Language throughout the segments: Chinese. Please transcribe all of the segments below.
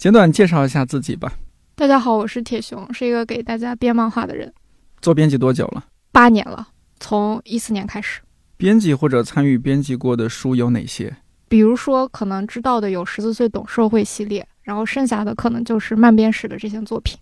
简短介绍一下自己吧。大家好，我是铁熊，是一个给大家编漫画的人。做编辑多久了？八年了，从一四年开始。编辑或者参与编辑过的书有哪些？比如说，可能知道的有《十四岁懂社会》系列，然后剩下的可能就是漫编史的这些作品。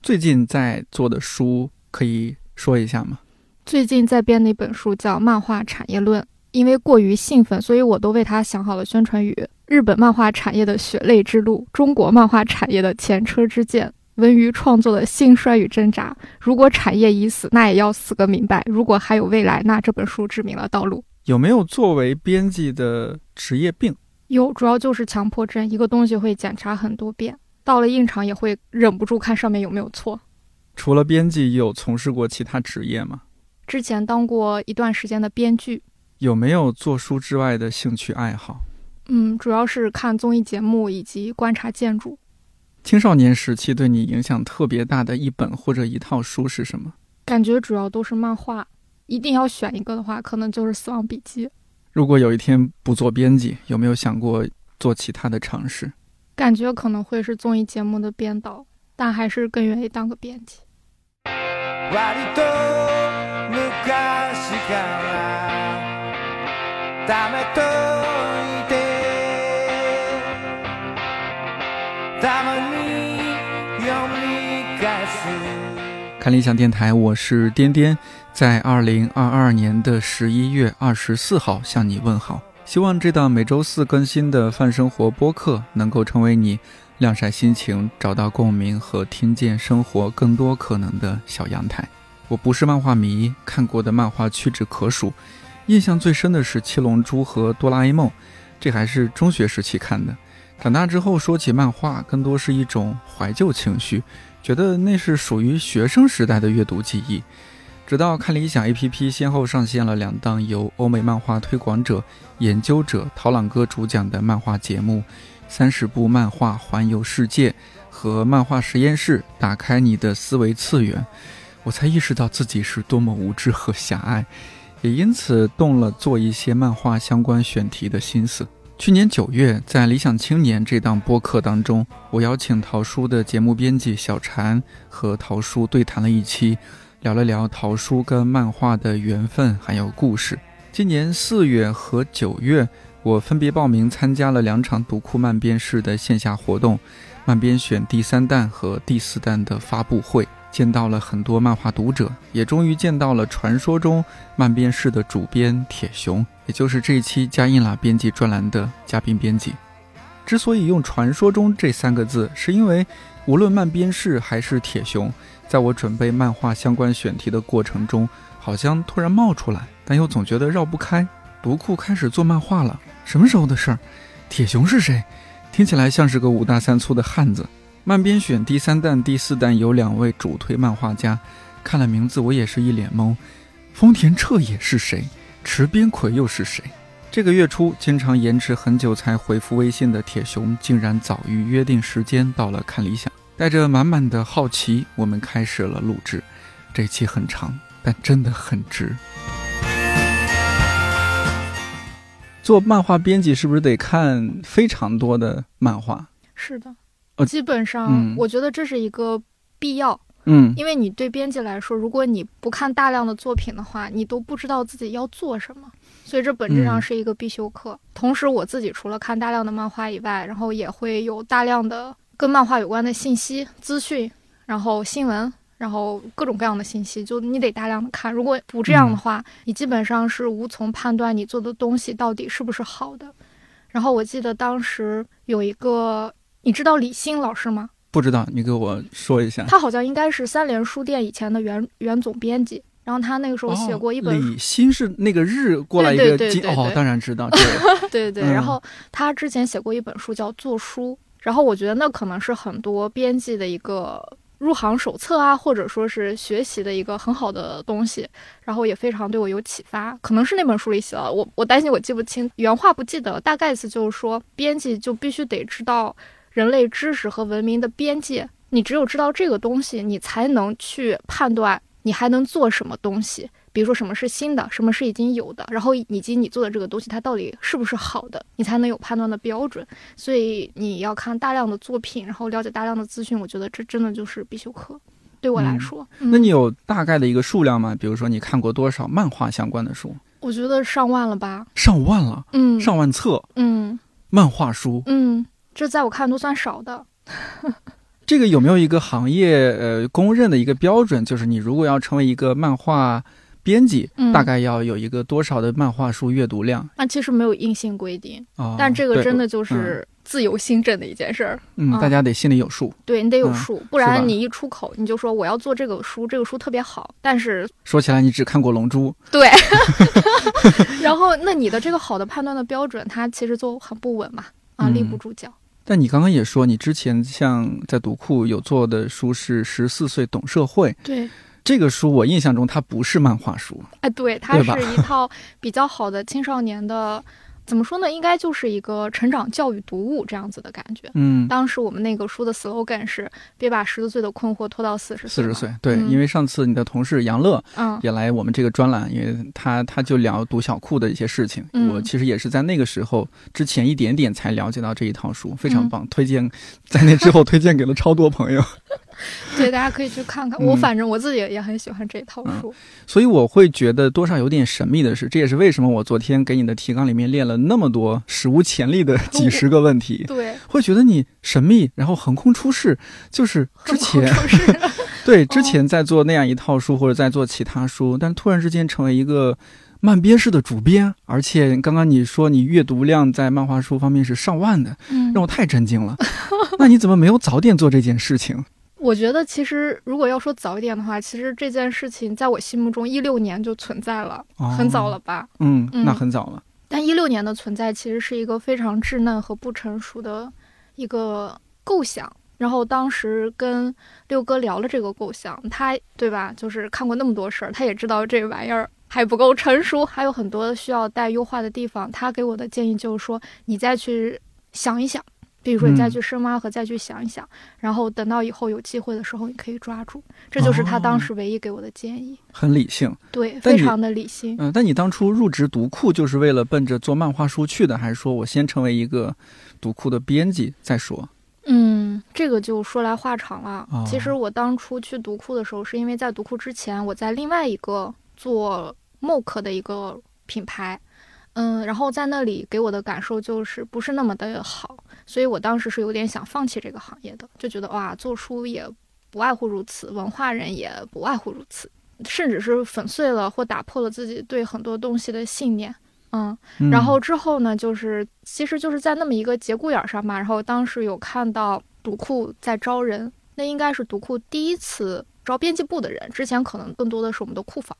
最近在做的书可以说一下吗？最近在编的一本书叫《漫画产业论》，因为过于兴奋，所以我都为他想好了宣传语：日本漫画产业的血泪之路，中国漫画产业的前车之鉴。文娱创作的兴衰与挣扎。如果产业已死，那也要死个明白。如果还有未来，那这本书指明了道路。有没有作为编辑的职业病？有，主要就是强迫症。一个东西会检查很多遍，到了印场也会忍不住看上面有没有错。除了编辑，有从事过其他职业吗？之前当过一段时间的编剧。有没有做书之外的兴趣爱好？嗯，主要是看综艺节目以及观察建筑。青少年时期对你影响特别大的一本或者一套书是什么？感觉主要都是漫画，一定要选一个的话，可能就是《死亡笔记》。如果有一天不做编辑，有没有想过做其他的尝试？感觉可能会是综艺节目的编导，但还是更愿意当个编辑。看理想电台，我是颠颠，在二零二二年的十一月二十四号向你问好。希望这档每周四更新的泛生活播客能够成为你晾晒心情、找到共鸣和听见生活更多可能的小阳台。我不是漫画迷，看过的漫画屈指可数，印象最深的是《七龙珠》和《哆啦 A 梦》，这还是中学时期看的。长大之后说起漫画，更多是一种怀旧情绪，觉得那是属于学生时代的阅读记忆。直到看理想 APP 先后上线了两档由欧美漫画推广者、研究者陶朗哥主讲的漫画节目《三十部漫画环游世界》和《漫画实验室》，打开你的思维次元，我才意识到自己是多么无知和狭隘，也因此动了做一些漫画相关选题的心思。去年九月，在《理想青年》这档播客当中，我邀请桃叔的节目编辑小禅和桃叔对谈了一期，聊了聊桃叔跟漫画的缘分还有故事。今年四月和九月，我分别报名参加了两场读库漫编室的线下活动，漫编选第三弹和第四弹的发布会。见到了很多漫画读者，也终于见到了传说中漫编室的主编铁熊，也就是这一期加印啦编辑专栏的嘉宾编辑。之所以用“传说中”这三个字，是因为无论漫编室还是铁熊，在我准备漫画相关选题的过程中，好像突然冒出来，但又总觉得绕不开。读库开始做漫画了，什么时候的事儿？铁熊是谁？听起来像是个五大三粗的汉子。漫编选第三弹、第四弹有两位主推漫画家，看了名字我也是一脸懵。丰田彻也是谁？池边葵又是谁？这个月初经常延迟很久才回复微信的铁熊，竟然早于约定时间到了看理想。带着满满的好奇，我们开始了录制。这期很长，但真的很值。做漫画编辑是不是得看非常多的漫画？是的。基本上，我觉得这是一个必要。嗯，因为你对编辑来说，如果你不看大量的作品的话，你都不知道自己要做什么，所以这本质上是一个必修课。同时，我自己除了看大量的漫画以外，然后也会有大量的跟漫画有关的信息、资讯，然后新闻，然后各种各样的信息，就你得大量的看。如果不这样的话，你基本上是无从判断你做的东西到底是不是好的。然后我记得当时有一个。你知道李欣老师吗？不知道，你给我说一下。他好像应该是三联书店以前的原原总编辑，然后他那个时候写过一本。李欣是那个日过来一个金哦，当然知道。对对对，然后他之前写过一本书叫《做书》，然后我觉得那可能是很多编辑的一个入行手册啊，或者说是学习的一个很好的东西，然后也非常对我有启发。可能是那本书里写了，我我担心我记不清原话，不记得，大概意思就是说，编辑就必须得知道。人类知识和文明的边界，你只有知道这个东西，你才能去判断你还能做什么东西，比如说什么是新的，什么是已经有的，然后以及你做的这个东西它到底是不是好的，你才能有判断的标准。所以你要看大量的作品，然后了解大量的资讯，我觉得这真的就是必修课。对我来说，那你有大概的一个数量吗？比如说你看过多少漫画相关的书？我觉得上万了吧。上万了，嗯，上万册，嗯，漫画书，嗯，这在我看都算少的。这个有没有一个行业呃公认的一个标准？就是你如果要成为一个漫画编辑，大概要有一个多少的漫画书阅读量？那其实没有硬性规定，但这个真的就是自由心证的一件事儿。嗯，大家得心里有数。对你得有数，不然你一出口你就说我要做这个书，这个书特别好，但是说起来你只看过《龙珠》。对。然后那你的这个好的判断的标准，它其实就很不稳嘛，啊，立不住脚。但你刚刚也说，你之前像在读库有做的书是《十四岁懂社会》。对，这个书我印象中它不是漫画书。哎，对，它是一套比较好的青少年的。怎么说呢？应该就是一个成长教育读物这样子的感觉。嗯，当时我们那个书的 slogan 是“别把十岁的困惑拖到四十岁”。四十岁，对，因为上次你的同事杨乐嗯也来我们这个专栏，因为他他就聊读小库的一些事情。我其实也是在那个时候之前一点点才了解到这一套书，非常棒，推荐在那之后推荐给了超多朋友。对，大家可以去看看。我反正我自己也很喜欢这套书，所以我会觉得多少有点神秘的是，这也是为什么我昨天给你的提纲里面列了那么多史无前例的几十个问题。对，会觉得你神秘，然后横空出世，就是之前 对之前在做那样一套书或者在做其他书，但突然之间成为一个漫编式的主编，而且刚刚你说你阅读量在漫画书方面是上万的，让我太震惊了。那你怎么没有早点做这件事情？我觉得其实如果要说早一点的话，其实这件事情在我心目中一六年就存在了，很早了吧？嗯，那很早了。但一六年的存在其实是一个非常稚嫩和不成熟的一个构想。然后当时跟六哥聊了这个构想，他对吧？就是看过那么多事儿，他也知道这玩意儿还不够成熟，还有很多需要待优化的地方。他给我的建议就是说，你再去想一想。比如说，你再去深挖和再去想一想，然后等到以后有机会的时候，你可以抓住。这就是他当时唯一给我的建议。很理性，对，非常的理性。嗯，但你当初入职读库就是为了奔着做漫画书去的，还是说我先成为一个读库的编辑再说？嗯，这个就说来话长了。其实我当初去读库的时候，是因为在读库之前，我在另外一个做 MOOC 的一个品牌。嗯，然后在那里给我的感受就是不是那么的好，所以我当时是有点想放弃这个行业的，就觉得哇，做书也不外乎如此，文化人也不外乎如此，甚至是粉碎了或打破了自己对很多东西的信念。嗯，然后之后呢，就是其实就是在那么一个节骨眼上吧，然后当时有看到读库在招人，那应该是读库第一次招编辑部的人，之前可能更多的是我们的库房。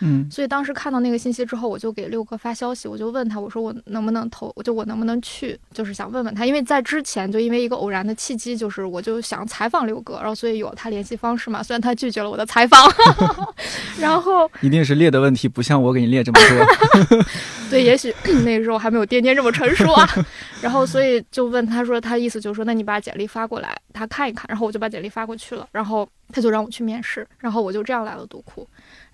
嗯，所以当时看到那个信息之后，我就给六哥发消息，我就问他，我说我能不能投，我就我能不能去，就是想问问他，因为在之前就因为一个偶然的契机，就是我就想采访六哥，然后所以有他联系方式嘛，虽然他拒绝了我的采访，然后一定是列的问题，不像我给你列这么多，对，也许 那个时候还没有颠颠这么成熟啊，然后所以就问他说，他意思就是说，那你把简历发过来，他看一看，然后我就把简历发过去了，然后他就让我去面试，然后我就这样来了读库。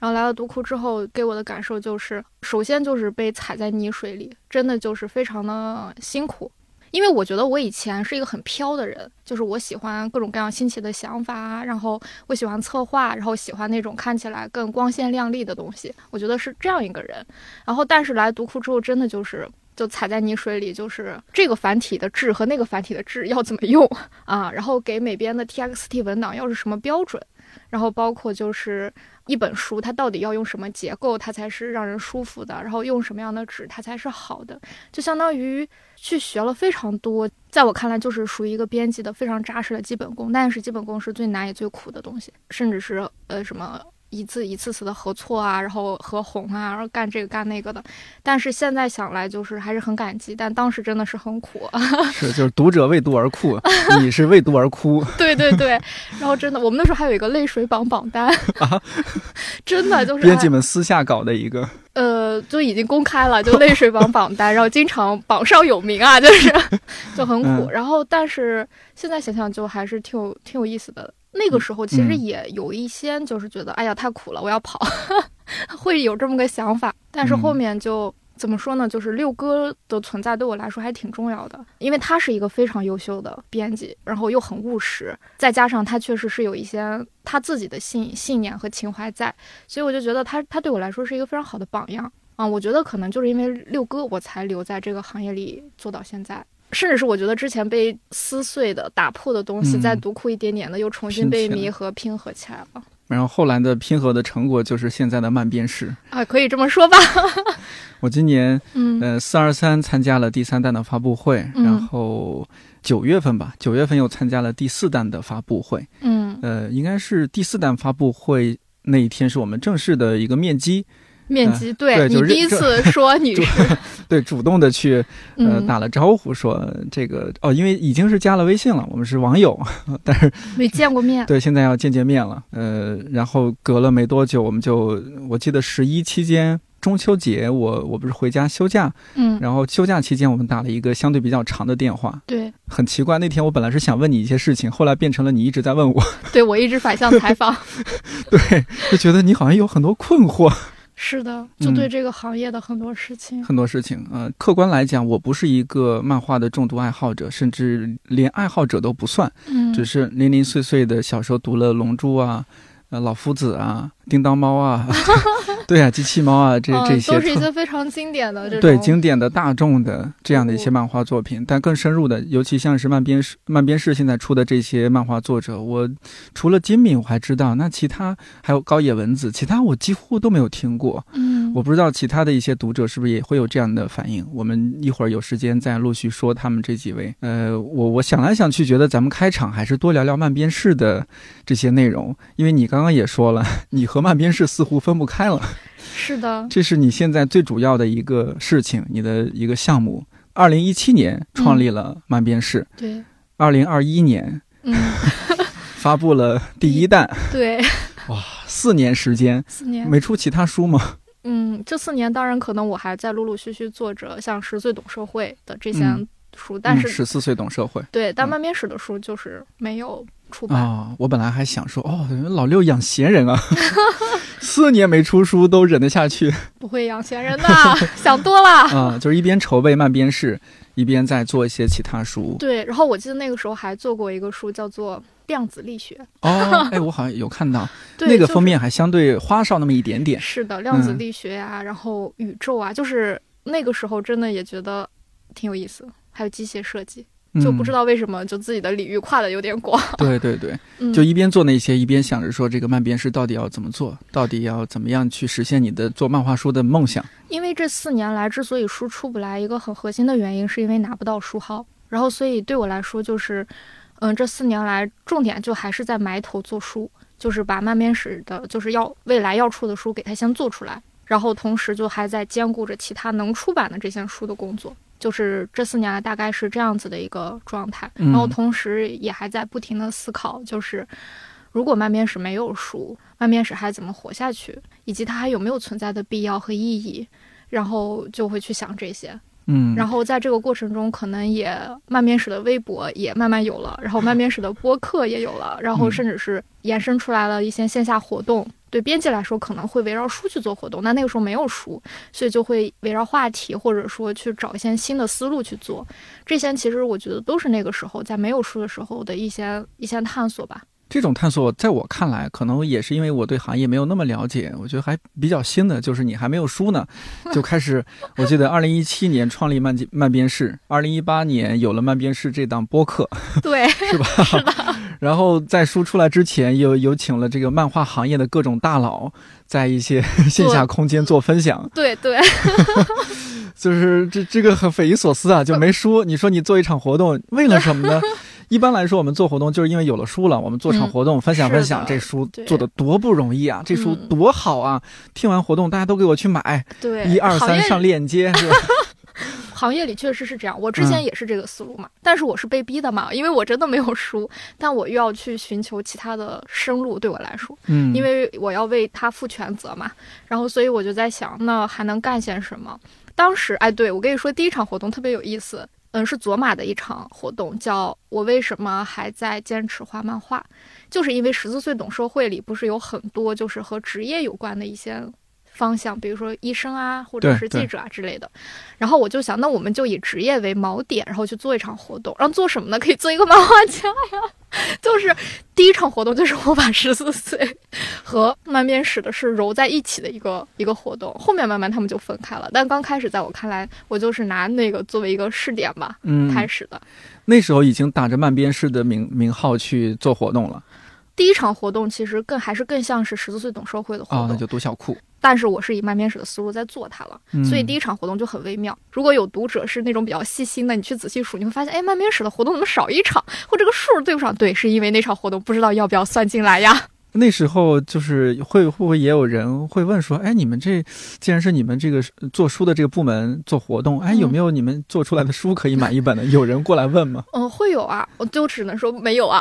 然后来了读库之后，给我的感受就是，首先就是被踩在泥水里，真的就是非常的辛苦。因为我觉得我以前是一个很飘的人，就是我喜欢各种各样新奇的想法，然后我喜欢策划，然后喜欢那种看起来更光鲜亮丽的东西。我觉得是这样一个人。然后但是来读库之后，真的就是就踩在泥水里，就是这个繁体的质和那个繁体的质要怎么用啊？然后给每边的 TXT 文档要是什么标准？然后包括就是一本书，它到底要用什么结构，它才是让人舒服的？然后用什么样的纸，它才是好的？就相当于去学了非常多，在我看来就是属于一个编辑的非常扎实的基本功。但是基本功是最难也最苦的东西，甚至是呃什么。一次一次次的合错啊，然后合红啊，然后干这个干那个的，但是现在想来就是还是很感激，但当时真的是很苦。是，就是读者为读而哭，你是为读而哭。对对对，然后真的，我们那时候还有一个泪水榜榜单啊，真的就是编辑们私下搞的一个，呃，就已经公开了，就泪水榜榜单，然后经常榜上有名啊，就是就很苦。然后，但是现在想想就还是挺有挺有意思的。那个时候其实也有一些，就是觉得，哎呀，太苦了，我要跑。会有这么个想法，但是后面就。怎么说呢？就是六哥的存在对我来说还挺重要的，因为他是一个非常优秀的编辑，然后又很务实，再加上他确实是有一些他自己的信信念和情怀在，所以我就觉得他他对我来说是一个非常好的榜样啊！我觉得可能就是因为六哥，我才留在这个行业里做到现在，甚至是我觉得之前被撕碎的、打破的东西，再读库一点点的又重新被弥合、拼合起来了。然后后来的拼合的成果就是现在的慢变式啊，可以这么说吧。我今年嗯呃四二三参加了第三弹的发布会，然后九月份吧，九月份又参加了第四弹的发布会。嗯呃，应该是第四弹发布会那一天是我们正式的一个面基。面基对你第一次 说你是 对主动的去呃打了招呼说这个哦，因为已经是加了微信了，我们是网友，但是没见过面。对，现在要见见面了。呃，然后隔了没多久，我们就我记得十一期间中秋节，我我不是回家休假，嗯，然后休假期间我们打了一个相对比较长的电话。对，很奇怪，那天我本来是想问你一些事情，后来变成了你一直在问我。对我一直反向采访。对，就觉得你好像有很多困惑。是的，就对这个行业的很多事情，很多事情。呃，客观来讲，我不是一个漫画的重度爱好者，甚至连爱好者都不算。嗯，只是零零碎碎的小时候读了《龙珠》啊，呃，《老夫子》啊，《叮当猫》啊。对啊，机器猫啊，这这些都是一些非常经典的这种对经典的大众的这样的一些漫画作品。但更深入的，尤其像是漫编室漫编室现在出的这些漫画作者，我除了金敏我还知道，那其他还有高野文子，其他我几乎都没有听过。嗯，我不知道其他的一些读者是不是也会有这样的反应。我们一会儿有时间再陆续说他们这几位。呃，我我想来想去，觉得咱们开场还是多聊聊漫编室的这些内容，因为你刚刚也说了，你和漫边市似乎分不开了。是的，这是你现在最主要的一个事情，你的一个项目。二零一七年创立了漫边市，对。二零二一年，嗯，发布了第一弹，对。哇，四年时间，四年没出其他书吗？嗯，这四年当然可能我还在陆陆续续做着像《十岁懂社会》的这些书，但是十四岁懂社会，对，但漫边史的书就是没有出版啊。我本来还想说，哦，老六养闲人啊。四年没出书都忍得下去，不会养闲人的，想多了啊！就是一边筹备慢边试，一边在做一些其他书。对，然后我记得那个时候还做过一个书，叫做《量子力学》。哦，哎，我好像有看到，那个封面还相对花哨那么一点点。是的，量子力学呀，然后宇宙啊，就是那个时候真的也觉得挺有意思，还有机械设计。就不知道为什么，就自己的领域跨的有点广。对对对，就一边做那些，一边想着说这个慢边是到底要怎么做，到底要怎么样去实现你的做漫画书的梦想。因为这四年来之所以书出不来，一个很核心的原因是因为拿不到书号。然后，所以对我来说，就是嗯，这四年来重点就还是在埋头做书，就是把漫编史的，就是要未来要出的书给它先做出来，然后同时就还在兼顾着其他能出版的这些书的工作。就是这四年来大概是这样子的一个状态，然后同时也还在不停的思考，就是如果慢面史没有书，慢面史还怎么活下去，以及它还有没有存在的必要和意义，然后就会去想这些。嗯，然后在这个过程中，可能也慢边史的微博也慢慢有了，然后慢边史的播客也有了，然后甚至是延伸出来了一些线下活动。对编辑来说，可能会围绕书去做活动，那那个时候没有书，所以就会围绕话题，或者说去找一些新的思路去做。这些其实我觉得都是那个时候在没有书的时候的一些一些探索吧。这种探索，在我看来，可能也是因为我对行业没有那么了解。我觉得还比较新的，就是你还没有书呢，就开始。我记得二零一七年创立漫漫编室，二零一八年有了漫编室这档播客，对，是吧？是的。然后在书出来之前，有有请了这个漫画行业的各种大佬，在一些 线下空间做分享。对对，就是这这个很匪夷所思啊，就没书。你说你做一场活动，为了什么呢？一般来说，我们做活动就是因为有了书了，我们做场活动分享分享，这书做的多不容易啊，这书多好啊！听完活动，大家都给我去买，对，一二三上链接，是吧？行业里确实是这样，我之前也是这个思路嘛，但是我是被逼的嘛，因为我真的没有书，但我又要去寻求其他的生路，对我来说，嗯，因为我要为他负全责嘛，然后所以我就在想，那还能干些什么？当时，哎，对我跟你说，第一场活动特别有意思。嗯，是左马的一场活动，叫我为什么还在坚持画漫画，就是因为十四岁懂社会里不是有很多就是和职业有关的一些方向，比如说医生啊，或者是记者啊之类的。然后我就想，那我们就以职业为锚点，然后去做一场活动。然后做什么呢？可以做一个漫画家呀。就是第一场活动，就是我把十四岁和漫边史的是揉在一起的一个一个活动。后面慢慢他们就分开了，但刚开始在我看来，我就是拿那个作为一个试点吧，嗯，开始的。那时候已经打着漫边史的名名号去做活动了。第一场活动其实更还是更像是十四岁懂社会的活动，那就读小库。但是我是以漫面史的思路在做它了，所以第一场活动就很微妙。如果有读者是那种比较细心的，你去仔细数，你会发现，哎，漫面史的活动怎么少一场，或这个数对不上？对，是因为那场活动不知道要不要算进来呀。那时候就是会会不会也有人会问说，哎，你们这既然是你们这个做书的这个部门做活动，哎，有没有你们做出来的书可以买一本的？有人过来问吗？嗯，会有啊，我就只能说没有啊。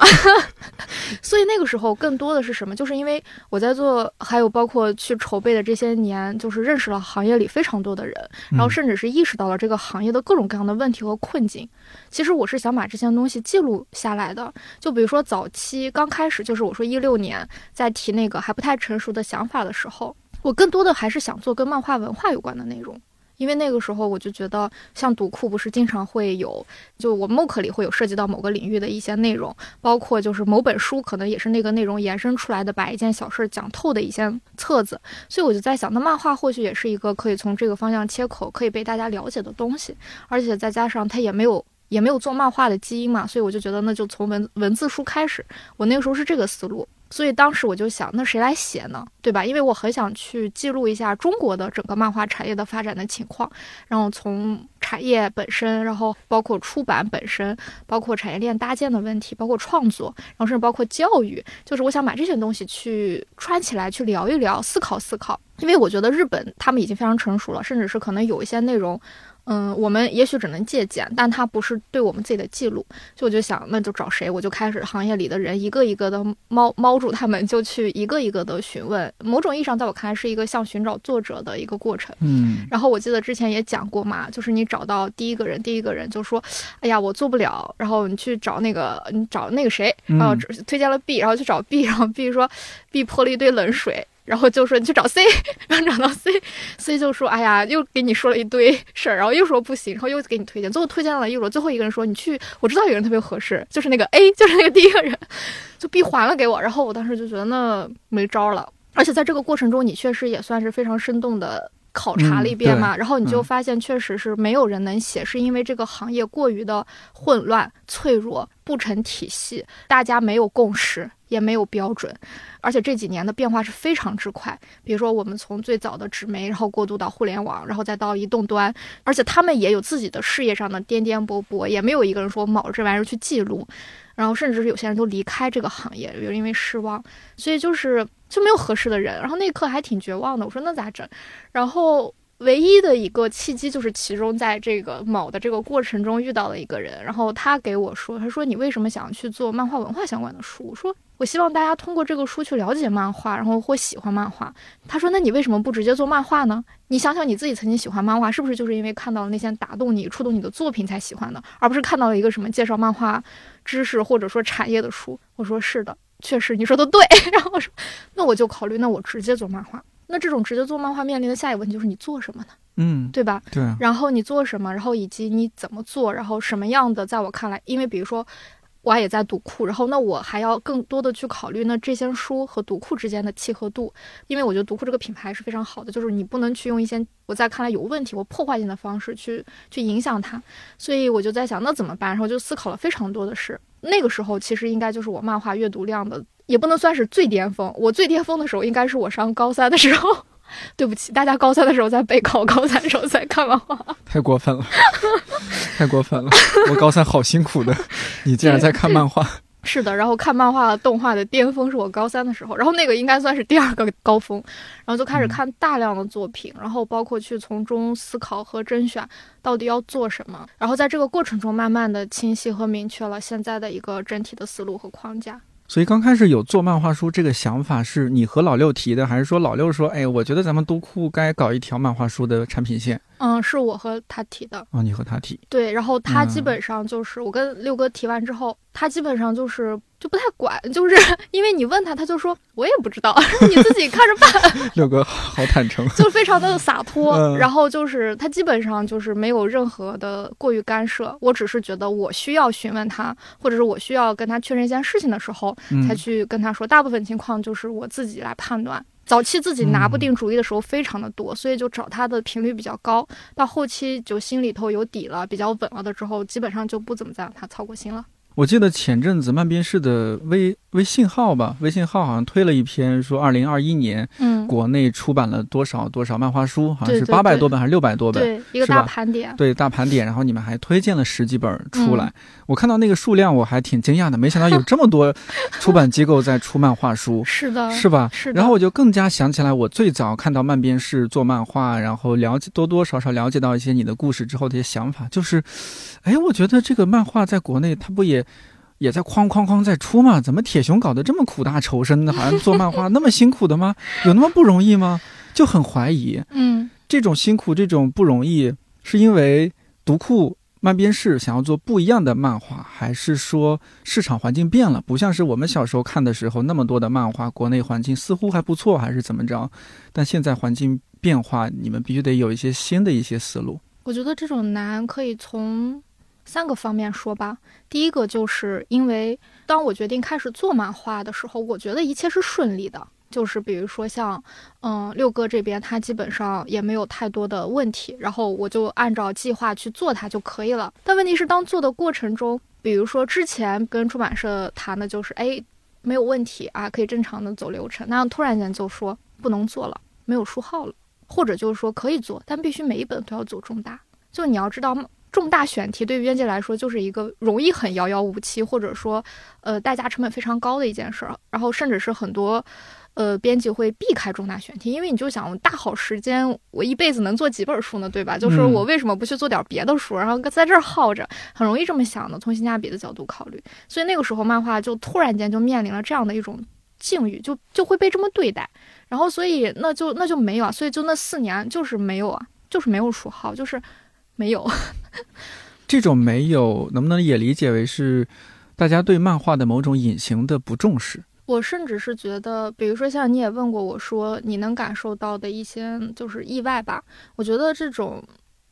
所以那个时候更多的是什么？就是因为我在做，还有包括去筹备的这些年，就是认识了行业里非常多的人，然后甚至是意识到了这个行业的各种各样的问题和困境。其实我是想把这些东西记录下来的。就比如说早期刚开始，就是我说一六年。在提那个还不太成熟的想法的时候，我更多的还是想做跟漫画文化有关的内容，因为那个时候我就觉得，像读库不是经常会有，就我 MOOC 里会有涉及到某个领域的一些内容，包括就是某本书可能也是那个内容延伸出来的，把一件小事讲透的一些册子，所以我就在想，那漫画或许也是一个可以从这个方向切口，可以被大家了解的东西，而且再加上它也没有也没有做漫画的基因嘛，所以我就觉得那就从文文字书开始，我那个时候是这个思路。所以当时我就想，那谁来写呢？对吧？因为我很想去记录一下中国的整个漫画产业的发展的情况，然后从产业本身，然后包括出版本身，包括产业链搭建的问题，包括创作，然后甚至包括教育，就是我想把这些东西去串起来，去聊一聊，思考思考。因为我觉得日本他们已经非常成熟了，甚至是可能有一些内容。嗯，我们也许只能借鉴，但它不是对我们自己的记录。就我就想，那就找谁？我就开始行业里的人一个一个的猫猫住他们，就去一个一个的询问。某种意义上，在我看来是一个像寻找作者的一个过程。嗯。然后我记得之前也讲过嘛，就是你找到第一个人，第一个人就说：“哎呀，我做不了。”然后你去找那个，你找那个谁，然后推荐了 B，然后去找 B，然后 B 说 B 泼了一堆冷水。然后就说你去找 C，然后找到 C，C 就说哎呀，又给你说了一堆事儿，然后又说不行，然后又给你推荐，最后推荐了一楼，最后一个人说你去，我知道有人特别合适，就是那个 A，就是那个第一个人，就 B 还了给我，然后我当时就觉得那没招了，而且在这个过程中，你确实也算是非常生动的。考察了一遍嘛，然后你就发现确实是没有人能写，是因为这个行业过于的混乱、脆弱、不成体系，大家没有共识，也没有标准，而且这几年的变化是非常之快。比如说，我们从最早的纸媒，然后过渡到互联网，然后再到移动端，而且他们也有自己的事业上的颠颠簸簸，也没有一个人说卯着这玩意儿去记录，然后甚至是有些人都离开这个行业，就因为失望，所以就是。就没有合适的人，然后那一刻还挺绝望的。我说那咋整？然后唯一的一个契机就是其中在这个某的这个过程中遇到了一个人，然后他给我说，他说你为什么想去做漫画文化相关的书？我说我希望大家通过这个书去了解漫画，然后或喜欢漫画。他说那你为什么不直接做漫画呢？你想想你自己曾经喜欢漫画，是不是就是因为看到了那些打动你、触动你的作品才喜欢的，而不是看到了一个什么介绍漫画知识或者说产业的书？我说是的。确实，你说的对。然后我说，那我就考虑，那我直接做漫画。那这种直接做漫画面临的下一个问题就是你做什么呢？嗯，对吧？对。然后你做什么？然后以及你怎么做？然后什么样的？在我看来，因为比如说。我也在读库，然后那我还要更多的去考虑那这些书和读库之间的契合度，因为我觉得读库这个品牌是非常好的，就是你不能去用一些我在看来有问题或破坏性的方式去去影响它，所以我就在想那怎么办，然后就思考了非常多的事。那个时候其实应该就是我漫画阅读量的也不能算是最巅峰，我最巅峰的时候应该是我上高三的时候。对不起，大家高三的时候在备考，高三的时候在看漫画，太过分了，太过分了！我高三好辛苦的，你竟然在看漫画？是的，然后看漫画动画的巅峰是我高三的时候，然后那个应该算是第二个高峰，然后就开始看大量的作品，然后包括去从中思考和甄选到底要做什么，然后在这个过程中慢慢的清晰和明确了现在的一个整体的思路和框架。所以刚开始有做漫画书这个想法，是你和老六提的，还是说老六说，哎，我觉得咱们都库该搞一条漫画书的产品线？嗯，是我和他提的。哦，你和他提。对，然后他基本上就是我跟六哥提完之后，他基本上就是就不太管，就是因为你问他，他就说我也不知道，你自己看着办。六哥好坦诚，就非常的洒脱。嗯然后就是他基本上就是没有任何的过于干涉，我只是觉得我需要询问他，或者是我需要跟他确认一件事情的时候，嗯才去跟他说。大部分情况就是我自己来判断。早期自己拿不定主意的时候非常的多，所以就找他的频率比较高。到后期就心里头有底了，比较稳了的之后，基本上就不怎么再让他操过心了。我记得前阵子漫编室的微微信号吧，微信号好像推了一篇说，二零二一年嗯，国内出版了多少多少漫画书，好像是八百多本还是六百多本，对，一个大盘点。对大盘点，然后你们还推荐了十几本出来，嗯我看到那个数量我还挺惊讶的，没想到有这么多出版机构在出漫画书。是的，是吧？是的。然后我就更加想起来，我最早看到漫编室做漫画，然后了解多多少少了解到一些你的故事之后的一些想法，就是，哎，我觉得这个漫画在国内它不也也在哐哐哐在出嘛？怎么铁熊搞得这么苦大仇深的，好像做漫画那么辛苦的吗？有那么不容易吗？就很怀疑嗯，这种辛苦，这种不容易，是因为读库。漫编室想要做不一样的漫画，还是说市场环境变了？不像是我们小时候看的时候那么多的漫画，国内环境似乎还不错，还是怎么着？但现在环境变化，你们必须得有一些新的一些思路。我觉得这种难可以从三个方面说吧。第一个就是因为当我决定开始做漫画的时候，我觉得一切是顺利的。就是比如说像，嗯，六哥这边他基本上也没有太多的问题，然后我就按照计划去做它就可以了。但问题是，当做的过程中，比如说之前跟出版社谈的就是，哎，没有问题啊，可以正常的走流程，那突然间就说不能做了，没有书号了，或者就是说可以做，但必须每一本都要走重大。就你要知道，重大选题对于编辑来说就是一个容易很遥遥无期，或者说，呃，代价成本非常高的一件事儿。然后甚至是很多，呃，编辑会避开重大选题，因为你就想，大好时间，我一辈子能做几本书呢，对吧？就是嗯。我为什么不去做点别的书，然后在这儿耗着，很容易这么想的。从性价比的角度考虑，所以那个时候漫画就突然间就面临了这样的一种境遇，就就会被这么对待。然后所以那就那就没有啊，所以就那四年就是没有啊，就是没有书？号，就是没有。这种没有，能不能也理解为是大家对漫画的某种隐形的不重视？我甚至是觉得，比如说像你也问过我说，你能感受到的一些就是意外吧？我觉得这种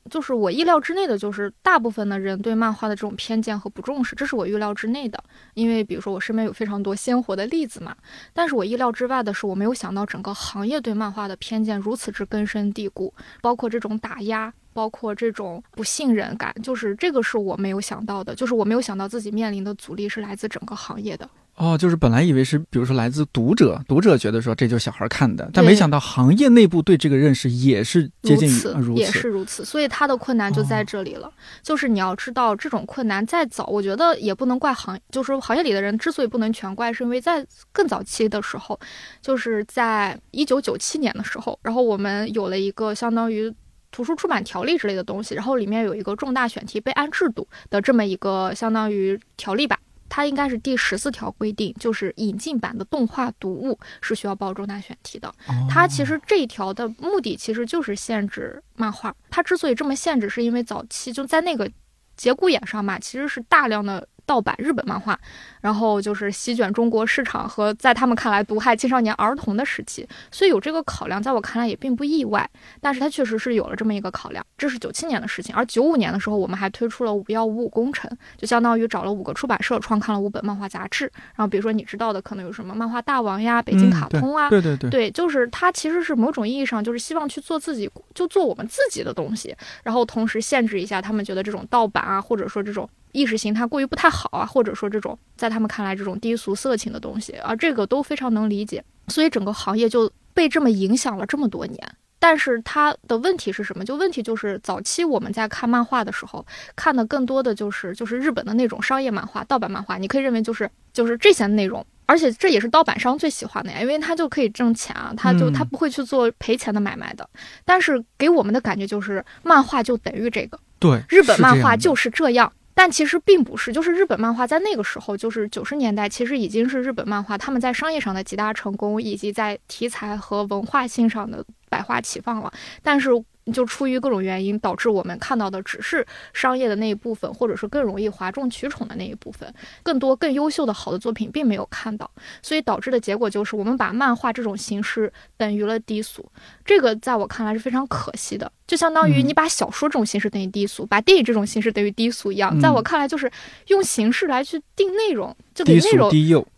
就是我意料之内的，就是大部分的人对漫画的这种偏见和不重视，这是我预料之内的。因为比如说我身边有非常多鲜活的例子嘛，但是我意料之外的是，我没有想到整个行业对漫画的偏见如此之根深蒂固，包括这种打压。包括这种不信任感，就是这个是我没有想到的，就是我没有想到自己面临的阻力是来自整个行业的。哦，就是本来以为是，比如说来自读者，读者觉得说这就是小孩看的，但没想到行业内部对这个认识也是接近如此，也。是如此，所以他的困难就在这里了。就是你要知道，这种困难再早，我觉得也不能怪行，就是说行业里的人之所以不能全怪，是因为在更早期的时候，就是在一九九七年的时候，然后我们有了一个相当于。图书出版条例之类的东西，然后里面有一个重大选题备案制度的这么一个相当于条例吧，它应该是第十四条规定，就是引进版的动画读物是需要报重大选题的。哦它其实这一条的目的其实就是限制漫画。它之所以这么限制，是因为早期就在那个节骨眼上嘛，其实是大量的盗版日本漫画，然后就是席卷中国市场和在他们看来毒害青少年儿童的时期，所以有这个考量，在我看来也并不意外。但是它确实是有了这么一个考量，这是九七年的事情，而九五年的时候，我们还推出了五幺五五工程，就相当于找了五个出版社创刊了五本漫画杂志。然后比如说你知道的，可能有什么漫画大王呀、北京嗯卡通啊，对对对，对，就是它其实是某种意义上就是希望去做自己，就做我们自己的东西，然后同时限制一下他们觉得这种盗版啊，或者说这种意识形态过于不太好啊，或者说这种在他们看来这种低俗色情的东西啊，这个都非常能理解。所以整个行业就被这么影响了这么多年。但是它的问题是什么？就问题就是早期我们在看漫画的时候，看的更多的就是就是日本的那种商业漫画、盗版漫画，你可以认为就是就是这些内容。而且这也是盗版商最喜欢的呀，因为他就可以挣钱啊，他就嗯他不会去做赔钱的买卖的。但是给我们的感觉就是，漫画就等于这个，对，日本漫画就是这样。但其实并不是，就是日本漫画在那个时候，就是九十年代，其实已经是日本漫画他们在商业上的极大成功，以及在题材和文化性上的百花齐放了。但是就出于各种原因，导致我们看到的只是商业的那一部分，或者是更容易哗众取宠的那一部分，更多更优秀的好的作品并没有看到，所以导致的结果就是我们把漫画这种形式等于了低俗，这个在我看来是非常可惜的，就相当于你把小说这种形式等于低俗，把电影这种形式等于低俗一样，在我看来就是用形式来去定内容，就给内容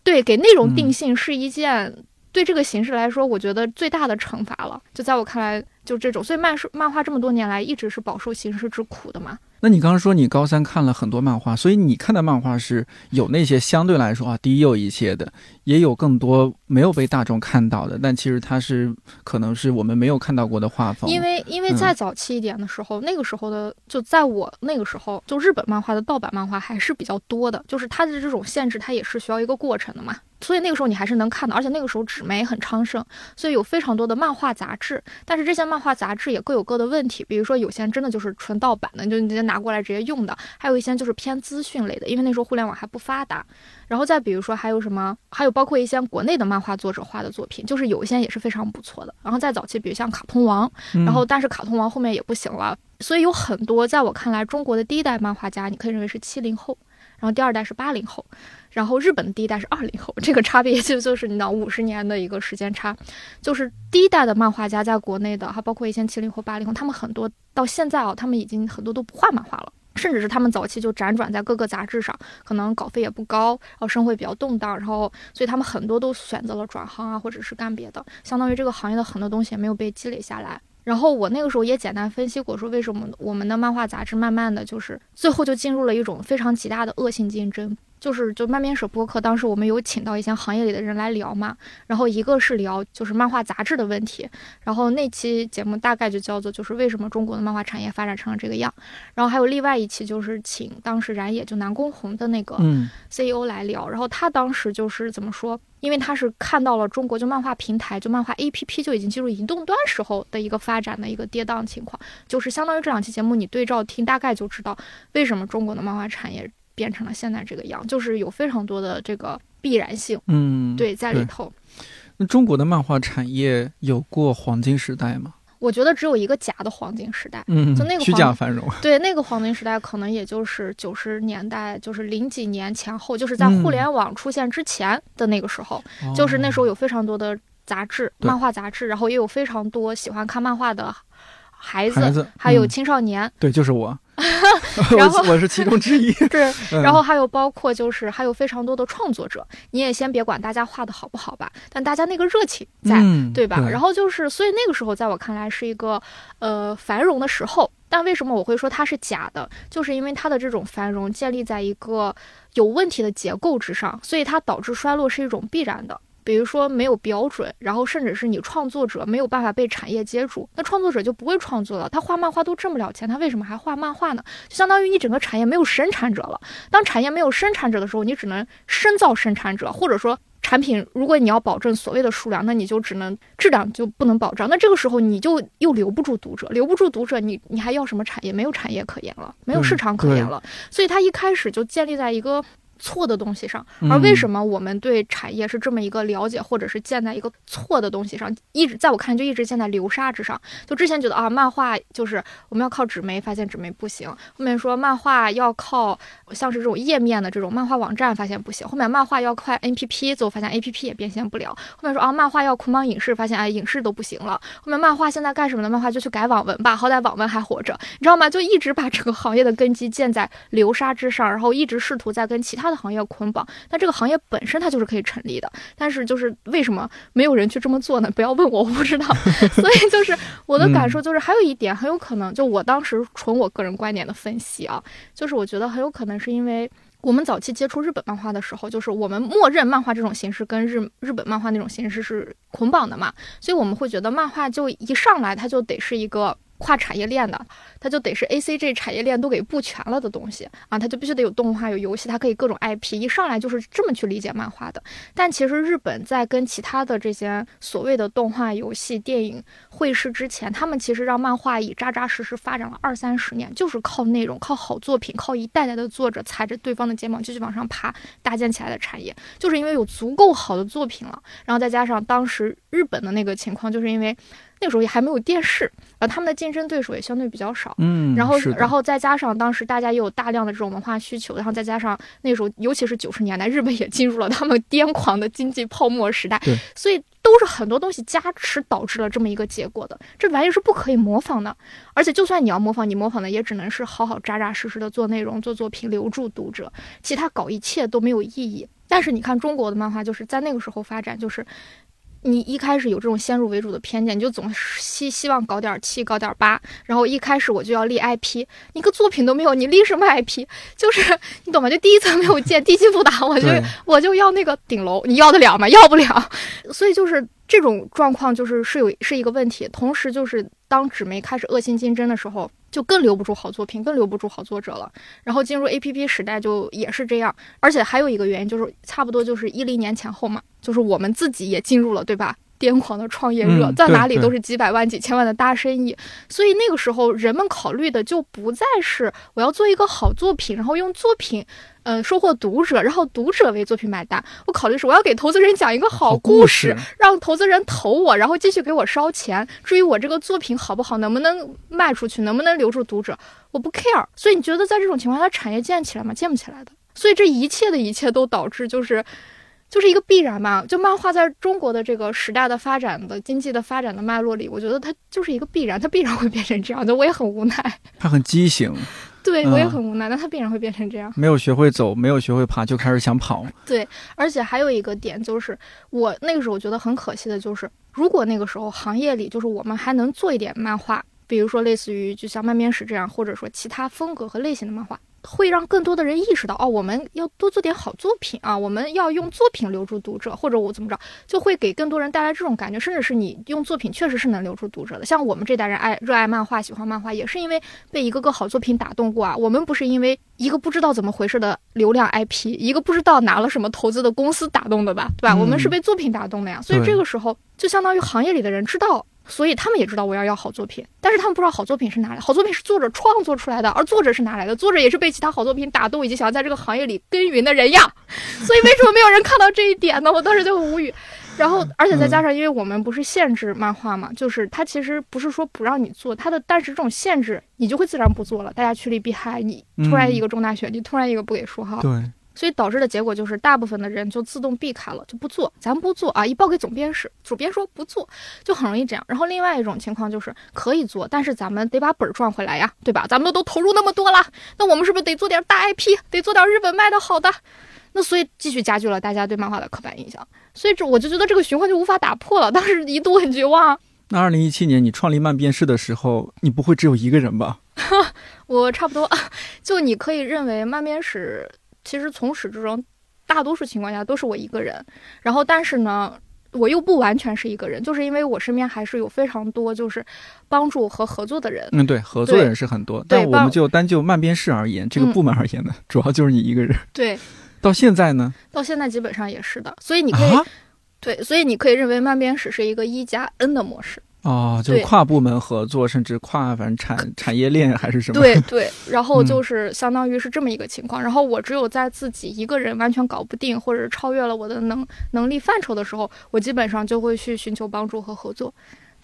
对，给内容定性是一件对这个形式来说，我觉得最大的惩罚了，就在我看来。就这种，所以漫书漫画这么多年来一直是饱受形式之苦的嘛。那你刚刚说你高三看了很多漫画，所以你看的漫画是有那些相对来说啊低幼一些的，也有更多没有被大众看到的，但其实它是可能是我们没有看到过的画风。因为因为再早期一点的时候，那个时候的就在我那个时候，就日本漫画的盗版漫画还是比较多的，就是它的这种限制，它也是需要一个过程的嘛。所以那个时候你还是能看到，而且那个时候纸媒很昌盛，所以有非常多的漫画杂志。但是这些漫画杂志也各有各的问题，比如说有些真的就是纯盗版的，就你直接拿过来直接用的；还有一些就是偏资讯类的，因为那时候互联网还不发达。然后再比如说还有什么，还有包括一些国内的漫画作者画的作品，就是有一些也是非常不错的。然后再早期，比如像卡通王，然后但是卡通王后面也不行了，所以有很多在我看来，中国的第一代漫画家，你可以认为是七零后。然后第二代是八零后，然后日本的第一代是二零后，这个差别就就是你知道五十年的一个时间差，就是第一代的漫画家在国内的，还包括一些七零后、八零后，他们很多到现在啊，他们已经很多都不画漫画了，甚至是他们早期就辗转在各个杂志上，可能稿费也不高，然后生活比较动荡，然后所以他们很多都选择了转行啊，或者是干别的，相当于这个行业的很多东西也没有被积累下来。然后我那个时候也简单分析过，说为什么我们的漫画杂志慢慢的就是最后就进入了一种非常极大的恶性竞争。就是就漫面社播客，当时我们有请到一些行业里的人来聊嘛，然后一个是聊就是漫画杂志的问题，然后那期节目大概就叫做就是为什么中国的漫画产业发展成了这个样，然后还有另外一期就是请当时燃野就南宫红的那个 CEO 来聊，然后他当时就是怎么说，因为他是看到了中国就漫画平台就漫画 APP 就已经进入移动端时候的一个发展的一个跌宕情况，就是相当于这两期节目你对照听，大概就知道为什么中国的漫画产业。变成了现在这个样，就是有非常多的这个必然性，嗯，对，在里头。那中国的漫画产业有过黄金时代吗？我觉得只有一个假的黄金时代，嗯，就那个虚假繁荣。对，那个黄金时代可能也就是九十年代，就是零几年前后，就是在互联网出现之前的那个时候，就是那时候有非常多的杂志，漫画杂志，然后也有非常多喜欢看漫画的孩子，还有青少年。对，就是我。然后我是其中之一，对，然后还有包括就是还有非常多的创作者，你也先别管大家画的好不好吧，但大家那个热情在，对吧？然后就是，所以那个时候在我看来是一个呃繁荣的时候，但为什么我会说它是假的？就是因为它的这种繁荣建立在一个有问题的结构之上，所以它导致衰落是一种必然的。比如说没有标准，然后甚至是你创作者没有办法被产业接住，那创作者就不会创作了。他画漫画都挣不了钱，他为什么还画漫画呢？就相当于你整个产业没有生产者了。当产业没有生产者的时候，你只能深造生产者，或者说产品，如果你要保证所谓的数量，那你就只能质量就不能保障。那这个时候你就又留不住读者，留不住读者，你你还要什么产业？没有产业可言了，没有市场可言了。所以它一开始就建立在一个。错的东西上，而为什么我们对产业是这么一个了解，或者是建在一个错的东西上，一直在我看就一直建在流沙之上。就之前觉得啊，漫画就是我们要靠纸媒，发现纸媒不行；后面说漫画要靠像是这种页面的这种漫画网站，发现不行；后面漫画要靠 A P P，最后发现 A P P 也变现不了；后面说啊，漫画要捆绑影视，发现哎，影视都不行了；后面漫画现在干什么呢？漫画就去改网文吧，好歹网文还活着，你知道吗？就一直把整个行业的根基建在流沙之上，然后一直试图在跟其他的行业。捆绑，但这个行业本身它就是可以成立的，但是就是为什么没有人去这么做呢？不要问我，我不知道。所以就是我的感受就是，还有一点很有可能，就我当时纯我个人观点的分析啊，就是我觉得很有可能是因为我们早期接触日本漫画的时候，就是我们默认漫画这种形式跟日日本漫画那种形式是捆绑的嘛，所以我们会觉得漫画就一上来它就得是一个。跨产业链的，它就得是 A C G 产业链都给布全了的东西啊，它就必须得有动画、有游戏，它可以各种 I P，一上来就是这么去理解漫画的。但其实日本在跟其他的这些所谓的动画、游戏、电影会师之前，他们其实让漫画以扎扎实实发展了二三十年，就是靠内容、靠好作品、靠一代代的作者踩着对方的肩膀继续往上爬，搭建起来的产业，就是因为有足够好的作品了，然后再加上当时日本的那个情况，就是因为。那个时候也还没有电视，啊，他们的竞争对手也相对比较少。嗯，然后，是然后再加上当时大家也有大量的这种文化需求，然后再加上那时候，尤其是九十年代，日本也进入了他们癫狂的经济泡沫时代对，所以都是很多东西加持导致了这么一个结果的。这玩意是不可以模仿的，而且就算你要模仿，你模仿的也只能是好好扎扎实实的做内容、做作品，留住读者，其他搞一切都没有意义。但是你看中国的漫画，就是在那个时候发展，就是。你一开始有这种先入为主的偏见，你就总希希望搞点七，搞点八，然后一开始我就要立 IP，你个作品都没有，你立什么 IP？就是你懂吗？就第一层没有建，地基不打，我就我就要那个顶楼，你要得了吗？要不了。所以就是这种状况，就是是有是一个问题。同时，就是当纸媒开始恶性竞争的时候，就更留不住好作品，更留不住好作者了。然后进入 APP 时代，就也是这样。而且还有一个原因，就是差不多就是一零年前后嘛，就是我们自己也进入了，对吧？癫狂的创业热，嗯在哪里都是几百万、几千万的大生意。所以那个时候，人们考虑的就不再是我要做一个好作品，然后用作品，嗯、收获读者，然后读者为作品买单。我考虑是我要给投资人讲一个好故事让投资人投我，然后继续给我烧钱。至于我这个作品好不好，能不能卖出去，能不能留住读者，我不 care。所以你觉得在这种情况下，产业建起来吗？建不起来的。所以这一切的一切都导致就是。就是一个必然嘛，就漫画在中国的这个时代的发展的经济的发展的脉络里，我觉得它就是一个必然，它必然会变成这样的。我也很无奈，它很畸形，对我也嗯很无奈，但它必然会变成这样。没有学会走，没有学会爬，就开始想跑。对而且还有一个点就是，我那个时候觉得很可惜的就是，如果那个时候行业里就是我们还能做一点漫画，比如说类似于就像漫面史这样，或者说其他风格和类型的漫画，会让更多的人意识到，哦，我们要多做点好作品啊，我们要用作品留住读者，或者我怎么着，就会给更多人带来这种感觉，甚至是你用作品确实是能留住读者的。像我们这代人爱热爱漫画、喜欢漫画，也是因为被一个个好作品打动过啊。我们不是因为一个不知道怎么回事的流量 IP，一个不知道拿了什么投资的公司打动的吧，对吧？我们是被作品打动的呀。所以这个时候就相当于行业里的人知道。所以他们也知道我要要好作品，但是他们不知道好作品是哪来。好作品是作者创作出来的，而作者是哪来的？作者也是被其他好作品打动，以及想要在这个行业里耕耘的人呀。所以为什么没有人看到这一点呢？我当时就很无语。然后，而且再加上，因为我们不是限制漫画嘛，就是它其实不是说不让你做，它的但是这种限制，你就会自然不做了。大家趋利避害，你突然一个重大选题，突然一个不给说哈，对，所以导致的结果就是，大部分的人就自动避开了，就不做，咱不做啊，一报给总编室，主编说不做，就很容易这样。然后另外一种情况就是可以做，但是咱们得把本儿赚回来呀，对吧？咱们都投入那么多了，那我们是不是得做点大 IP，得做点日本卖的好的？那所以继续加剧了大家对漫画的刻板印象，所以这我就觉得这个循环就无法打破了。当时一度很绝望。那二零一七年你创立漫编室的时候，你不会只有一个人吧？我差不多，就你可以认为漫编史其实从始至终，大多数情况下都是我一个人。然后，但是呢，我又不完全是一个人，就是因为我身边还是有非常多就是帮助和合作的人。嗯，对，合作的人是很多，但我们就单就慢编室而言，这个嗯部门而言呢，主要就是你一个人。对，到现在呢，到现在基本上也是的。所以你可以、啊，对，所以你可以认为慢编史是一个一加 N 的模式。哦，就是跨部门合作，甚至跨反正产产业链还是什么？对对，然后嗯就是相当于是这么一个情况。然后我只有在自己一个人完全搞不定，或者超越了我的能能力范畴的时候，我基本上就会去寻求帮助和合作。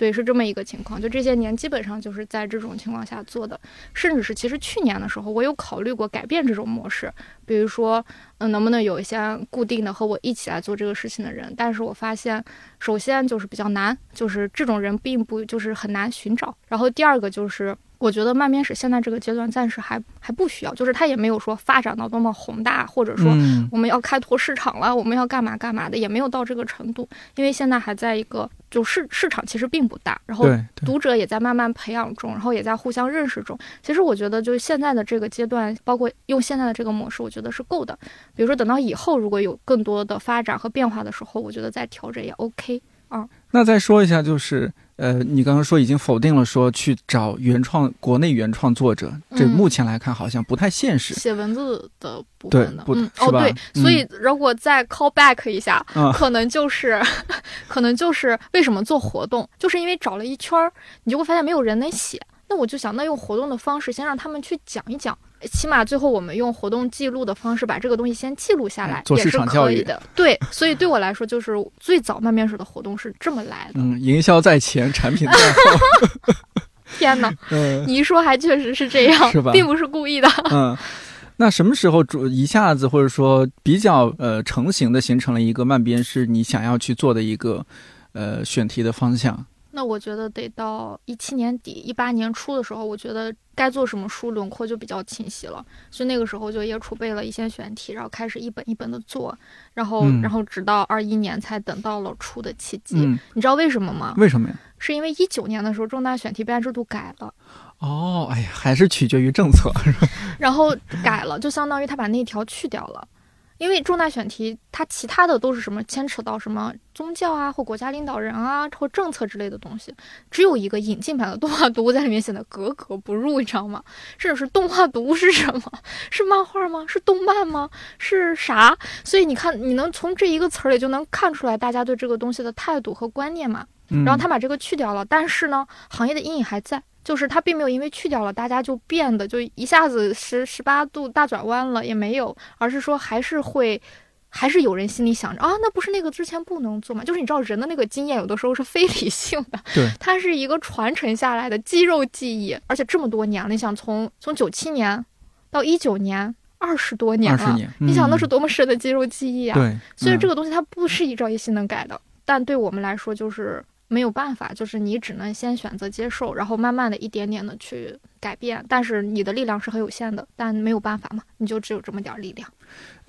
对，是这么一个情况。就这些年基本上就是在这种情况下做的，甚至是其实去年的时候，我有考虑过改变这种模式，比如说，嗯，能不能有一些固定的和我一起来做这个事情的人？但是我发现，首先就是比较难，就是这种人并不就是很难寻找。然后第二个就是。我觉得慢编史现在这个阶段暂时还还不需要，就是它也没有说发展到多么宏大，或者说嗯，我们要开拓市场了，我们要干嘛干嘛的，也没有到这个程度，因为现在还在一个就市市场其实并不大，然后读者也在慢慢培养中，然后也在互相认识中。其实我觉得，就是现在的这个阶段，包括用现在的这个模式，我觉得是够的。比如说，等到以后如果有更多的发展和变化的时候，我觉得再调整也 OK。那再说一下，就是呃，你刚刚说已经否定了说去找原创国内原创作者，这嗯目前来看好像不太现实。写文字的部分的，不嗯，哦对，嗯。所以如果再 call back 一下，啊可能就是，可能就是为什么做活动，就是因为找了一圈儿，你就会发现没有人能写。那我就想，那用活动的方式先让他们去讲一讲，起码最后我们用活动记录的方式把这个东西先记录下来，做市场教育的。对，所以对我来说，就是最早慢面食的活动是这么来的。嗯，营销在前，产品在后。天哪，你一说还确实是这样，是吧？并不是故意的。嗯，那什么时候主一下子或者说比较呃成型的形成了一个慢边是你想要去做的一个呃选题的方向？那我觉得得到一七年底、一八年初的时候，我觉得该做什么书轮廓就比较清晰了，所以那个时候就也储备了一些选题，然后开始一本一本的做，然后然后直到二一年才等到了出的契机。你知道为什么吗？为什么呀？是因为一九年的时候重大选题备案制度改了。哦，哎呀，还是取决于政策？然后改了，就相当于他把那条去掉了。因为重大选题，它其他的都是什么牵扯到什么宗教啊，或国家领导人啊，或政策之类的东西，只有一个引进版的动画读物在里面显得格格不入，你知道吗？甚至是动画读物是什么？是漫画吗？是动漫吗？是啥？所以你看，你能从这一个词儿里就能看出来大家对这个东西的态度和观念嘛？然后他把这个去掉了，但是呢，行业的阴影还在。就是它并没有因为去掉了，大家就变得就一下子十十八度大转弯了，也没有，而是说还是会，还是有人心里想着啊，那不是那个之前不能做吗？就是你知道人的那个经验有的时候是非理性的，对，它是一个传承下来的肌肉记忆，而且这么多年了，你想从从九七年到一九年，二十多年了，你想那是多么深的肌肉记忆啊！对，所以这个东西它不是一朝一夕能改的，但对我们来说就是。没有办法，就是你只能先选择接受，然后慢慢的一点点的去改变。但是你的力量是很有限的，但没有办法嘛，你就只有这么点力量。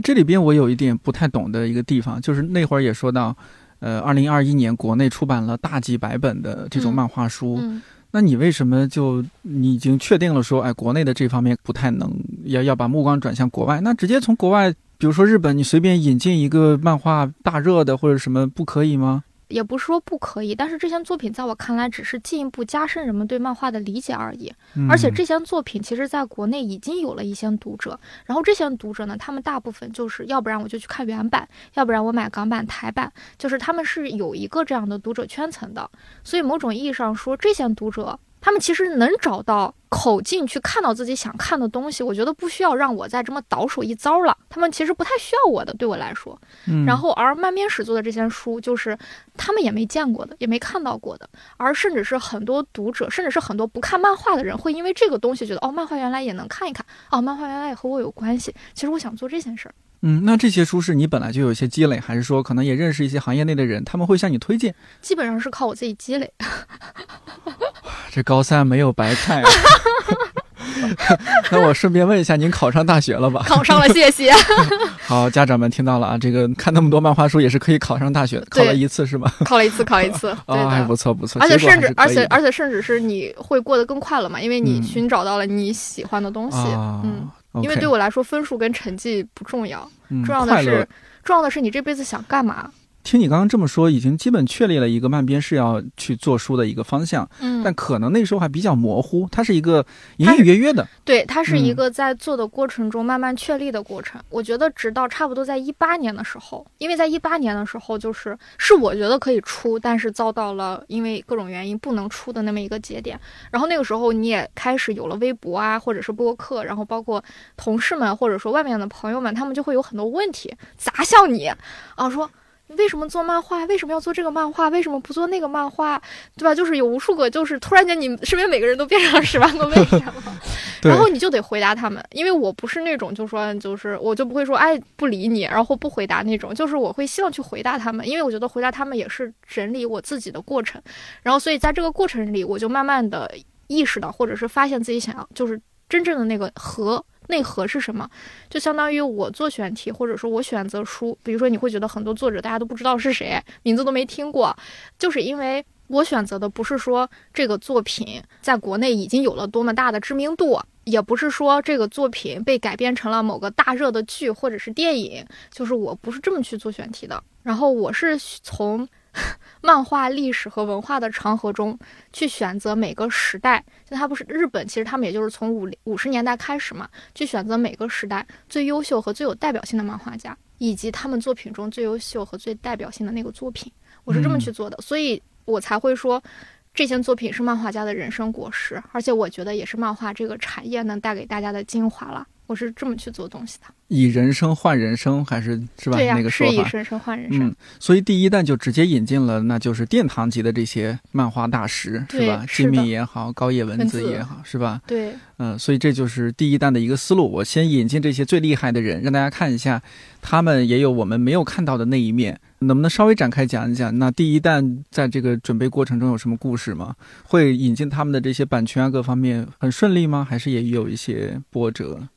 这里边我有一点不太懂的一个地方，就是那会儿也说到，呃，二零二一年国内出版了大几百本的这种漫画书，那你为什么就你已经确定了说，哎，国内的这方面不太能，要要把目光转向国外，那直接从国外，比如说日本，你随便引进一个漫画大热的或者什么，不可以吗？也不是说不可以，但是这些作品在我看来只是进一步加深人们对漫画的理解而已。而且这些作品其实在国内已经有了一些读者，然后这些读者呢，他们大部分就是要不然我就去看原版，要不然我买港版台版，就是他们是有一个这样的读者圈层的。所以某种意义上说，这些读者。他们其实能找到口径去看到自己想看的东西，我觉得不需要让我再这么倒手一遭了。他们其实不太需要我的，对我来说。嗯。然后，而漫边史做的这些书，就是他们也没见过的，也没看到过的，而甚至是很多读者，甚至是很多不看漫画的人，会因为这个东西觉得，哦，漫画原来也能看一看，哦，漫画原来也和我有关系。其实我想做这件事儿。嗯，那这些书是你本来就有一些积累，还是说可能也认识一些行业内的人，他们会向你推荐？基本上是靠我自己积累。这高三没有白菜。那我顺便问一下，您考上大学了吧？考上了，谢谢。好，家长们听到了啊，这个看那么多漫画书也是可以考上大学，考了一次是吧？考了一次，考一次。啊，还不错不错。而且甚至，而且而且甚至是你会过得更快了嘛？因为你寻找到了你喜欢的东西。嗯。因为对我来说，分数跟成绩不重要，重要的是，重要的是你这辈子想干嘛。听你刚刚这么说，已经基本确立了一个慢编是要去做书的一个方向，嗯，但可能那时候还比较模糊，它是一个隐隐约约的，对，它是一个在做的过程中慢慢确立的过程。我觉得直到差不多在一八年的时候，因为在一八年的时候，就是是我觉得可以出，但是遭到了因为各种原因不能出的那么一个节点。然后那个时候你也开始有了微博啊，或者是播客，然后包括同事们或者说外面的朋友们，他们就会有很多问题砸向你啊，说。为什么做漫画？为什么要做这个漫画？为什么不做那个漫画？对吧？就是有无数个，就是突然间，你身边每个人都变成了十万个为什么，然后你就得回答他们。因为我不是那种，就说就是我就不会说哎不理你，然后不回答那种。就是我会希望去回答他们，因为我觉得回答他们也是整理我自己的过程。然后所以在这个过程里，我就慢慢的意识到，或者是发现自己想要，就是真正的那个核。内核是什么？就相当于我做选题，或者说我选择书。比如说，你会觉得很多作者大家都不知道是谁，名字都没听过，就是因为我选择的不是说这个作品在国内已经有了多么大的知名度，也不是说这个作品被改编成了某个大热的剧或者是电影，就是我不是这么去做选题的。然后我是从。漫画历史和文化的长河中，去选择每个时代，就它不是日本，其实他们也就是从五五十年代开始嘛，去选择每个时代最优秀和最有代表性的漫画家，以及他们作品中最优秀和最代表性的那个作品，我是这么去做的，所以我才会说，这些作品是漫画家的人生果实，而且我觉得也是漫画这个产业能带给大家的精华了。我是这么去做东西的，以人生换人生，还是是吧？对呀，那个说法。是以人生换人生。嗯，所以第一弹就直接引进了，那就是殿堂级的这些漫画大师，是吧？金敏也好，高野文子也好，是吧？对。嗯，所以这就是第一弹的一个思路。我先引进这些最厉害的人，让大家看一下，他们也有我们没有看到的那一面。能不能稍微展开讲一讲？那第一弹在这个准备过程中有什么故事吗？会引进他们的这些版权啊，各方面很顺利吗？还是也有一些波折？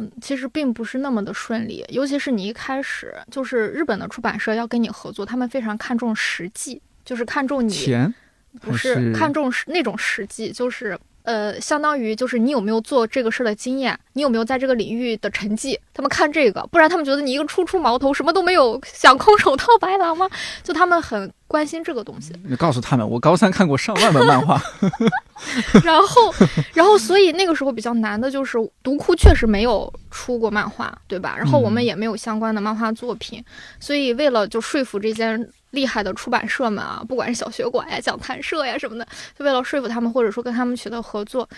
嗯，其实并不是那么的顺利，尤其是你一开始就是日本的出版社要跟你合作，他们非常看重实际，就是看重你钱，不是看重那种实际，就是呃，相当于就是你有没有做这个事儿的经验，你有没有在这个领域的成绩，他们看这个，不然他们觉得你一个初出茅头，什么都没有，想空手套白狼吗？就他们很关心这个东西。你告诉他们，我高三看过上万本漫画。然后，然后，所以那个时候比较难的就是读库确实没有出过漫画，对吧？然后我们也没有相关的漫画作品，所以为了就说服这些厉害的出版社们啊，不管是小学馆呀、讲谈社呀什么的，就为了说服他们，或者说跟他们取得合作。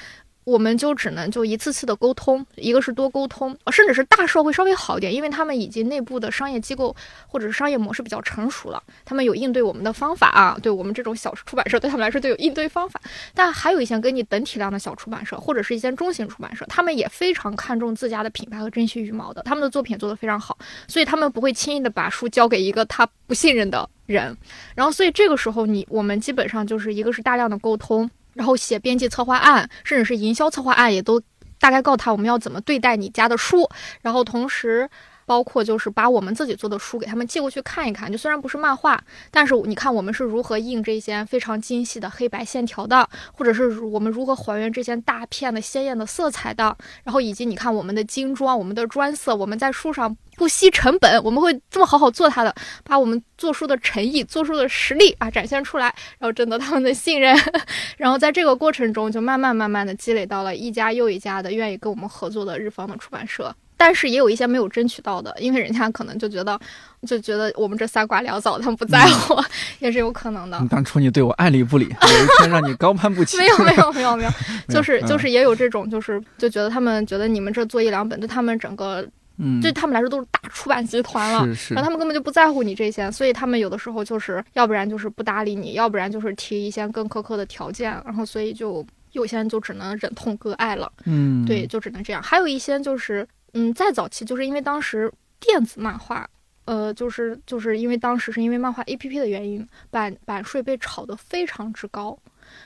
我们就只能就一次次的沟通，一个是多沟通，甚至是大社会稍微好一点，因为他们已经内部的商业机构或者是商业模式比较成熟了，他们有应对我们的方法啊。对我们这种小出版社，对他们来说就有应对方法。但还有一些跟你等体量的小出版社，或者是一些中型出版社，他们也非常看重自家的品牌和珍惜羽毛的，他们的作品做得非常好，所以他们不会轻易的把书交给一个他不信任的人。然后，所以这个时候你我们基本上就是一个是大量的沟通。然后写编辑策划案，甚至是营销策划案，也都大概告诉他我们要怎么对待你家的书。然后同时，包括就是把我们自己做的书给他们寄过去看一看。就虽然不是漫画，但是你看我们是如何印这些非常精细的黑白线条的，或者是我们如何还原这些大片的鲜艳的色彩的。然后以及你看我们的精装，我们的专色，我们在书上。不惜成本，我们会这么好好做它的，把我们做书的诚意、做书的实力啊展现出来，然后挣得他们的信任，然后在这个过程中就慢慢慢慢的积累到了一家又一家的愿意跟我们合作的日方的出版社，但是也有一些没有争取到的，因为人家可能就觉得就觉得我们这三瓜潦草，他们不在乎，也是有可能的。当初你对我爱理不理，有一天让你高攀不起。没有没有没有没有，就是就是也有这种，就是就觉得他们觉得你们这做一两本，对他们整个。嗯，对他们来说都是大出版集团了，然后他们根本就不在乎你这些，所以他们有的时候就是要不然就是不搭理你，要不然就是提一些更苛刻的条件，然后所以就有些人就只能忍痛割爱了。嗯，对，就只能这样。还有一些就是，嗯，再早期就是因为当时电子漫画，呃，就是就是因为当时是因为漫画 A P P 的原因，版版税被炒得非常之高。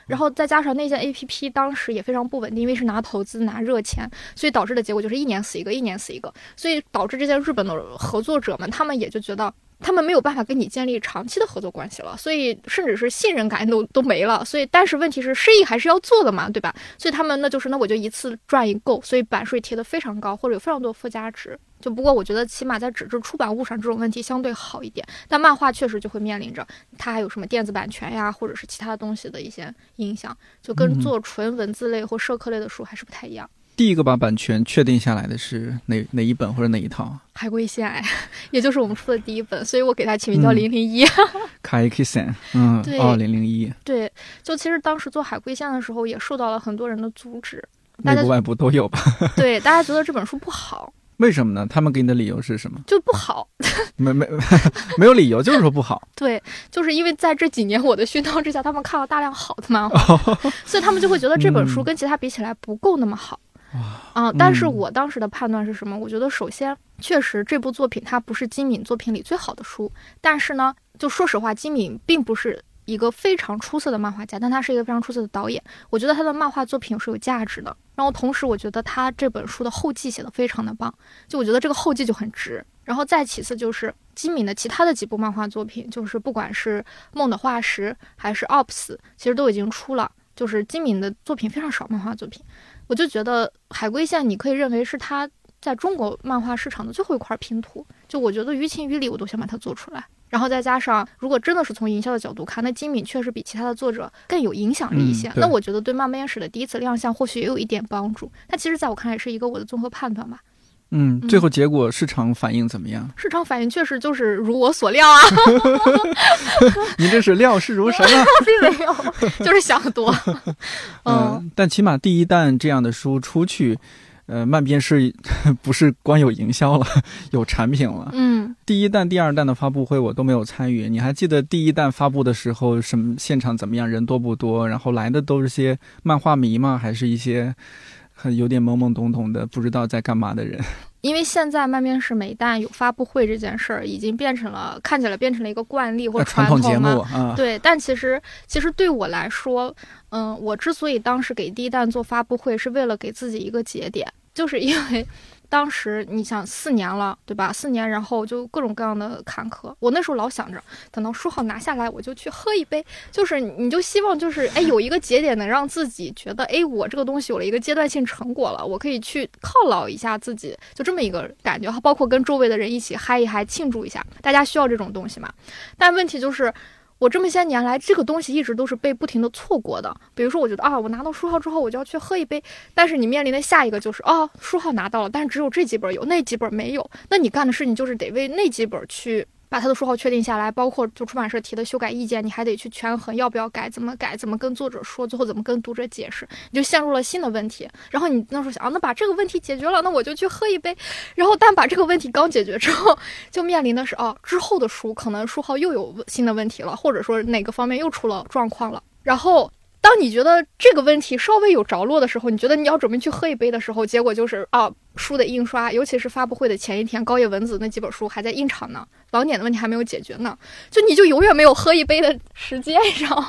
然后再加上那些 A P P 当时也非常不稳定，因为是拿投资拿热钱，所以导致的结果就是一年死一个，一年死一个，所以导致这些日本的合作者们，他们也就觉得他们没有办法跟你建立长期的合作关系了，所以甚至是信任感都都没了。所以，但是问题是生意还是要做的嘛，对吧？所以他们那就是那我就一次赚一够，所以版税贴的非常高，或者有非常多附加值。就不过我觉得起码在纸质出版物上这种问题相对好一点，但漫画确实就会面临着它还有什么电子版权呀，或者是其他东西的一些影响，就跟做纯文字类或社科类的书还是不太一样。第一个把版权确定下来的是哪哪一本或者哪一套？海龟线，也就是我们出的第一本，所以我给它起名叫零零一。海龟线，嗯，哦，零零一。对，就其实当时做海龟线的时候，也受到了很多人的阻止，内部外部都有吧？对，大家觉得这本书不好。为什么呢？他们给你的理由是什么？就不好，没没没有理由，就是说不好。对，就是因为在这几年我的熏陶之下，他们看了大量好的漫画，所以他们就会觉得这本书跟其他比起来不够那么好。嗯，但是我当时的判断是什么？我觉得首先，确实这部作品它不是金敏作品里最好的书，但是呢，就说实话，金敏并不是。一个非常出色的漫画家，但他是一个非常出色的导演。我觉得他的漫画作品是有价值的。然后同时，我觉得他这本书的后记写的非常的棒，就我觉得这个后记就很值。然后再其次就是金敏的其他的几部漫画作品，就是不管是《梦的化石》还是《Ops》，其实都已经出了。就是金敏的作品非常少，漫画作品，我就觉得《海龟线》你可以认为是它在中国漫画市场的最后一块拼图。就我觉得于情于理，我都想把它做出来。然后再加上，如果真的是从营销的角度看，那金敏确实比其他的作者更有影响力一些。那我觉得对漫漫史的第一次亮相或许也有一点帮助。但其实在我看来是一个我的综合判断吧。嗯，最后结果市场反应怎么样？市场反应确实就是如我所料啊。你这是料事如神啊？并没有，就是想的多。嗯，但起码第一弹这样的书出去。呃，漫边是 不是光有营销了，有产品了？嗯，第一弹、第二弹的发布会我都没有参与。你还记得第一弹发布的时候，什么现场怎么样？人多不多？然后来的都是些漫画迷吗？还是一些很有点懵懵懂懂的，不知道在干嘛的人？因为现在漫面是每弹有发布会这件事儿，已经变成了看起来变成了一个惯例或者传统节目啊。对，但其实其实对我来说，嗯，我之所以当时给第一弹做发布会，是为了给自己一个节点，就是因为。当时你想四年了，对吧？四年，然后就各种各样的坎坷。我那时候老想着，等到书号拿下来，我就去喝一杯。就是你就希望就是哎，有一个节点能让自己觉得哎，我这个东西有了一个阶段性成果了，我可以去犒劳一下自己，就这么一个感觉。包括跟周围的人一起嗨一嗨，庆祝一下，大家需要这种东西嘛？但问题就是。我这么些年来，这个东西一直都是被不停的错过的。比如说，我觉得啊，我拿到书号之后，我就要去喝一杯。但是你面临的下一个就是，哦，书号拿到了，但是只有这几本有，那几本没有。那你干的事情就是得为那几本去。把他的书号确定下来，包括就出版社提的修改意见，你还得去权衡要不要改，怎么改，怎么跟作者说，最后怎么跟读者解释，你就陷入了新的问题。然后你那时候想啊，那把这个问题解决了，那我就去喝一杯。然后但把这个问题刚解决之后，就面临的是哦，之后的书可能书号又有新的问题了，或者说哪个方面又出了状况了。然后当你觉得这个问题稍微有着落的时候，你觉得你要准备去喝一杯的时候，结果就是啊。书的印刷，尤其是发布会的前一天，高野文子那几本书还在印厂呢，网点的问题还没有解决呢，就你就永远没有喝一杯的时间，你知道吗？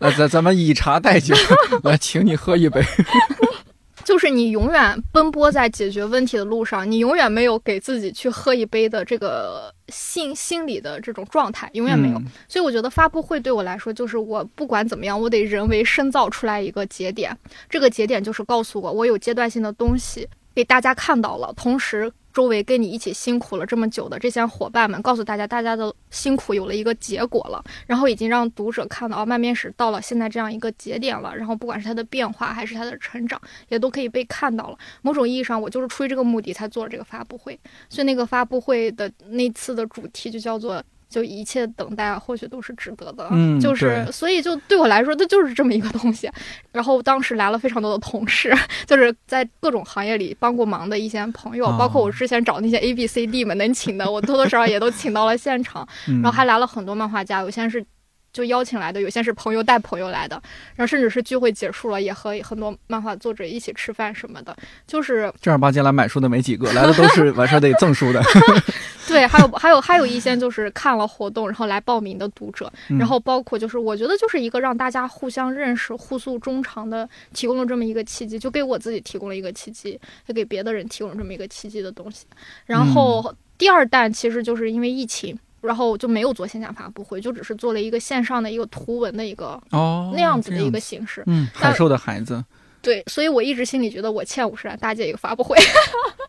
那咱咱们以茶代酒，来请你喝一杯。就是你永远奔波在解决问题的路上，你永远没有给自己去喝一杯的这个心心理的这种状态，永远没有。所以我觉得发布会对我来说，就是我不管怎么样，我得人为深造出来一个节点，这个节点就是告诉我，我有阶段性的东西。给大家看到了，同时周围跟你一起辛苦了这么久的这些伙伴们，告诉大家，大家的辛苦有了一个结果了，然后已经让读者看到，哦，漫面史到了现在这样一个节点了，然后不管是它的变化还是它的成长，也都可以被看到了。某种意义上，我就是出于这个目的才做了这个发布会，所以那个发布会的那次的主题就叫做。就一切等待或许都是值得的，嗯，就是所以就对我来说，它就是这么一个东西。然后当时来了非常多的同事，就是在各种行业里帮过忙的一些朋友，包括我之前找那些 A B C D 们能请的，我多多少少也都请到了现场。然后还来了很多漫画家，有些是。就邀请来的，有些是朋友带朋友来的，然后甚至是聚会结束了，也和很多漫画作者一起吃饭什么的，就是正儿八经来买书的没几个，来的都是 完事儿得赠书的。对，还有还有还有一些就是看了活动然后来报名的读者，然后包括就是我觉得就是一个让大家互相认识、互诉衷肠的，提供了这么一个契机，就给我自己提供了一个契机，也给别的人提供了这么一个契机的东西。然后第二弹其实就是因为疫情。然后就没有做线下发布会，就只是做了一个线上的一个图文的一个哦那样子的一个形式。嗯，海兽的孩子。对，所以我一直心里觉得我欠五十万大姐一个发布会。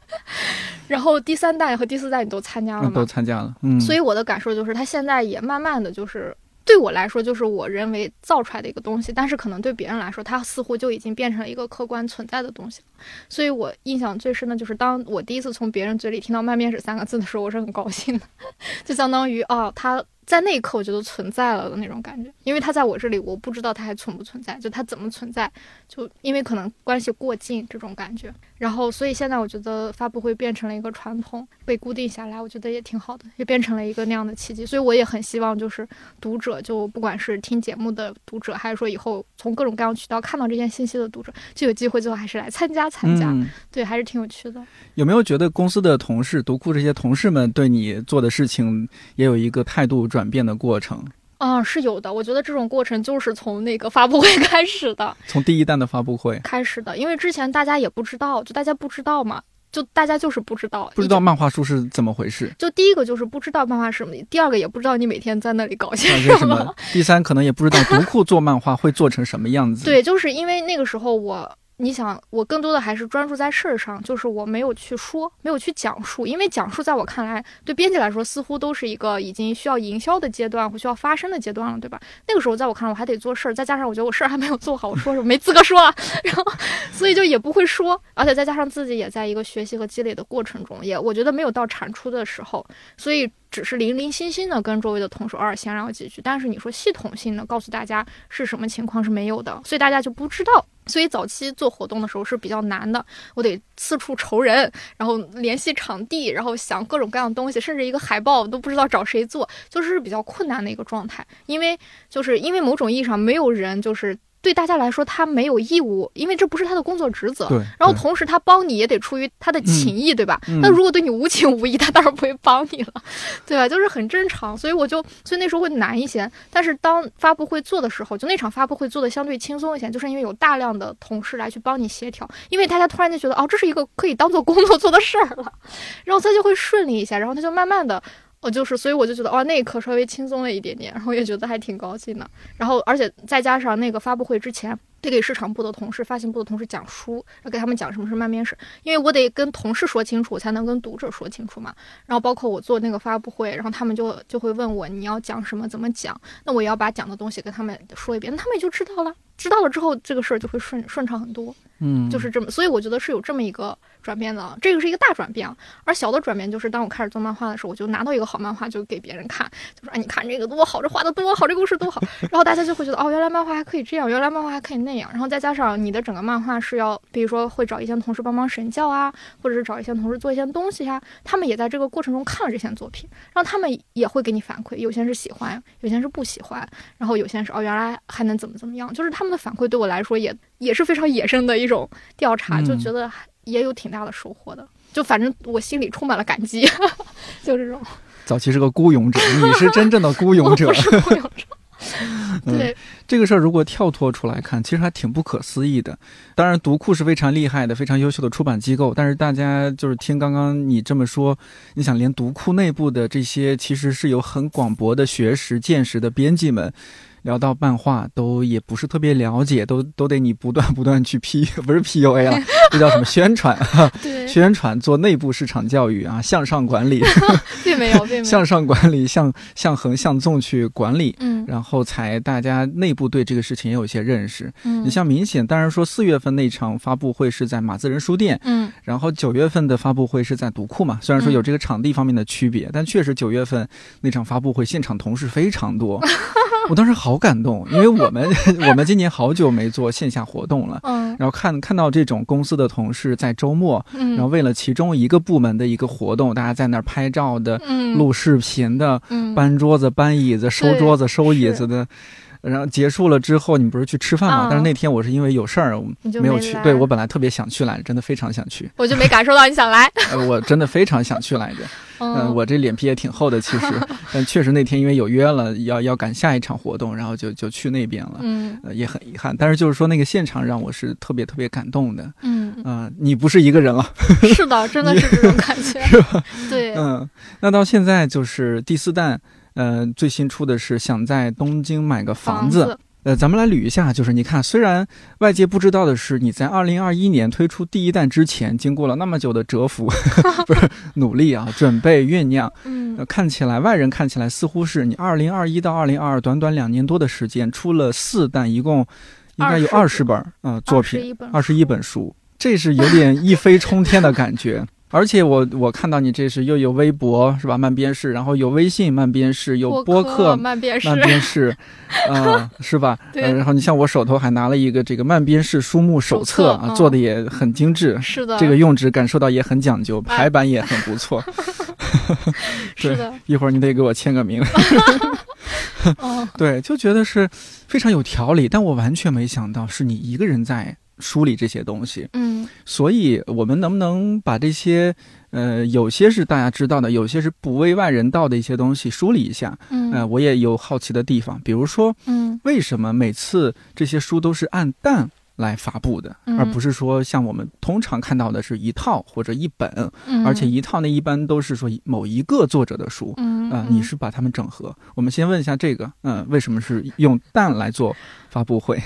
然后第三代和第四代你都参加了吗？都参加了。嗯。所以我的感受就是，他现在也慢慢的就是。对我来说，就是我人为造出来的一个东西，但是可能对别人来说，它似乎就已经变成了一个客观存在的东西。所以我印象最深的就是，当我第一次从别人嘴里听到“卖面史”三个字的时候，我是很高兴的，就相当于啊，他。在那一刻，我觉得存在了的那种感觉，因为他在我这里，我不知道他还存不存在，就他怎么存在，就因为可能关系过近这种感觉，然后所以现在我觉得发布会变成了一个传统，被固定下来，我觉得也挺好的，也变成了一个那样的契机，所以我也很希望就是读者，就不管是听节目的读者，还是说以后从各种各样渠道看到这些信息的读者，就有机会最后还是来参加参加，对，还是挺有趣的。有没有觉得公司的同事、读库这些同事们对你做的事情也有一个态度？转变的过程啊，是有的。我觉得这种过程就是从那个发布会开始的，从第一弹的发布会开始的。因为之前大家也不知道，就大家不知道嘛，就大家就是不知道，不知道漫画书是怎么回事。就第一个就是不知道漫画是什么，第二个也不知道你每天在那里搞些什么，第三可能也不知道读库做漫画会做成什么样子。对，就是因为那个时候我。你想，我更多的还是专注在事儿上，就是我没有去说，没有去讲述，因为讲述在我看来，对编辑来说，似乎都是一个已经需要营销的阶段或需要发生的阶段了，对吧？那个时候，在我看来，我还得做事儿，再加上我觉得我事儿还没有做好，我说什么没资格说，然后，所以就也不会说，而且再加上自己也在一个学习和积累的过程中，也我觉得没有到产出的时候，所以。只是零零星星的跟周围的同事偶尔闲聊几句，但是你说系统性的告诉大家是什么情况是没有的，所以大家就不知道。所以早期做活动的时候是比较难的，我得四处筹人，然后联系场地，然后想各种各样的东西，甚至一个海报都不知道找谁做，就是比较困难的一个状态。因为就是因为某种意义上没有人就是。对大家来说，他没有义务，因为这不是他的工作职责。对。然后同时，他帮你也得出于他的情谊，对吧？那如果对你无情无义，他当然不会帮你了，对吧？就是很正常。所以我就，所以那时候会难一些。但是当发布会做的时候，就那场发布会做的相对轻松一些，就是因为有大量的同事来去帮你协调，因为大家突然间觉得，哦，这是一个可以当做工作做的事儿了，然后他就会顺利一些，然后他就慢慢的。我就是，所以我就觉得，哇，那一刻稍微轻松了一点点，然后也觉得还挺高兴的。然后，而且再加上那个发布会之前，得给市场部的同事、发行部的同事讲书，要给他们讲什么是慢面试，因为我得跟同事说清楚，才能跟读者说清楚嘛。然后，包括我做那个发布会，然后他们就就会问我你要讲什么，怎么讲，那我也要把讲的东西跟他们说一遍，那他们也就知道了。知道了之后，这个事儿就会顺顺畅很多。嗯，就是这么，所以我觉得是有这么一个转变的。这个是一个大转变，而小的转变就是当我开始做漫画的时候，我就拿到一个好漫画就给别人看，就说：“哎，你看这个多好，这画的多好，这故事多好。”然后大家就会觉得：“哦，原来漫画还可以这样，原来漫画还可以那样。”然后再加上你的整个漫画是要，比如说会找一些同事帮忙审教啊，或者是找一些同事做一些东西呀，他们也在这个过程中看了这些作品，然后他们也会给你反馈，有些人是喜欢，有些人是不喜欢，然后有些人是哦，原来还能怎么怎么样，就是他们的反馈对我来说也。也是非常野生的一种调查，就觉得也有挺大的收获的。就反正我心里充满了感激，就这种。早期是个孤勇者，你是真正的孤勇者。孤勇者。对这个事儿，如果跳脱出来看，其实还挺不可思议的。当然，读库是非常厉害的、非常优秀的出版机构，但是大家就是听刚刚你这么说，你想连读库内部的这些其实是有很广博的学识见识的编辑们。聊到漫画，都也不是特别了解，都都得你不断不断去 P，不是 PUA 了，这叫什么宣传？对，宣传做内部市场教育啊，向上管理，并没有，并没有。向上管理，向向横向纵去管理，嗯，然后才大家内部对这个事情也有一些认识。嗯，你像明显，当然说四月份那场发布会是在马自仁书店，嗯，然后九月份的发布会是在读库嘛，虽然说有这个场地方面的区别，但确实九月份那场发布会现场同事非常多。我当时好感动，因为我们 我们今年好久没做线下活动了，嗯，然后看看到这种公司的同事在周末，嗯，然后为了其中一个部门的一个活动，大家在那儿拍照的，嗯，录视频的，嗯，搬桌子、搬椅子、收桌子、收椅子的。然后结束了之后，你不是去吃饭吗？但是那天我是因为有事儿，没有去。对我本来特别想去来着，真的非常想去。我就没感受到你想来。呃，我真的非常想去来着。嗯，我这脸皮也挺厚的，其实，但确实那天因为有约了，要要赶下一场活动，然后就就去那边了。嗯，也很遗憾。但是就是说那个现场让我是特别特别感动的。嗯嗯，你不是一个人了。是的，真的是这种感觉。是吧？对。嗯，那到现在就是第四弹。呃，最新出的是想在东京买个房子。呃，咱们来捋一下，就是你看，虽然外界不知道的是，你在二零二一年推出第一弹之前，经过了那么久的蛰伏，不是 努力啊，准备酝酿。嗯，看起来外人看起来似乎是你二零二一到二零二二短短两年多的时间出了四弹，一共应该有二十本啊作品，二十一本书，这是有点一飞冲天的感觉。而且我我看到你这是又有微博是吧？慢编室，然后有微信慢编室，有播客慢编室，啊，是吧？对。然后你像我手头还拿了一个这个慢编室书目手册啊，做的也很精致。是的。这个用纸感受到也很讲究，排版也很不错。是的。一会儿你得给我签个名。哦。对，就觉得是非常有条理，但我完全没想到是你一个人在。梳理这些东西，嗯，所以我们能不能把这些，呃，有些是大家知道的，有些是不为外人道的一些东西梳理一下？嗯，呃，我也有好奇的地方，比如说，嗯，为什么每次这些书都是按弹来发布的，而不是说像我们通常看到的是一套或者一本，而且一套呢一般都是说某一个作者的书，嗯，啊，你是把它们整合？我们先问一下这个，嗯，为什么是用蛋来做发布会？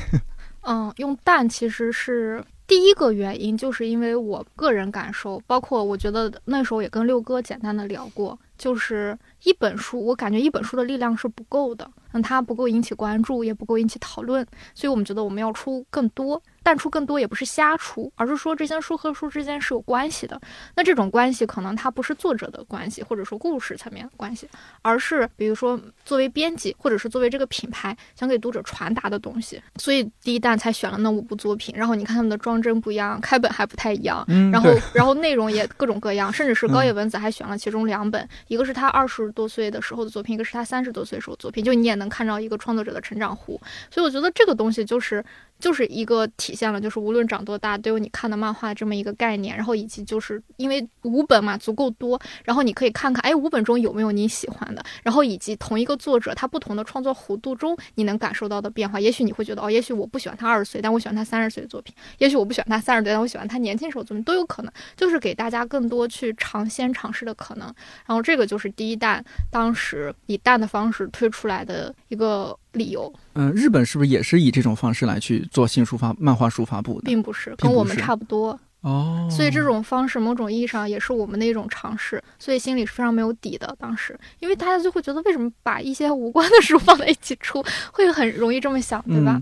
嗯，用淡其实是第一个原因，就是因为我个人感受，包括我觉得那时候也跟六哥简单的聊过，就是一本书，我感觉一本书的力量是不够的，嗯，它不够引起关注，也不够引起讨论，所以我们觉得我们要出更多。淡出更多也不是瞎出，而是说这些书和书之间是有关系的。那这种关系可能它不是作者的关系，或者说故事层面的关系，而是比如说作为编辑，或者是作为这个品牌想给读者传达的东西。所以第一弹才选了那五部作品。然后你看他们的装帧不一样，开本还不太一样，然后然后内容也各种各样，甚至是高野文子还选了其中两本，一个是他二十多岁的时候的作品，一个是他三十多岁时候作品，就你也能看到一个创作者的成长弧。所以我觉得这个东西就是。就是一个体现了，就是无论长多大都有你看的漫画这么一个概念，然后以及就是因为五本嘛足够多，然后你可以看看，哎，五本中有没有你喜欢的，然后以及同一个作者他不同的创作弧度中你能感受到的变化，也许你会觉得哦，也许我不喜欢他二十岁，但我喜欢他三十岁的作品，也许我不喜欢他三十岁，但我喜欢他年轻时候作品都有可能，就是给大家更多去尝鲜尝试的可能，然后这个就是第一弹当时以弹的方式推出来的一个。理由，嗯，日本是不是也是以这种方式来去做新书发漫画书发布的？并不是，跟我们差不多哦。所以这种方式，某种意义上也是我们的一种尝试。所以心里是非常没有底的。当时，因为大家就会觉得，为什么把一些无关的书放在一起出，会很容易这么想，对吧？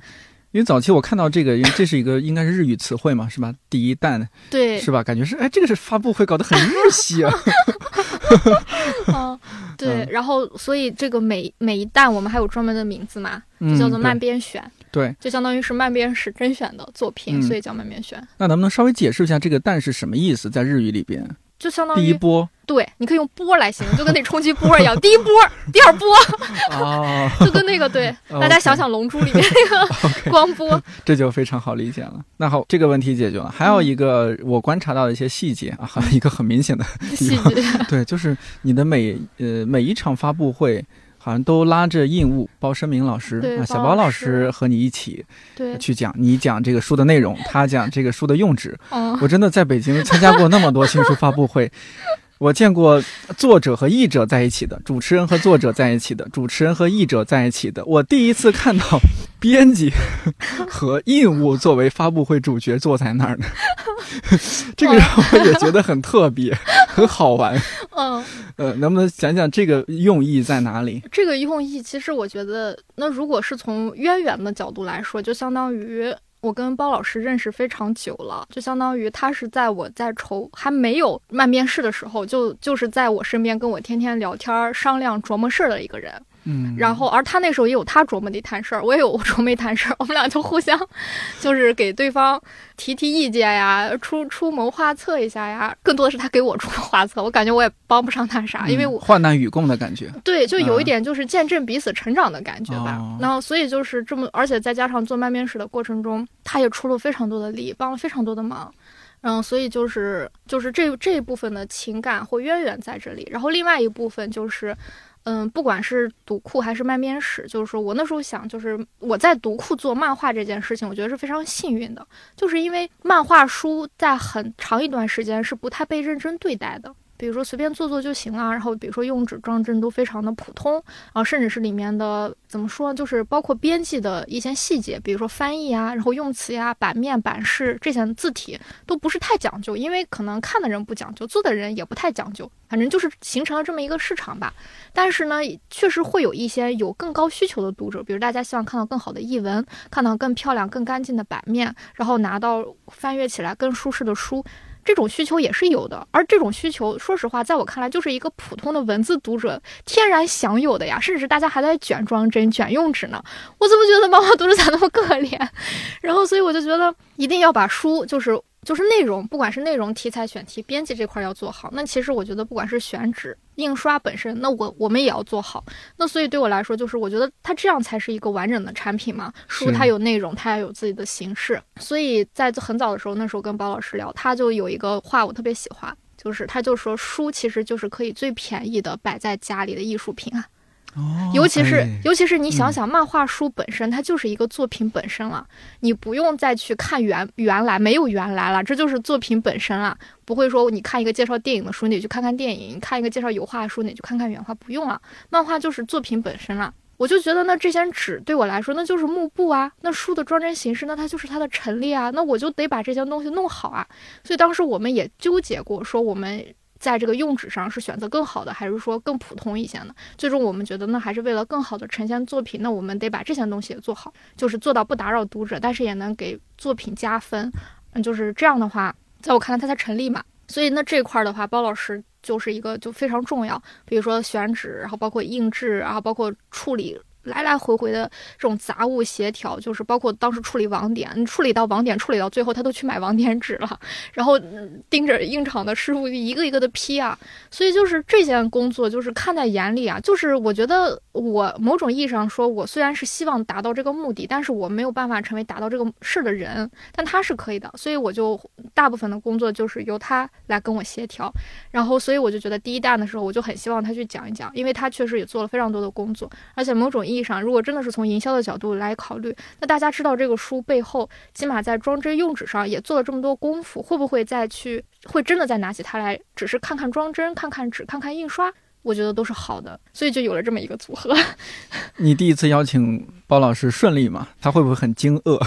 因为早期我看到这个，因为这是一个应该是日语词汇嘛，是吧？第一弹，对，是吧？感觉是，哎，这个是发布会搞得很日系啊。嗯，对。然后，所以这个每每一弹我们还有专门的名字嘛，就叫做慢编选。对，就相当于是慢编史甄选的作品，所以叫慢编选。那能不能稍微解释一下这个“弹”是什么意思？在日语里边？就相当于第一波，对，你可以用波来形容，就跟那冲击波一样。第一波，第二波，哦，就跟那个对，大家想想《龙珠》里面那个 光波，这就非常好理解了。那好，这个问题解决了。还有一个我观察到的一些细节啊，还有一个很明显的细节，对，就是你的每呃每一场发布会。好像都拉着印务包申明老师啊，小包老师和你一起去讲，你讲这个书的内容，他讲这个书的用纸。我真的在北京参加过那么多新书发布会。我见过作者和译者在一起的，主持人和作者在一起的，主持人和译者在一起的。我第一次看到编辑和印务作为发布会主角坐在那儿呢，这个让我也觉得很特别，很好玩。嗯，呃，能不能讲讲这个用意在哪里？这个用意其实我觉得，那如果是从渊源的角度来说，就相当于。我跟包老师认识非常久了，就相当于他是在我在筹还没有慢面试的时候，就就是在我身边跟我天天聊天商量琢磨事儿的一个人。嗯，然后而他那时候也有他琢磨的一摊事儿，我也有我 琢磨一摊事儿，我们俩就互相，就是给对方提提意见呀，出出谋划策一下呀。更多的是他给我出谋划策，我感觉我也帮不上他啥，因为我患难与共的感觉。对，就有一点就是见证彼此成长的感觉吧。然后所以就是这么，而且再加上做慢面试的过程中，他也出了非常多的力，帮了非常多的忙。嗯，所以就是就是这这一部分的情感或渊源在这里。然后另外一部分就是。嗯，不管是读库还是漫编史，就是说我那时候想，就是我在读库做漫画这件事情，我觉得是非常幸运的，就是因为漫画书在很长一段时间是不太被认真对待的。比如说随便做做就行了，然后比如说用纸装帧都非常的普通，然后甚至是里面的怎么说，就是包括编辑的一些细节，比如说翻译啊，然后用词呀、版面、版式这些字体都不是太讲究，因为可能看的人不讲究，做的人也不太讲究，反正就是形成了这么一个市场吧。但是呢，确实会有一些有更高需求的读者，比如大家希望看到更好的译文，看到更漂亮、更干净的版面，然后拿到翻阅起来更舒适的书。这种需求也是有的，而这种需求，说实话，在我看来，就是一个普通的文字读者天然享有的呀。甚至大家还在卷装帧、卷用纸呢，我怎么觉得漫画读者咋那么可怜？然后，所以我就觉得一定要把书，就是。就是内容，不管是内容、题材、选题、编辑这块要做好。那其实我觉得，不管是选址、印刷本身，那我我们也要做好。那所以对我来说，就是我觉得它这样才是一个完整的产品嘛。书它有内容，它要有自己的形式。所以在很早的时候，那时候跟包老师聊，他就有一个话我特别喜欢，就是他就说书其实就是可以最便宜的摆在家里的艺术品啊。尤其是尤其是你想想，漫画书本身它就是一个作品本身了，你不用再去看原原来没有原来了，这就是作品本身了。不会说你看一个介绍电影的书，你去看看电影；你看一个介绍油画的书，你去看看原画，不用了。漫画就是作品本身了。我就觉得那这些纸对我来说那就是幕布啊，那书的装帧形式那它就是它的陈列啊，那我就得把这些东西弄好啊。所以当时我们也纠结过，说我们在这个用纸上是选择更好的，还是说更普通一些呢？最终我们觉得呢还是为了更好的呈现作品，那我们得把这些东西也做好，就是做到不打扰读者，但是也能给作品加分。嗯，就是这样的话，在我看来它才成立嘛。所以那这块儿的话，包老师。就是一个就非常重要，比如说选址，然后包括印制，然后包括处理。来来回回的这种杂物协调，就是包括当时处理网点，处理到网点，处理到最后，他都去买网点纸了，然后盯着印厂的师傅一个一个的批啊，所以就是这些工作就是看在眼里啊，就是我觉得我某种意义上说，我虽然是希望达到这个目的，但是我没有办法成为达到这个事的人，但他是可以的，所以我就大部分的工作就是由他来跟我协调，然后所以我就觉得第一弹的时候，我就很希望他去讲一讲，因为他确实也做了非常多的工作，而且某种意。意义上，如果真的是从营销的角度来考虑，那大家知道这个书背后，起码在装帧用纸上也做了这么多功夫，会不会再去，会真的再拿起它来，只是看看装帧、看看纸、看看印刷？我觉得都是好的，所以就有了这么一个组合。你第一次邀请包老师顺利吗？他会不会很惊愕？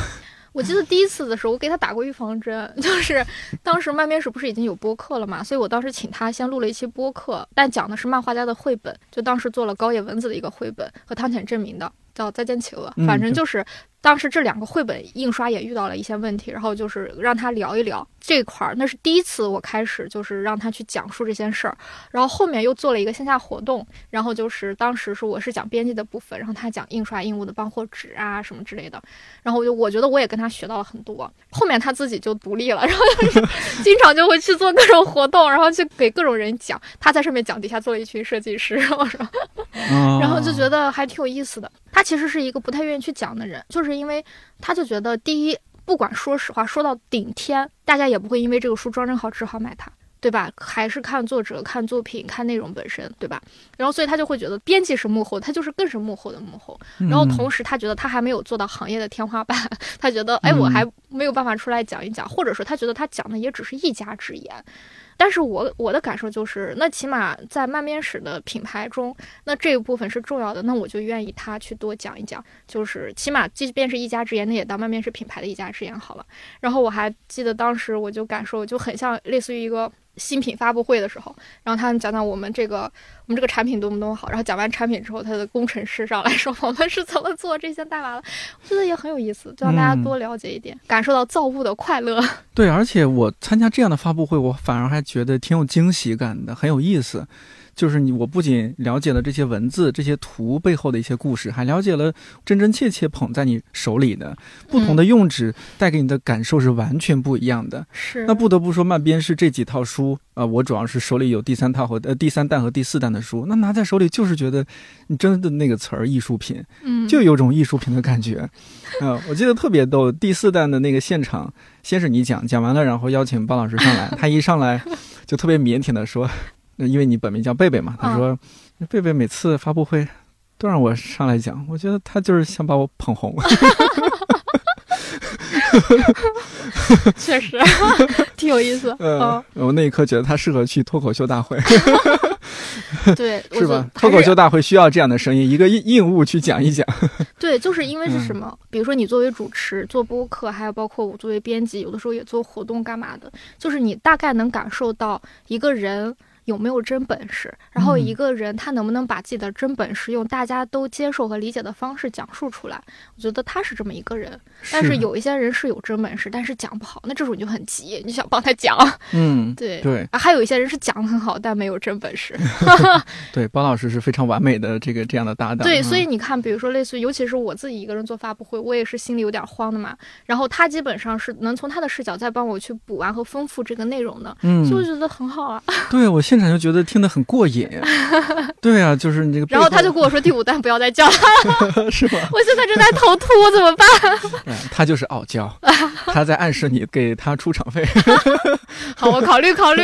我记得第一次的时候，我给他打过预防针，就是当时漫面史不是已经有播客了嘛，所以我当时请他先录了一期播客，但讲的是漫画家的绘本，就当时做了高野文子的一个绘本和汤浅证明的，叫《再见企鹅》，反正就是。当时这两个绘本印刷也遇到了一些问题，然后就是让他聊一聊这块儿，那是第一次我开始就是让他去讲述这件事儿，然后后面又做了一个线下活动，然后就是当时是我是讲编辑的部分，然后他讲印刷印务的帮货纸啊什么之类的，然后我就我觉得我也跟他学到了很多，后面他自己就独立了，然后就是 经常就会去做各种活动，然后去给各种人讲，他在上面讲，底下做了一群设计师，我说，然后就觉得还挺有意思的。他其实是一个不太愿意去讲的人，就是因为他就觉得，第一，不管说实话说到顶天，大家也不会因为这个书装帧好只好买它，对吧？还是看作者、看作品、看内容本身，对吧？然后所以他就会觉得，编辑是幕后，他就是更是幕后的幕后。然后同时他觉得他还没有做到行业的天花板，他觉得，哎，我还没有办法出来讲一讲，或者说他觉得他讲的也只是一家之言。但是我我的感受就是，那起码在漫边史的品牌中，那这一部分是重要的，那我就愿意他去多讲一讲，就是起码即便是一家之言，那也当漫边史品牌的一家之言好了。然后我还记得当时我就感受就很像类似于一个。新品发布会的时候，然后他们讲讲我们这个我们这个产品多么多么好，然后讲完产品之后，他的工程师上来说我们是怎么做这些代码的，我觉得也很有意思，就让大家多了解一点，感受到造物的快乐。对，而且我参加这样的发布会，我反而还觉得挺有惊喜感的，很有意思。就是你，我不仅了解了这些文字、这些图背后的一些故事，还了解了真真切切捧在你手里的不同的用纸带给你的感受是完全不一样的。是，那不得不说，漫边是这几套书啊，我主要是手里有第三套和呃第三弹和第四弹的书，那拿在手里就是觉得你真的那个词儿艺术品，嗯，就有种艺术品的感觉。嗯，我记得特别逗，第四弹的那个现场，先是你讲讲完了，然后邀请包老师上来，他一上来就特别腼腆的说。那因为你本名叫贝贝嘛，他说，贝贝每次发布会都让我上来讲，我觉得他就是想把我捧红。确实，挺有意思。嗯，我那一刻觉得他适合去脱口秀大会。对，是吧？脱口秀大会需要这样的声音，一个硬硬物去讲一讲。对，就是因为是什么？比如说你作为主持做播客，还有包括我作为编辑，有的时候也做活动干嘛的，就是你大概能感受到一个人。有没有真本事？然后一个人他能不能把自己的真本事用大家都接受和理解的方式讲述出来？我觉得他是这么一个人。但是有一些人是有真本事，但是讲不好，那这种你就很急，你想帮他讲。嗯，对对。还有一些人是讲的很好，但没有真本事。对，包老师是非常完美的这个这样的搭档。对，所以你看，比如说类似于，尤其是我自己一个人做发布会，我也是心里有点慌的嘛。然后他基本上是能从他的视角再帮我去补完和丰富这个内容的，嗯，所以我觉得很好啊。对我现场就觉得听得很过瘾，对啊，就是你这个。然后他就跟我说：“第五弹不要再叫了，是吗？”我现在正在头秃，怎么办？他就是傲娇，他在暗示你给他出场费。好，我考虑考虑。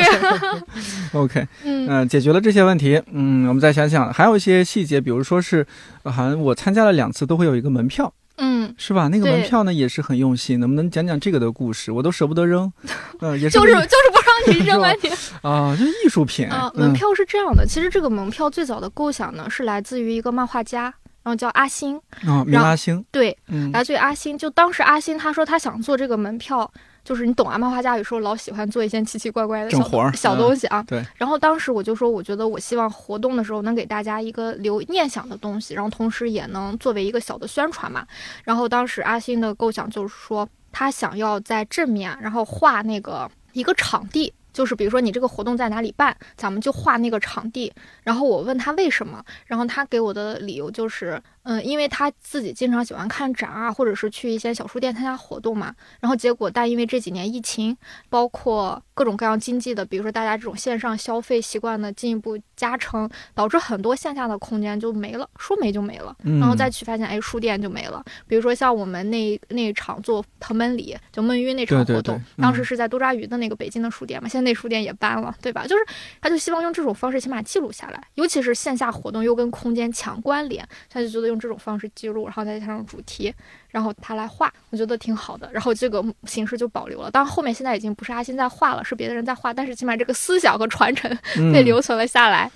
OK，嗯，解决了这些问题，嗯，我们再想想，还有一些细节，比如说是，好像我参加了两次，都会有一个门票。嗯，是吧？那个门票呢也是很用心，能不能讲讲这个的故事？我都舍不得扔，嗯，也是就是就是不让你扔啊 你啊，就是艺术品啊。门票是这样的，其实这个门票最早的构想呢是来自于一个漫画家，然后叫阿星，哦，名阿星，对，嗯，来自于阿星。就当时阿星他说他想做这个门票，就是你懂啊，漫画家有时候老喜欢做一些奇奇怪怪的小小嗯东西啊。对，然后当时我就说，我觉得我希望活动的时候能给大家一个留念想的东西，然后同时也能作为一个小的宣传嘛。然后当时阿星的构想就是说，他想要在正面，然后画那个一个场地。就是比如说你这个活动在哪里办，咱们就画那个场地。然后我问他为什么，然后他给我的理由就是，嗯，因为他自己经常喜欢看展啊，或者是去一些小书店参加活动嘛。然后结果，但因为这几年疫情，包括各种各样经济的，比如说大家这种线上消费习惯的进一步加成，导致很多线下的空间就没了，说没就没了。嗯然后再去发现，哎，书店就没了。比如说像我们那那一场做藤本里，就闷晕那场对对活动，对嗯当时是在多抓鱼的那个北京的书店嘛，现在那书店也搬了，对吧？就是他就希望用这种方式起码记录下来，尤其是线下活动又跟空间强关联，他就觉得用这种方式记录，然后再加上主题，然后他来画，我觉得挺好的。然后这个形式就保留了，当然后面现在已经不是阿星在画了，是别的人在画，但是起码这个思想和传承 被嗯留存了下来。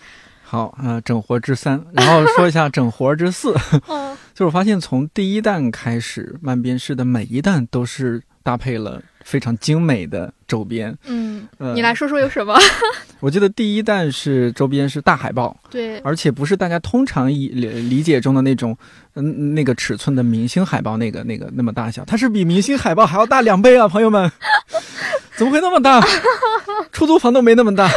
好，呃，整活之三，然后说一下整活之四，嗯，就是我发现从第一弹开始，漫编式的每一弹都是搭配了非常精美的周边。嗯，呃你来说说有什么？我记得第一弹是周边是大海报，对，而且不是大家通常以理理解中的那种，嗯，那个尺寸的明星海报那个那个那么大小，它是比明星海报还要大两倍啊，朋友们，怎么会那么大？出租房都没那么大。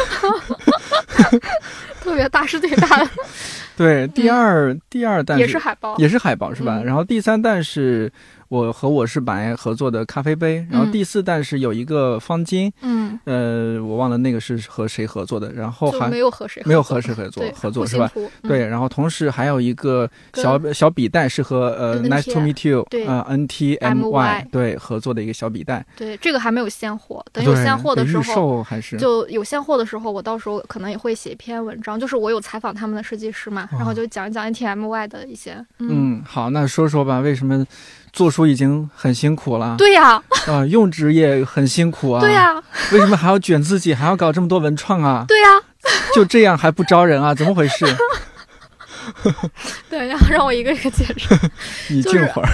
特别大是最大的，对，第二、第二弹也是海报。也是海报是吧？嗯然后第三弹是我和我是白合作的咖啡杯，然后第四弹是有一个方巾，嗯，呃，我忘了那个是和谁合作的，然后还就没有和谁没有和谁合作对合作是吧？对，然后同时还有一个小小笔袋是和呃嗯 Nice to meet you 对。呃 N T M MY 对合作的一个小笔袋，对，这个还没有现货，等有现货的时预候。售还是？就有现货的时候，我到时候可能也会写一篇文章，就是我有采访他们的设计师嘛，然后就讲一讲 NTMY 的一些，嗯，嗯好，那说说吧，为什么做书已经很辛苦了？对呀，啊，用纸也很辛苦啊，对呀，为什么还要卷自己，还要搞这么多文创啊？对呀，就这样还不招人啊？怎么回事？对，然后让我一个一个解释。你就是静会儿。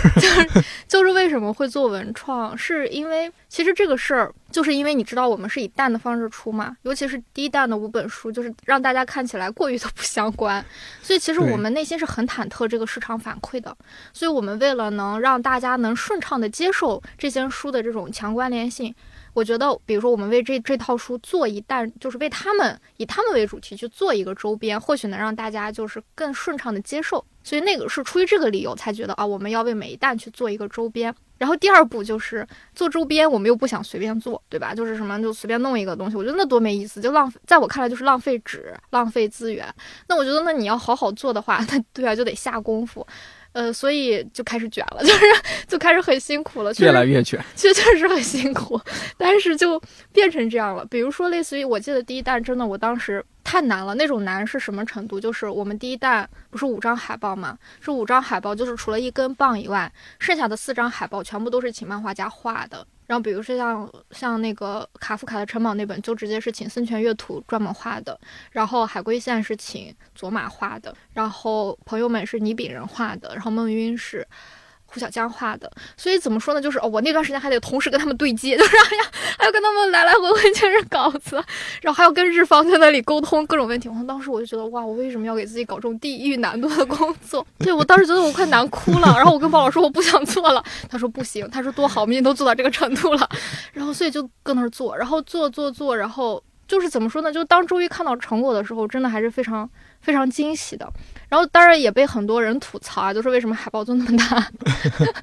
就是为什么会做文创，是因为其实这个事儿，就是因为你知道我们是以淡的方式出嘛，尤其是第一弹的五本书，就是让大家看起来过于的不相关，所以其实我们内心是很忐忑这个市场反馈的，所以我们为了能让大家能顺畅的接受这些书的这种强关联性。我觉得，比如说，我们为这这套书做一弹，就是为他们以他们为主题去做一个周边，或许能让大家就是更顺畅的接受。所以那个是出于这个理由才觉得啊，我们要为每一弹去做一个周边。然后第二步就是做周边，我们又不想随便做，对吧？就是什么就随便弄一个东西，我觉得那多没意思，就浪费，在我看来就是浪费纸、浪费资源。那我觉得，那你要好好做的话，那对啊，就得下功夫。呃，所以就开始卷了，就是就开始很辛苦了，确越实来越卷。确确实很辛苦，但是就变成这样了。比如说，类似于我记得第一弹，真的我当时太难了。那种难是什么程度？就是我们第一弹不是五张海报嘛？是五张海报，就是除了一根棒以外，剩下的四张海报全部都是请漫画家画的。然后比如说像像那个卡夫卡的《城堡》那本，就直接是请森泉月图专门画的。然后海龟线是请佐马画的，然后朋友们是倪炳人画的，然后梦晕是。小江画的，所以怎么说呢？就是哦，我那段时间还得同时跟他们对接，就是哎呀，还要跟他们来来回回确认稿子，然后还要跟日方在那里沟通各种问题。我当时我就觉得哇，我为什么要给自己搞这种地狱难度的工作？对我当时觉得我快难哭了。然后我跟包老师说我不想做了，他说不行，他说多好，我们都做到这个程度了。然后所以就搁那儿做，然后做做做，然后就是怎么说呢？就当终于看到成果的时候，真的还是非常非常惊喜的。然后当然也被很多人吐槽啊，就说为什么海报做那么大，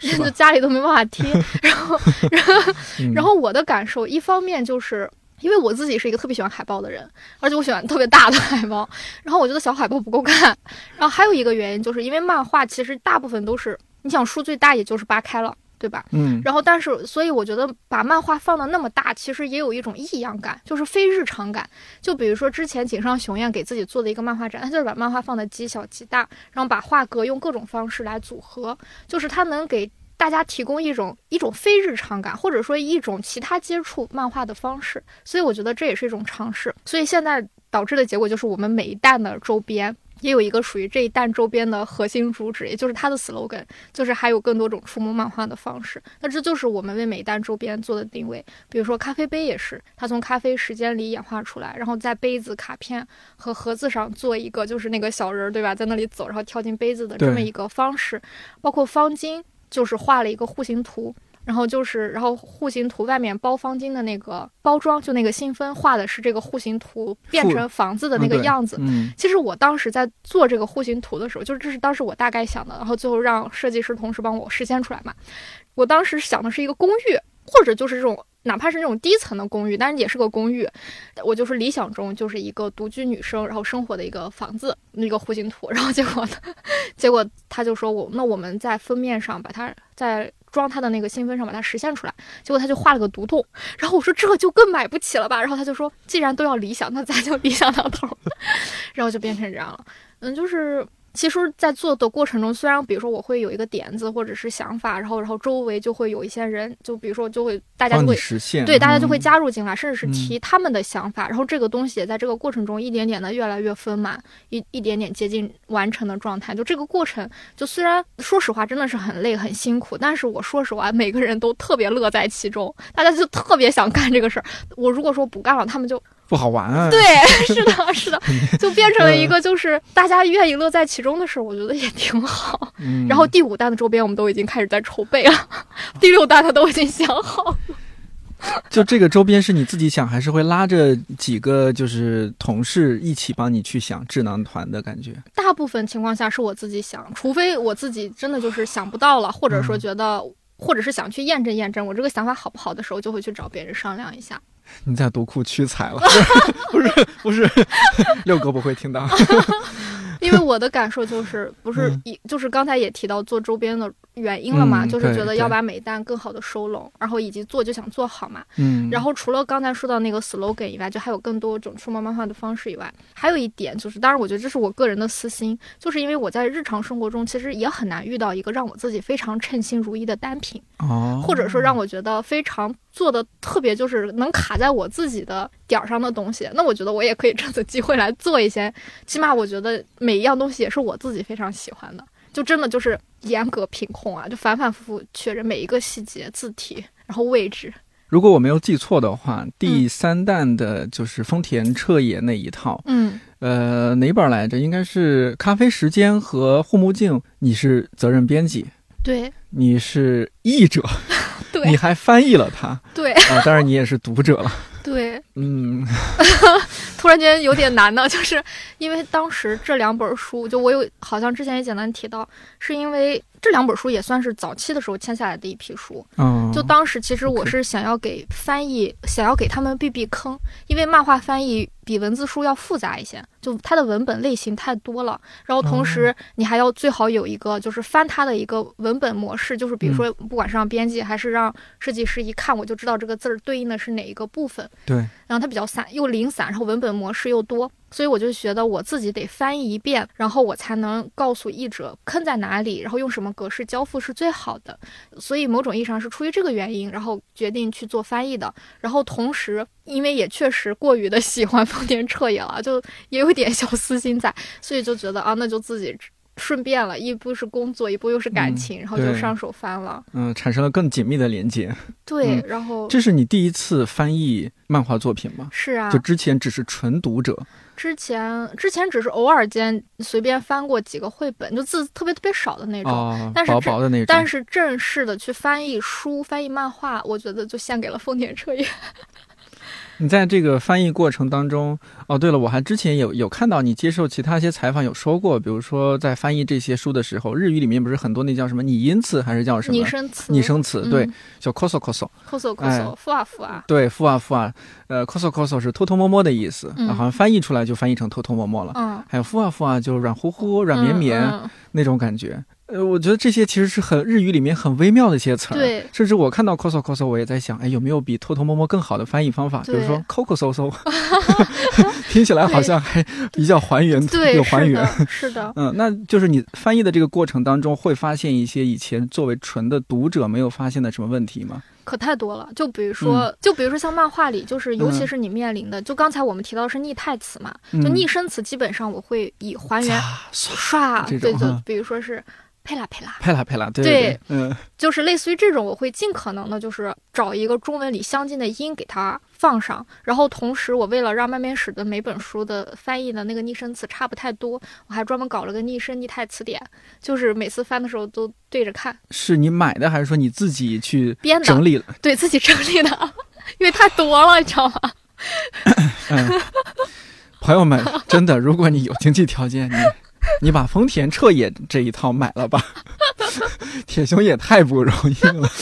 就家里都没办法贴。然后，然后，嗯然后我的感受，一方面就是。因为我自己是一个特别喜欢海报的人，而且我喜欢特别大的海报，然后我觉得小海报不够看。然后还有一个原因，就是因为漫画其实大部分都是，你想书最大也就是八开了，对吧？嗯，然后，但是，所以我觉得把漫画放的那么大，其实也有一种异样感，就是非日常感。就比如说之前井上雄彦给自己做的一个漫画展，他就是把漫画放的极小极大，然后把画格用各种方式来组合，就是他能给大家提供一种一种非日常感，或者说一种其他接触漫画的方式。所以我觉得这也是一种尝试。所以现在导致的结果就是我们每一代的周边。也有一个属于这一弹周边的核心主旨，也就是它的 slogan，就是还有更多种触摸漫画的方式。那这就是我们为每一弹周边做的定位。比如说咖啡杯也是，它从咖啡时间里演化出来，然后在杯子、卡片和盒子上做一个就是那个小人儿，对吧？在那里走，然后跳进杯子的这么一个方式。包括方巾，就是画了一个户型图。然后就是，然后户型图外面包方巾的那个包装，就那个信封画的是这个户型图变成房子的那个样子。嗯，其实我当时在做这个户型图的时候，就是这是当时我大概想的，然后最后让设计师同事帮我实现出来嘛。我当时想的是一个公寓，或者就是这种哪怕是那种低层的公寓，但是也是个公寓。我就是理想中就是一个独居女生然后生活的一个房子那个户型图。然后结果呢，结果他就说我那我们在封面上把它在。装他的那个信封上把它实现出来，结果他就画了个独栋，然后我说这就更买不起了吧，然后他就说既然都要理想，那咱就理想到头，然后就变成这样了，嗯，就是。其实，在做的过程中，虽然比如说我会有一个点子或者是想法，然后然后周围就会有一些人，就比如说就会大家就会实现，对大家就会加入进来，甚至是提他们的想法，然后这个东西也在这个过程中一点点的越来越丰满，一一点点接近完成的状态。就这个过程，就虽然说实话真的是很累很辛苦，但是我说实话，每个人都特别乐在其中，大家就特别想干这个事儿。我如果说不干了，他们就。不好玩啊！对，是的，是的，就变成了一个就是大家愿意乐在其中的事儿，我觉得也挺好。然后第五弹的周边我们都已经开始在筹备了，第六弹他都已经想好了。就这个周边是你自己想，还是会拉着几个就是同事一起帮你去想智囊团的感觉？大部分情况下是我自己想，除非我自己真的就是想不到了，或者说觉得，或者是想去验证验证我这个想法好不好的时候，就会去找别人商量一下。你在独库屈才了，不是不是，六哥不会听到。因为我的感受就是，不是一就是刚才也提到做周边的原因了嘛，就是觉得要把每单更好的收拢，然后以及做就想做好嘛。嗯。然后除了刚才说到那个 slogan 以外，就还有更多种触摸漫画的方式以外，还有一点就是，当然我觉得这是我个人的私心，就是因为我在日常生活中其实也很难遇到一个让我自己非常称心如意的单品，哦，或者说让我觉得非常做的特别就是能卡在我自己的点儿上的东西。那我觉得我也可以趁此机会来做一些，起码我觉得每一样东西也是我自己非常喜欢的，就真的就是严格品控啊，就反反复复确认每一个细节、字体，然后位置。如果我没有记错的话，第三弹的就是丰田彻野那一套，嗯，呃，哪本来着？应该是《咖啡时间》和《护目镜》，你是责任编辑，对，你是译者，对，你还翻译了它，对，啊，当然你也是读者了。对，嗯 突然间有点难呢，就是因为当时这两本书，就我有好像之前也简单提到，是因为这两本书也算是早期的时候签下来的一批书。嗯，就当时其实我是想要给翻译，想要给他们避避坑，因为漫画翻译比文字书要复杂一些，就它的文本类型太多了。然后同时你还要最好有一个就是翻它的一个文本模式，就是比如说不管是让编辑还是让设计师一看我就知道这个字儿对应的是哪一个部分。对，然后它比较散，又零散，然后文本模式又多，所以我就觉得我自己得翻译一遍，然后我才能告诉译者坑在哪里，然后用什么格式交付是最好的。所以某种意义上是出于这个原因，然后决定去做翻译的。然后同时，因为也确实过于的 喜欢丰田彻也了，就也有点小私心在，所以就觉得啊，那就自己。顺便了，一步是工作，一步又是感情，然后就上手翻了。嗯，产生了更紧密的连接。对，然后这是你第一次翻译漫画作品吗？是啊，就之前只是纯读者。之前之前只是偶尔间随便翻过几个绘本，就字特别特别少的那种，但是薄薄的那种。但是正式的去翻译书、翻译漫画，我觉得就献给了丰田彻也。你在这个翻译过程当中，哦，对了，我还之前有有看到你接受其他一些采访，有说过，比如说在翻译这些书的时候，日语里面不是很多那叫什么拟音词还是叫什么拟声词？拟声词，对，叫 koso koso，koso koso，ふわふわ，对，ふわふわ，呃，koso koso 是偷偷摸摸的意思，好像翻译出来就翻译成偷偷摸摸了，嗯，还有ふわふわ就软乎乎、软绵绵那种感觉。 呃，我觉得这些其实是很日语里面很微妙的一些词儿，对，甚至我看到 “coso coso”，我也在想，哎，有没有比偷偷摸摸更好的翻译方法？比如说 coco so so，听起来好像还比较还原，对，有还原，是的，嗯，那就是你翻译的这个过程当中，会发现一些以前作为纯的读者没有发现的什么问题吗？可太多了。就比如说，就比如说像漫画里，就是尤其是你面临的，就刚才我们提到的是逆态词嘛，就逆生词，基本上我会以还原唰，对对，比如说是。佩拉佩拉，佩拉佩拉，对对，嗯，就是类似于这种，我会尽可能的，就是找一个中文里相近的音给它放上，然后同时我为了让慢面史的每本书的翻译的那个拟声词差不太多，我还专门搞了个拟声拟态词典，就是每次翻的时候都对着看。是你买的还是说你自己去编的？整理了？对自己整理的，因为太多了，你知道吗？朋友们，真的，如果你有经济条件，你。你把丰田彻也这一套买了吧，铁熊也太不容易了。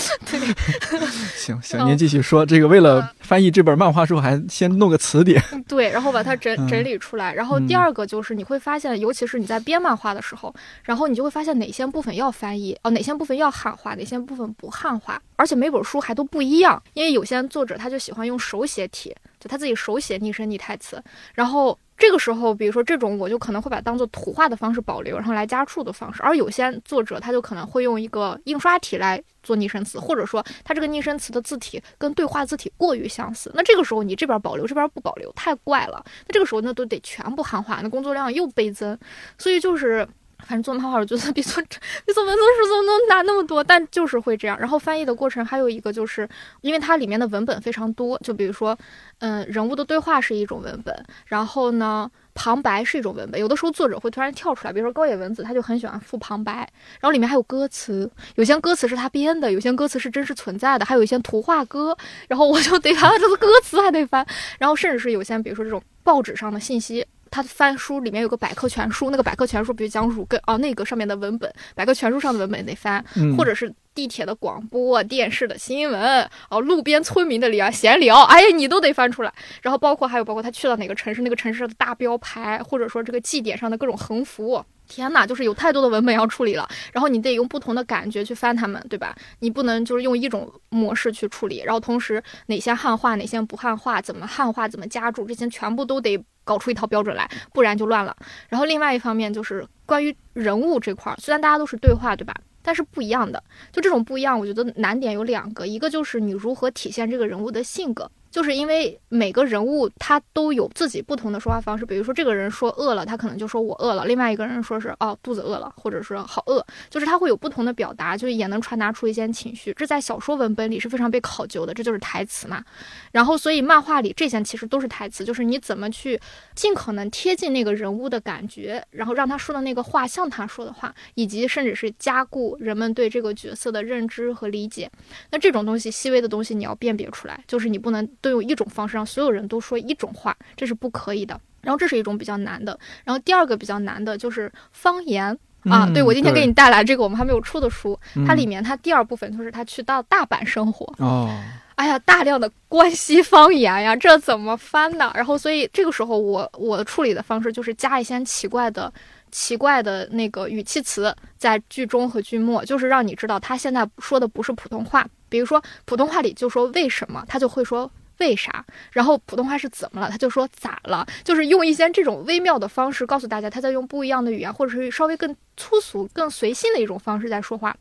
行行，您继续说。这个为了翻译这本漫画书，还先弄个词典。对，然后把它整整理出来。然后第二个就是你会发现，尤其是你在编漫画的时候，然后你就会发现哪些部分要翻译哦，哪些部分要汉化，哪些部分不汉化，而且每本书还都不一样。因为有些作者他就喜欢用手写体，就他自己手写拟声拟台词，然后。这个时候，比如说这种，我就可能会把当做图画的方式保留，然后来加注的方式。而有些作者，他就可能会用一个印刷体来做拟声词，或者说他这个拟声词的字体跟对话字体过于相似。那这个时候，你这边保留，这边不保留，太怪了。那这个时候，那都得全部汉化，那工作量又倍增。所以就是。反正做漫画，我觉得比做比做文字书怎么能难那么多？但就是会这样。然后翻译的过程还有一个，就是因为它里面的文本非常多，就比如说，嗯，人物的对话是一种文本，然后呢，旁白是一种文本。有的时候作者会突然跳出来，比如说高野文子，他就很喜欢附旁白。然后里面还有歌词，有些歌词是他编的，有些歌词是真实存在的，还有一些图画歌。然后我就得翻 这个歌词，还得翻。然后甚至是有些，比如说这种报纸上的信息。他翻书里面有个百科全书，那个百科全书，比如讲乳根哦，那个上面的文本，百科全书上的文本得翻，或者是地铁的广播电视的新闻哦，路边村民的聊闲聊，哎呀，你都得翻出来。然后包括还有包括他去了哪个城市，那个城市的大标牌，或者说这个祭典上的各种横幅，天呐，就是有太多的文本要处理了。然后你得用不同的感觉去翻它们，对吧？你不能就是用一种模式去处理，然后同时哪些汉化，哪些不汉化，怎么汉化，怎么加注，这些全部都得。搞出一套标准来，不然就乱了。然后另外一方面就是关于人物这块儿，虽然大家都是对话，对吧？但是不一样的，就这种不一样，我觉得难点有两个，一个就是你如何体现这个人物的性格。就是因为每个人物他都有自己不同的说话方式，比如说这个人说饿了，他可能就说我饿了；另外一个人说是哦肚子饿了，或者是好饿，就是他会有不同的表达，就也能传达出一些情绪。这在小说文本里是非常被考究的，这就是台词嘛。然后所以漫画里这些其实都是台词，就是你怎么去尽可能贴近那个人物的感觉，然后让他说的那个话像他说的话，以及甚至是加固人们对这个角色的认知和理解。那这种东西细微的东西你要辨别出来，就是你不能。都用一种方式让所有人都说一种话，这是不可以的。然后这是一种比较难的。然后第二个比较难的就是方言啊。对我今天给你带来这个我们还没有出的书，它里面它第二部分就是他去到大阪生活哦。哎呀，大量的关西方言呀，这怎么翻呢？然后所以这个时候我我的处理的方式就是加一些奇怪的奇怪的那个语气词在句中和句末，就是让你知道他现在说的不是普通话。比如说普通话里就说为什么，他就会说。为啥？然后普通话是怎么了？他就说咋了？就是用一些这种微妙的方式告诉大家，他在用不一样的语言，或者是稍微更粗俗、更随性的一种方式在说话，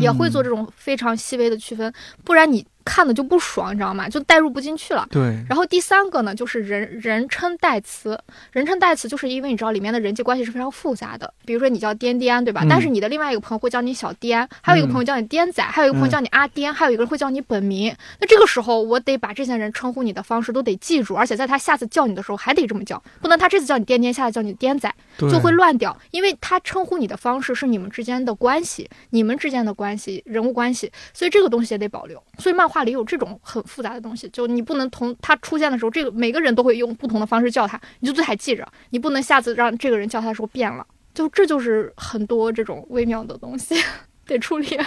也会做这种非常细微的区分，不然你。看的就不爽，你知道吗？就代入不进去了。对。然后第三个呢，就是人人称代词。人称代词，就是因为你知道里面的人际关系是非常复杂的。比如说你叫颠颠，对吧？但是你的另外一个朋友会叫你小颠，还有一个朋友叫你颠仔，还有一个朋友叫你阿颠，还有一个人会叫你本名。那这个时候，我得把这些人称呼你的方式都得记住，而且在他下次叫你的时候还得这么叫，不能他这次叫你颠颠，下次叫你颠仔，就会乱掉。因为他称呼你的方式是你们之间的关系，你们之间的关系，人物关系，所以这个东西也得保留。所以漫画里有这种很复杂的东西，就你不能同他出现的时候，这个每个人都会用不同的方式叫他，你就最还记着，你不能下次让这个人叫他的时候变了。就这就是很多这种微妙的东西 得处理。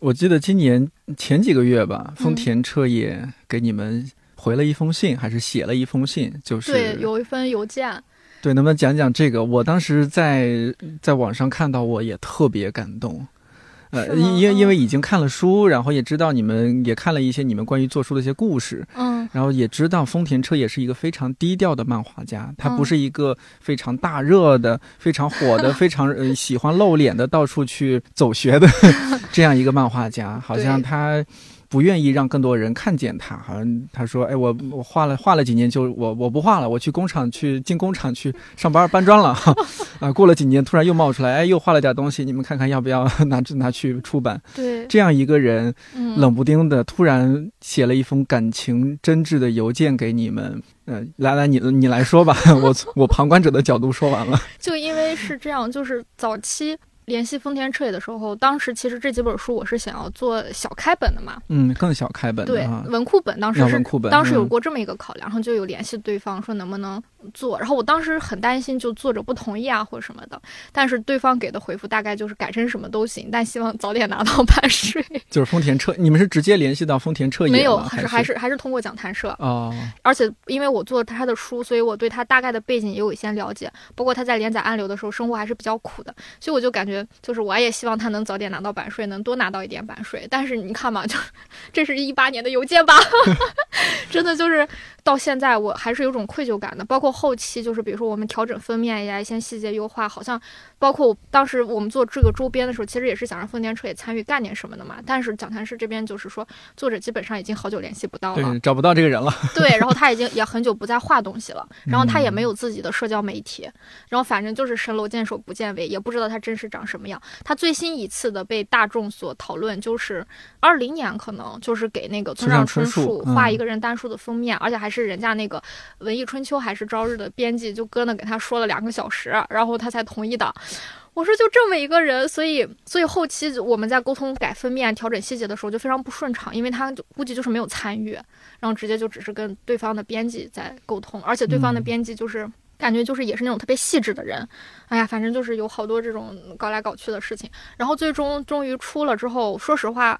我记得今年前几个月吧，丰田彻也给你们回了一封信，还是写了一封信，就是对，有一封邮件。对，能不能讲讲这个？我当时在在网上看到，我也特别感动。呃，因因因为已经看了书，然后也知道你们也看了一些你们关于做书的一些故事，嗯，然后也知道丰田车也是一个非常低调的漫画家，他不是一个非常大热的、非常火的、非常呃喜欢露脸的、到处去走学的 这样一个漫画家，好像他。不愿意让更多人看见他。好像他说：“哎，我我画了画了几年，就我我不画了，我去工厂去进工厂去上班搬砖了。啊，过了几年，突然又冒出来，哎，又画了点东西，你们看看要不要拿拿去出版？对，这样一个人，冷不丁的突然写了一封感情真挚的邮件给你们。嗯，来来，你你来说吧，我我旁观者的角度说完了。就因为是这样，就是早期。联系丰田彻野的时候，当时其实这几本书我是想要做小开本的嘛，嗯，更小开本对文库本，当时是文库本，当时有过这么一个考量，然后就有联系对方说能不能做，然后我当时很担心就作者不同意啊或者什么的，但是对方给的回复大概就是改成什么都行，但希望早点拿到版税。就是丰田彻，你们是直接联系到丰田彻也没有，还是还是还是通过讲谈社哦，而且因为我做他的书，所以我对他大概的背景也有一些了解，包括他在连载暗流的时候生活还是比较苦的，所以我就感觉就是我也。希望他能早点拿到版税，能多拿到一点版税。但是你看嘛，就 这是一八年的邮件吧，真的就是到现在我还是有种愧疚感的。包括后期，就是比如说我们调整封面呀，一些细节优化，好像包括当时我们做这个周边的时候，其实也是想让丰田车也参与干点什么的嘛。但是讲坛社这边就是说，作者基本上已经好久联系不到了，找不到这个人了。对，然后他已经也很久不再画东西了，然后他也没有自己的社交媒体，然后反正就是神楼见首不见尾，也不知道他真实长什么样。他最新一次的被大众所讨论，就是二零年可能就是给那个村上春树画一个人单数的封面，而且还是人家那个文艺春秋还是朝日的编辑就搁那给他说了两个小时，然后他才同意的。我说就这么一个人，所以所以后期我们在沟通改封面、调整细节的时候就非常不顺畅，因为他就估计就是没有参与，然后直接就只是跟对方的编辑在沟通，而且对方的编辑就是。感觉就是也是那种特别细致的人，哎呀，反正就是有好多这种搞来搞去的事情。然后最终终于出了之后，说实话，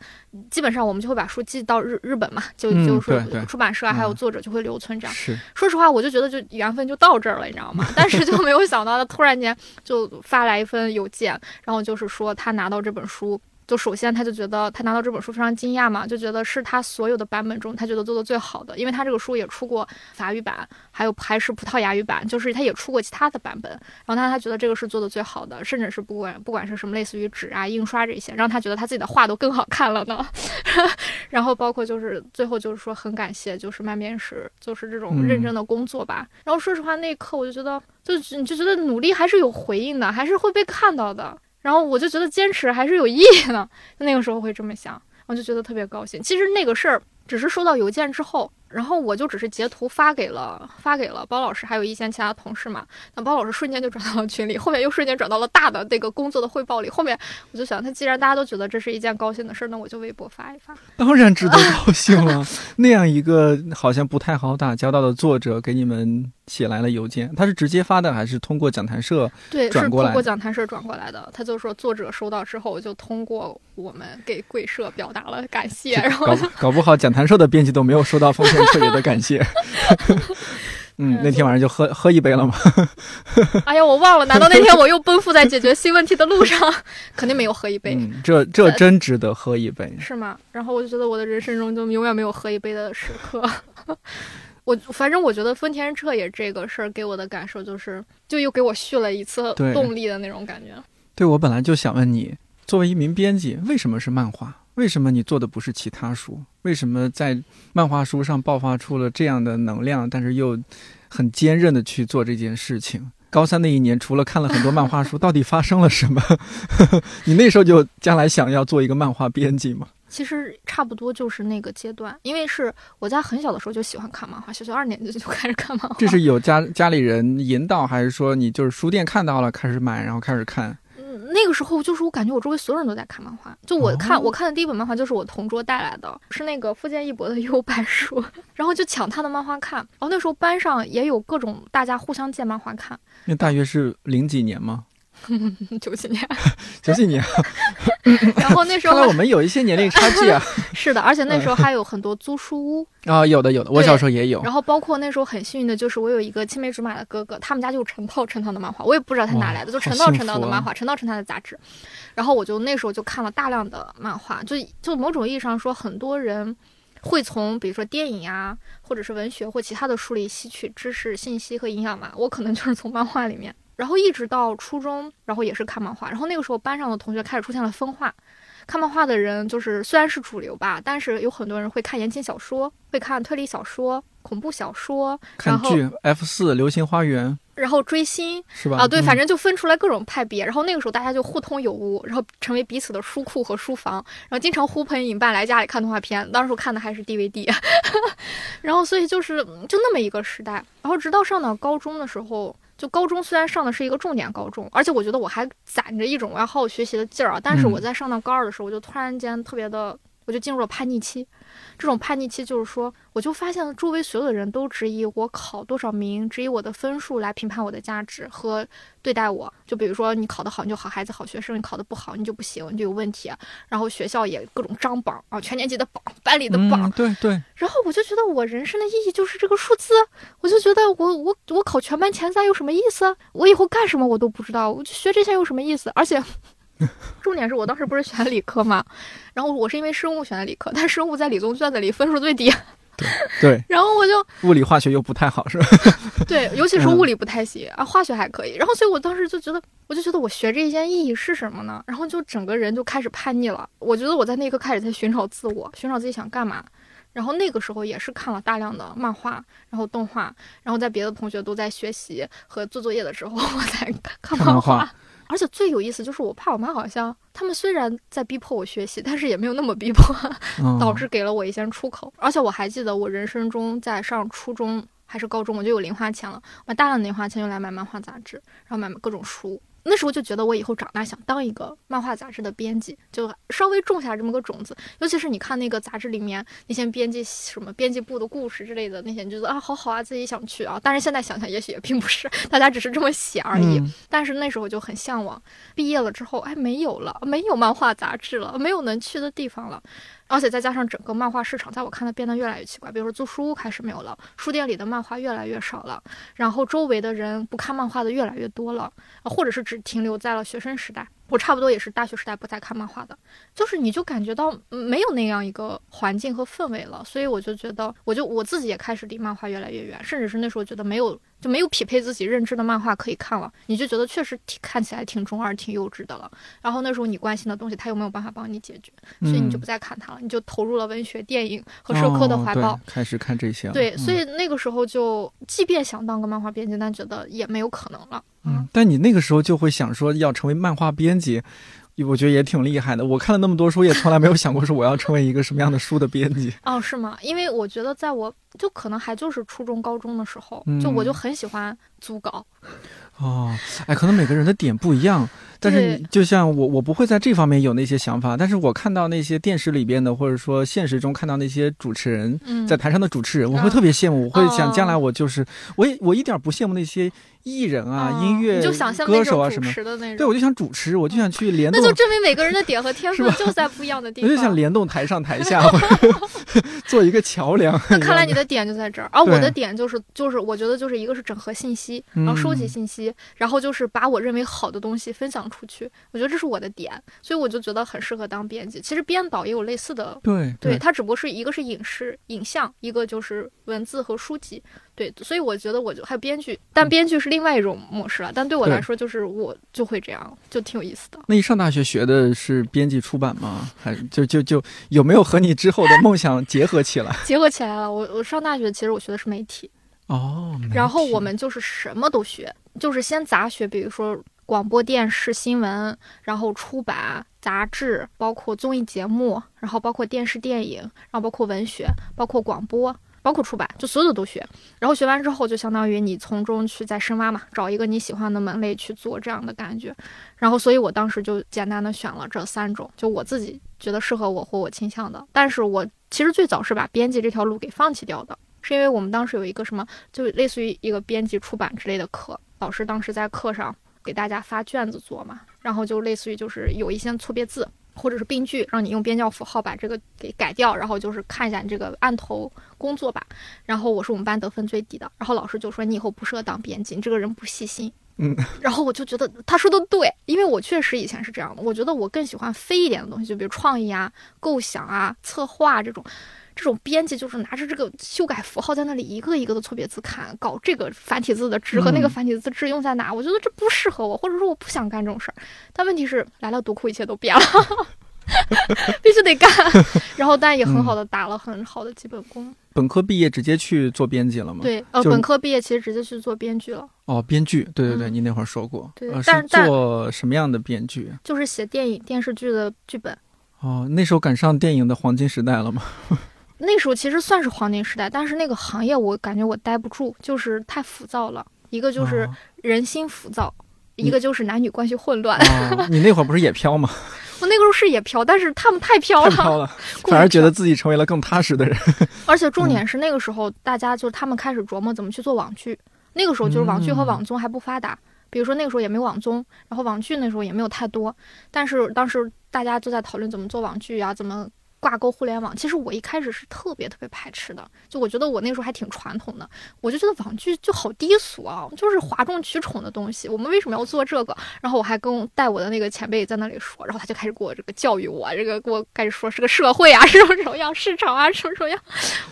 基本上我们就会把书寄到日日本嘛，就就是出版社还有作者就会留存这样。是，说实话，我就觉得就缘分就到这儿了，你知道吗？但是就没有想到他突然间就发来一份邮件，然后就是说他拿到这本书。就首先，他就觉得他拿到这本书非常惊讶嘛，就觉得是他所有的版本中，他觉得做的最好的，因为他这个书也出过法语版，还有还是葡萄牙语版，就是他也出过其他的版本。然后他他觉得这个是做的最好的，甚至是不管不管是什么类似于纸啊、印刷这些，让他觉得他自己的画都更好看了呢。然后包括就是最后就是说很感谢，就是漫边史，就是这种认真的工作吧。然后说实话，那一刻我就觉得，就你就觉得努力还是有回应的，还是会被看到的。然后我就觉得坚持还是有意义的，那个时候会这么想，我就觉得特别高兴。其实那个事儿只是收到邮件之后。然后我就只是截图发给了发给了包老师，还有一些其他同事嘛。那包老师瞬间就转到了群里，后面又瞬间转到了大的那个工作的汇报里。后面我就想，他既然大家都觉得这是一件高兴的事儿，那我就微博发一发。当然值得高兴了。那样一个好像不太好打交道的作者给你们写来了邮件，他是直接发的还是通过讲坛社对转过来？通过讲坛社转过来的。他就说作者收到之后就通过我们给贵社表达了感谢。然后搞搞不好讲坛社的编辑都没有收到封信。特别的感谢，嗯，那天晚上就喝喝一杯了吗？哎呀，我忘了，难道那天我又奔赴在解决新问题的路上？肯定没有喝一杯，嗯这这真值得喝一杯，是吗？然后我就觉得我的人生中就永远没有喝一杯的时刻。我反正我觉得丰田彻也这个事儿给我的感受就是，就又给我续了一次动力的那种感觉。对，我本来就想问你，作为一名编辑，为什么是漫画？为什么你做的不是其他书？为什么在漫画书上爆发出了这样的能量，但是又很坚韧的去做这件事情？高三那一年，除了看了很多漫画书，到底发生了什么？你那时候就将来想要做一个漫画编辑吗？其实差不多就是那个阶段，因为是我在很小的时候就喜欢看漫画，小学二年级就开始看漫画。这是有家家里人引导，还是说你就是书店看到了开始买，然后开始看？那个时候就是我感觉我周围所有人都在看漫画，就我看我看的第一本漫画就是我同桌带来的，是那个富坚义博的《幽白书》，然后就抢他的漫画看。然后那时候班上也有各种大家互相借漫画看。那大约是零几年吗？九几年，九几年。然后那时候，看来我们有一些年龄差距啊。是的，而且那时候还有很多租书屋啊，有的有的，我小时候也有。然后包括那时候很幸运的就是我有一个青梅竹马的哥哥，他们家就成套成套的漫画，我也不知道他哪来的，就成套成套的漫画，成套成套的杂志。然后我就那时候就看了大量的漫画，就就某种意义上说，很多人会从比如说电影啊，或者是文学或其他的书里吸取知识、信息和营养嘛。我可能就是从漫画里面。然后一直到初中，然后也是看漫画。然后那个时候班上的同学开始出现了分化，看漫画的人就是虽然是主流吧，但是有很多人会看言情小说，会看推理小说、恐怖小说，看剧 F 四《流星花园》。然后追星是吧？啊，对，反正就分出来各种派别。然后那个时候大家就互通有无，然后成为彼此的书库和书房，然后经常呼朋引伴来家里看动画片。当时看的还是 DVD，然后所以就是就那么一个时代。然后直到上到高中的时候，就高中虽然上的是一个重点高中，而且我觉得我还攒着一种我要好好学习的劲儿啊，但是我在上到高二的时候，我就突然间特别的，我就进入了叛逆期。这种叛逆期就是说，我就发现周围所有的人都质疑我考多少名，质疑我的分数来评判我的价值和对待我。就比如说，你考得好，你就好孩子、好学生；你考得不好，你就不行，你就有问题。然后学校也各种张榜啊，全年级的榜，班里的榜。对对。然后我就觉得我人生的意义就是这个数字，我就觉得我我我考全班前三有什么意思？我以后干什么我都不知道，我就学这些有什么意思？而且。重点是我当时不是选理科嘛，然后我是因为生物选的理科，但生物在理综卷子里分数最低。对对。然后我就物理化学又不太好，是吧？对，尤其是物理不太行啊，化学还可以。然后所以我当时就觉得，我就觉得我学这一件意义是什么呢？然后就整个人就开始叛逆了。我觉得我在那一刻开始在寻找自我，寻找自己想干嘛。然后那个时候也是看了大量的漫画，然后动画，然后在别的同学都在学习和做作业的时候，我在看漫画。而且最有意思就是，我爸我妈好像他们虽然在逼迫我学习，但是也没有那么逼迫，导致给了我一些出口。而且我还记得，我人生中在上初中还是高中，我就有零花钱了，我大量的零花钱用来买漫画杂志，然后买各种书。那时候就觉得我以后长大想当一个漫画杂志的编辑，就稍微种下这么个种子。尤其是你看那个杂志里面那些编辑什么编辑部的故事之类的那些，你觉得啊好好啊，自己想去啊。但是现在想想，也许也并不是，大家只是这么写而已。但是那时候就很向往。毕业了之后，哎，没有了，没有漫画杂志了，没有能去的地方了。而且再加上整个漫画市场，在我看来变得越来越奇怪。比如说租书屋开始没有了，书店里的漫画越来越少了，然后周围的人不看漫画的越来越多了，或者是只停留在了学生时代。我差不多也是大学时代不再看漫画的，就是你就感觉到没有那样一个环境和氛围了，所以我就觉得，我就我自己也开始离漫画越来越远，甚至是那时候觉得没有就没有匹配自己认知的漫画可以看了，你就觉得确实挺看起来挺中二、挺幼稚的了。然后那时候你关心的东西，他又没有办法帮你解决，所以你就不再看它了，你就投入了文学、电影和社科的怀抱，开始看这些。对，所以那个时候就即便想当个漫画编辑，但觉得也没有可能了。嗯，但你那个时候就会想说要成为漫画编辑，我觉得也挺厉害的。我看了那么多书，也从来没有想过说我要成为一个什么样的书的编辑。哦，是吗？因为我觉得在我就可能还就是初中、高中的时候，就我就很喜欢组稿。哦，哎，可能每个人的点不一样。但是，就像我，我不会在这方面有那些想法。但是我看到那些电视里边的，或者说现实中看到那些主持人在台上的主持人，我会特别羡慕。我会想，将来我就是，我也我一点不羡慕那些艺人啊、音乐歌手啊什么。对，我就想主持，我就想去联动。那就证明每个人的点和天 赋就在不一样的地方。我就想联动台上台下，做一个桥梁。那看来你的点就在这儿，而我的点就是就是，我觉得就是一个是整合信息，然后收集信息，然后就是把我认为好的东西分享。出去，我觉得这是我的点，所以我就觉得很适合当编辑。其实编导也有类似的，对，对，它只不过是一个是影视影像，一个就是文字和书籍，对，所以我觉得我就还有编剧，但编剧是另外一种模式了。但对我来说，就是我就会这样，就挺有意思的。那你上大学学的是编辑出版吗？还是就就就有没有和你之后的梦想结合起来？结合起来了。我我上大学其实我学的是媒体，哦，然后我们就是什么都学，就是先杂学，比如说。广播电视新闻，然后出版杂志，包括综艺节目，然后包括电视电影，然后包括文学，包括广播，包括出版，就所有的都学。然后学完之后，就相当于你从中去再深挖嘛，找一个你喜欢的门类去做这样的感觉。然后，所以我当时就简单的选了这三种，就我自己觉得适合我或我倾向的。但是我其实最早是把编辑这条路给放弃掉的，是因为我们当时有一个什么，就类似于一个编辑出版之类的课，老师当时在课上。给大家发卷子做嘛，然后就类似于就是有一些错别字或者是病句，让你用边角符号把这个给改掉，然后就是看一下你这个案头工作吧。然后我是我们班得分最低的，然后老师就说你以后不适合当编辑，你这个人不细心。嗯，然后我就觉得他说的对，因为我确实以前是这样的，我觉得我更喜欢飞一点的东西，就比如创意啊、构想啊、策划这种。这种编辑就是拿着这个修改符号在那里一个一个的错别字看，搞这个繁体字的值和那个繁体字值用在哪？我觉得这不适合我，或者说我不想干这种事儿。但问题是来了，读库一切都变了。必须得干。然后，但也很好的打了很好的基本功。本科毕业直接去做编辑了吗？对，呃，本科毕业其实直接去做编剧了。哦，编剧，对对对，你那会儿说过。对，但是做什么样的编剧？就是写电影、电视剧的剧本。哦，那时候赶上电影的黄金时代了吗？那时候其实算是黄金时代，但是那个行业我感觉我待不住，就是太浮躁了。一个就是人心浮躁，一个就是男女关系混乱。你那会儿不是也飘吗？我那个时候是也飘，但是他们太飘了，飘了，反而觉得自己成为了更踏实的人。而且重点是那个时候，大家就他们开始琢磨怎么去做网剧。那个时候就是网剧和网综还不发达，比如说那个时候也没网综，然后网剧那时候也没有太多，但是当时大家都在讨论怎么做网剧啊，怎么。挂钩互联网，其实我一开始是特别特别排斥的，就我觉得我那时候还挺传统的，我就觉得网剧就好低俗啊，就是哗众取宠的东西，我们为什么要做这个？然后我还跟带我的那个前辈在那里说，然后他就开始给我这个教育我，这个给我开始说是个社会啊，什么什么样市场啊，什么什么样，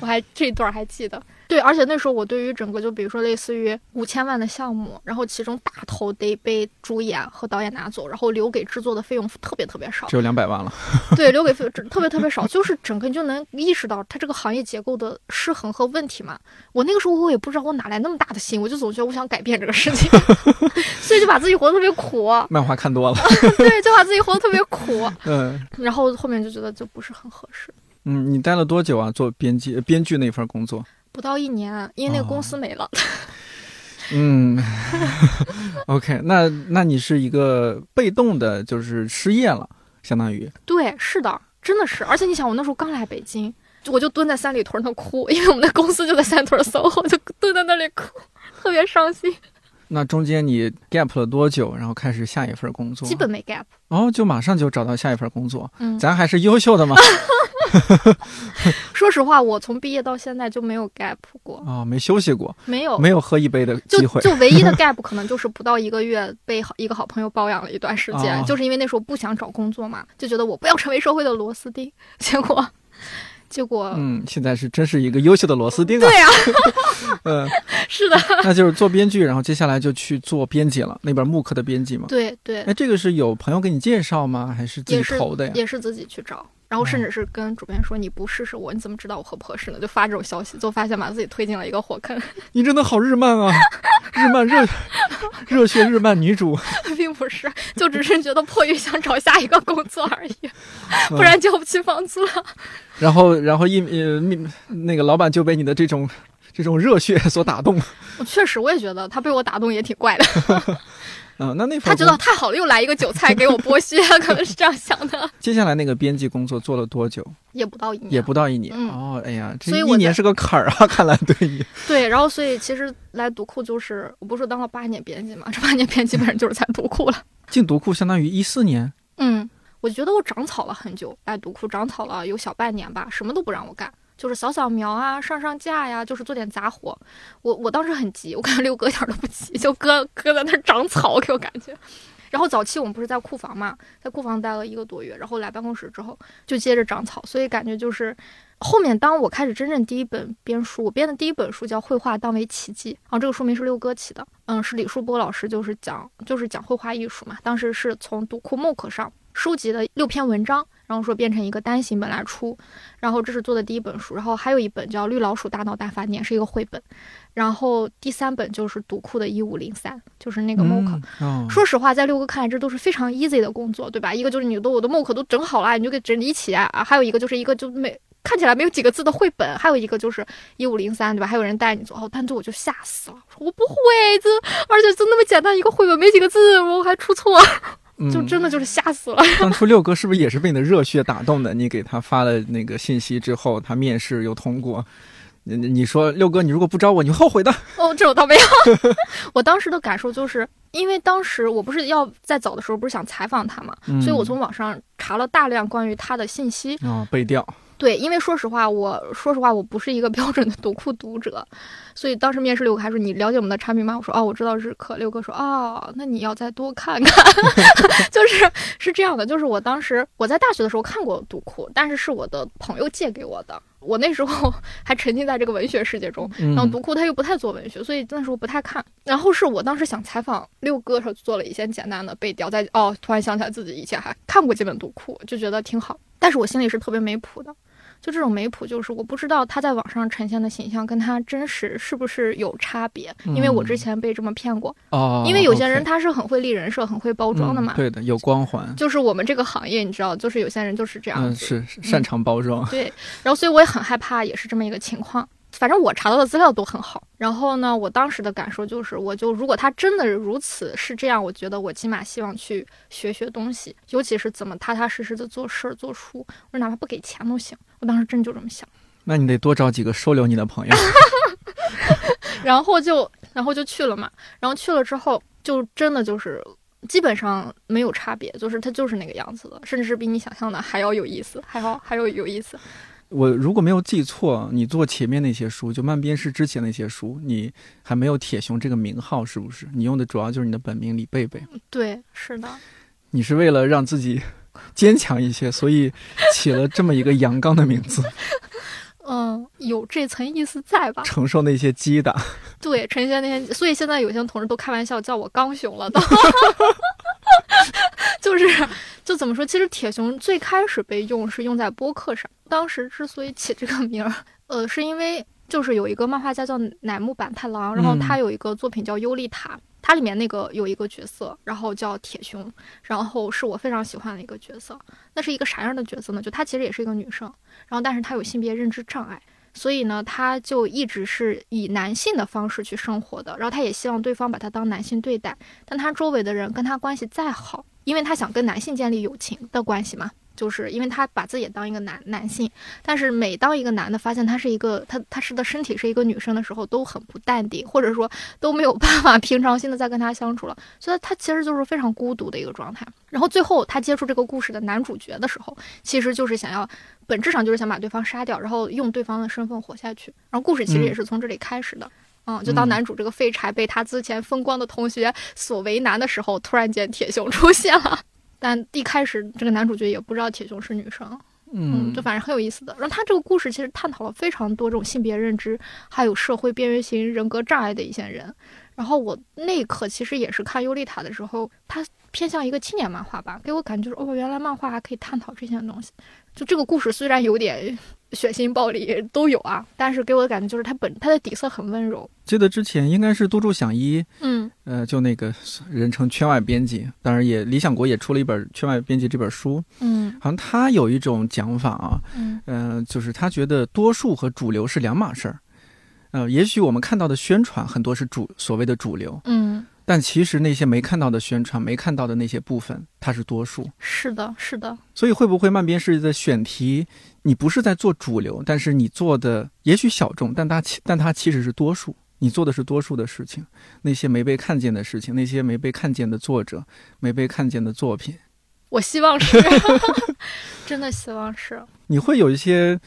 我还这一段还记得。对，而且那时候我对于整个就比如说类似于五千万的项目，然后其中大头得被主演和导演拿走，然后留给制作的费用特别特别少，只有两百万了。对，留给费特别特别少，就是整个你就能意识到它这个行业结构的失衡和问题嘛。我那个时候我也不知道我哪来那么大的心，我就总觉得我想改变这个事情，所以就把自己活得特别苦。漫画看多了，对，就把自己活得特别苦。嗯，然后后面就觉得就不是很合适。嗯，你待了多久啊？做编辑、编剧那份工作？不到一年，因为那个公司没了。嗯，OK，那那你是一个被动的，就是失业了，相当于。对，是的，真的是。而且你想，我那时候刚来北京，我就蹲在三里屯那哭，因为我们的公司就在三里屯 SOHO，就蹲在那里哭，特别伤心。那中间你 gap 了多久？然后开始下一份工作？基本没 gap。哦，就马上就找到下一份工作。嗯，咱还是优秀的嘛。说实话，我从毕业到现在就没有 gap 过啊，没休息过，没有，没有喝一杯的机会。就唯一的 gap 可能就是不到一个月被好一个好朋友包养了一段时间，就是因为那时候不想找工作嘛，就觉得我不要成为社会的螺丝钉。结果，结果，嗯，现在是真是一个优秀的螺丝钉啊。对啊，嗯，是的。那就是做编剧，然后接下来就去做编辑了，那边慕课的编辑嘛。对对。哎，这个是有朋友给你介绍吗？还是自己投的呀？也是自己去找。然后甚至是跟主编说：“你不试试我，你怎么知道我合不合适呢？”就发这种消息，就发现把自己推进了一个火坑。你真的好日漫啊，日漫热热血日漫女主，并不是，就只是觉得迫于想找下一个工作而已，不然交不起房租了。然后，然后一呃，那个老板就被你的这种这种热血所打动。我确实，我也觉得他被我打动也挺怪的。嗯，那那他觉得太好了，又来一个韭菜给我剥削，可能是这样想的。接下来那个编辑工作做了多久？也不到一年，也不到一年。哦，哎呀，这一年是个坎儿啊！看来对你 对，然后所以其实来读库就是，我不是当了八年编辑嘛，这八年编辑基本上就是在读库了。进读库相当于一四年。嗯，我觉得我长草了很久，来读库长草了有小半年吧，什么都不让我干。就是扫扫描啊，上上架呀，就是做点杂活。我我当时很急，我感觉六哥一点都不急，就搁搁在那儿长草，给我感觉。然后早期我们不是在库房嘛，在库房待了一个多月，然后来办公室之后就接着长草，所以感觉就是后面当我开始真正第一本编书，我编的第一本书叫《绘画当为奇迹》，然后这个书名是六哥起的，嗯，是李树波老师，就是讲就是讲绘画艺术嘛。当时是从读库 MOOC 上收集的六篇文章。然后说变成一个单行本来出，然后这是做的第一本书，然后还有一本叫《绿老鼠大脑大发年》，是一个绘本，然后第三本就是读库的一五零三，就是那个 MOOC。说实话，在六哥看来，这都是非常 easy 的工作，对吧？一个就是你都我的 MOOC 都整好了，你就给整理起来啊；还有一个就是一个就没看起来没有几个字的绘本，还有一个就是一五零三，对吧？还有人带你做，哦，单独我就吓死了，我说我不会这，而且就那么简单一个绘本，没几个字，我还出错。就真的就是吓死了。当初六哥是不是也是被你的热血打动的？你给他发了那个信息之后，他面试又通过，你你说六哥，你如果不招我，你会后悔的。哦，这我倒没有。我当时的感受就是，因为当时我不是要在走的时候不是想采访他嘛，所以我从网上查了大量关于他的信息啊，背调。对，因为说实话，我说实话，我不是一个 标准的读库读者，所以当时面试六哥还说你了解我们的产品吗？我说哦，我知道日课。六哥说哦，那你要再多看看，就是是这样的，就是我当时我在大学的时候看过读库，但是是我的朋友借给我的。我那时候 还沉浸在这个文学世界中，然后读库他又不太做文学，所以那时候不太看。然后是我当时想采访六哥时候做了一些简单的背调，在哦，突然想起来自己以前还看过几本读库，就觉得挺好。但是我心里是特别没谱的。就这种媒谱，就是我不知道他在网上呈现的形象跟他真实是不是有差别，因为我之前被这么骗过。哦，因为有些人他是很会立人设、很会包装的嘛。对的，有光环。就是我们这个行业，你知道，就是有些人就是这样子，是擅长包装。对，然后所以我也很害怕，也是这么一个情况。反正我查到的资料都很好，然后呢，我当时的感受就是，我就如果他真的如此是这样，我觉得我起码希望去学学东西，尤其是怎么踏踏实实的做事儿、做书，我说哪怕不给钱都行。我当时真就这么想。那你得多找几个收留你的朋友。然后就，然后就去了嘛。然后去了之后，就真的就是基本上没有差别，就是它就是那个样子的，甚至是比你想象的还要有意思，还要还要有意思。我如果没有记错，你做前面那些书，就漫编是之前那些书，你还没有铁熊这个名号，是不是？你用的主要就是你的本名李贝贝。对，是的。你是为了让自己坚强一些，所以起了这么一个阳刚的名字。嗯，有这层意思在吧？承受那些击打。对，承受那些，所以现在有些同事都开玩笑叫我刚熊了都。就是，就怎么说？其实铁熊最开始被用是用在播客上。当时之所以起这个名儿，呃，是因为就是有一个漫画家叫乃木坂太郎，然后他有一个作品叫《尤利塔》，它里面那个有一个角色，然后叫铁熊，然后是我非常喜欢的一个角色。那是一个啥样的角色呢？就她其实也是一个女生，然后但是她有性别认知障碍，所以呢，他就一直是以男性的方式去生活的。然后他也希望对方把他当男性对待，但他周围的人跟他关系再好。因为他想跟男性建立友情的关系嘛，就是因为他把自己也当一个男男性，但是每当一个男的发现他是一个他他是的身体是一个女生的时候，都很不淡定，或者说都没有办法平常心的再跟他相处了，所以他其实就是非常孤独的一个状态。然后最后他接触这个故事的男主角的时候，其实就是想要本质上就是想把对方杀掉，然后用对方的身份活下去。然后故事其实也是从这里开始的。嗯，就当男主这个废柴被他之前风光的同学所为难的时候，突然间铁熊出现了。但一开始这个男主角也不知道铁熊是女生，嗯，就反正很有意思的。然后他这个故事其实探讨了非常多这种性别认知，还有社会边缘型人格障碍的一些人。然后我那一刻其实也是看尤丽塔的时候，他偏向一个青年漫画吧，给我感觉就是哦，原来漫画还可以探讨这些东西。就这个故事虽然有点血腥暴力都有啊，但是给我的感觉就是它本它的底色很温柔。记得之前应该是多助响一，嗯，呃，就那个人称圈外编辑，当然也理想国也出了一本圈外编辑这本书，嗯，好像他有一种讲法啊，嗯，呃，就是他觉得多数和主流是两码事儿，呃，也许我们看到的宣传很多是主所谓的主流，嗯。但其实那些没看到的宣传，没看到的那些部分，它是多数。是的，是的。所以会不会漫编是的选题，你不是在做主流，但是你做的也许小众，但它其但它其实是多数。你做的是多数的事情，那些没被看见的事情，那些没被看见的作者，没被看见的作品。我希望是，真的希望是。你会有一些。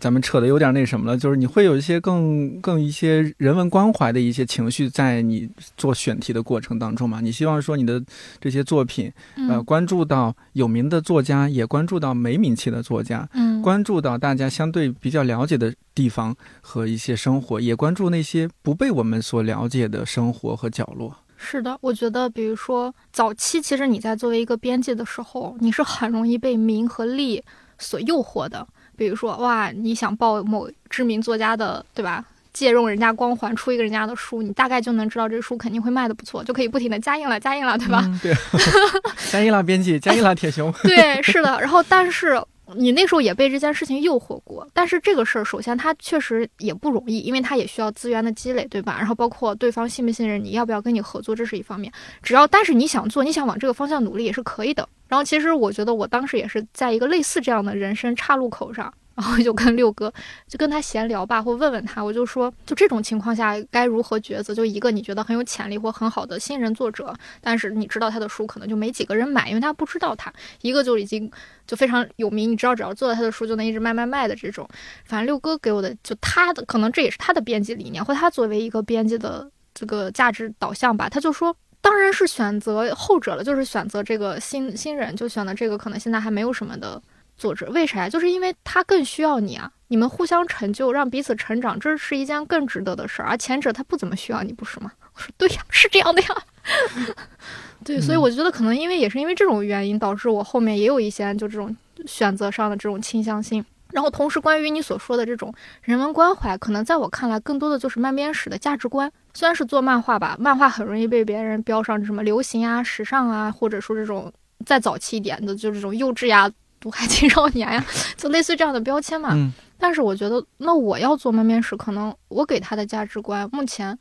咱们扯的有点那什么了，就是你会有一些更更一些人文关怀的一些情绪在你做选题的过程当中嘛？你希望说你的这些作品，呃，关注到有名的作家，也关注到没名气的作家，嗯，关注到大家相对比较了解的地方和一些生活，也关注那些不被我们所了解的生活和角落。是的，我觉得，比如说早期，其实你在作为一个编辑的时候，你是很容易被名和利所诱惑的。比如说，哇，你想报某知名作家的，对吧？借用人家光环出一个人家的书，你大概就能知道这书肯定会卖的不错，就可以不停的加印了，加印了，对吧？对，加印了，编辑，加印了，铁熊。对，是的。然后，但是。你那时候也被这件事情诱惑过，但是这个事儿首先它确实也不容易，因为它也需要资源的积累，对吧？然后包括对方信不信任你，要不要跟你合作，这是一方面。只要但是你想做，你想往这个方向努力也是可以的。然后其实我觉得我当时也是在一个类似这样的人生岔路口上。然后就跟六哥，就跟他闲聊吧，或问问他，我就说，就这种情况下该如何抉择？就一个你觉得很有潜力或很好的新人作者，但是你知道他的书可能就没几个人买，因为他不知道他；一个就已经就非常有名，你知道只要做了他的书就能一直卖卖卖的这种。反正六哥给我的就他的可能这也是他的编辑理念，或他作为一个编辑的这个价值导向吧。他就说，当然是选择后者了，就是选择这个新新人，就选择这个可能现在还没有什么的。作者，为啥呀？就是因为他更需要你啊，你们互相成就，让彼此成长，这是一件更值得的事儿。而前者他不怎么需要你，不是吗？我说对呀，是这样的呀。对，所以我觉得可能因为也是因为这种原因，导致我后面也有一些就这种选择上的这种倾向性。然后同时，关于你所说的这种人文关怀，可能在我看来，更多的就是漫编史的价值观。虽然是做漫画吧，漫画很容易被别人标上什么流行啊、时尚啊，或者说这种再早期一点的，就这种幼稚呀、毒害青少年呀，就类似这样的标签嘛。嗯。但是我觉得，那我要做漫编史，可能我给他的价值观，目前。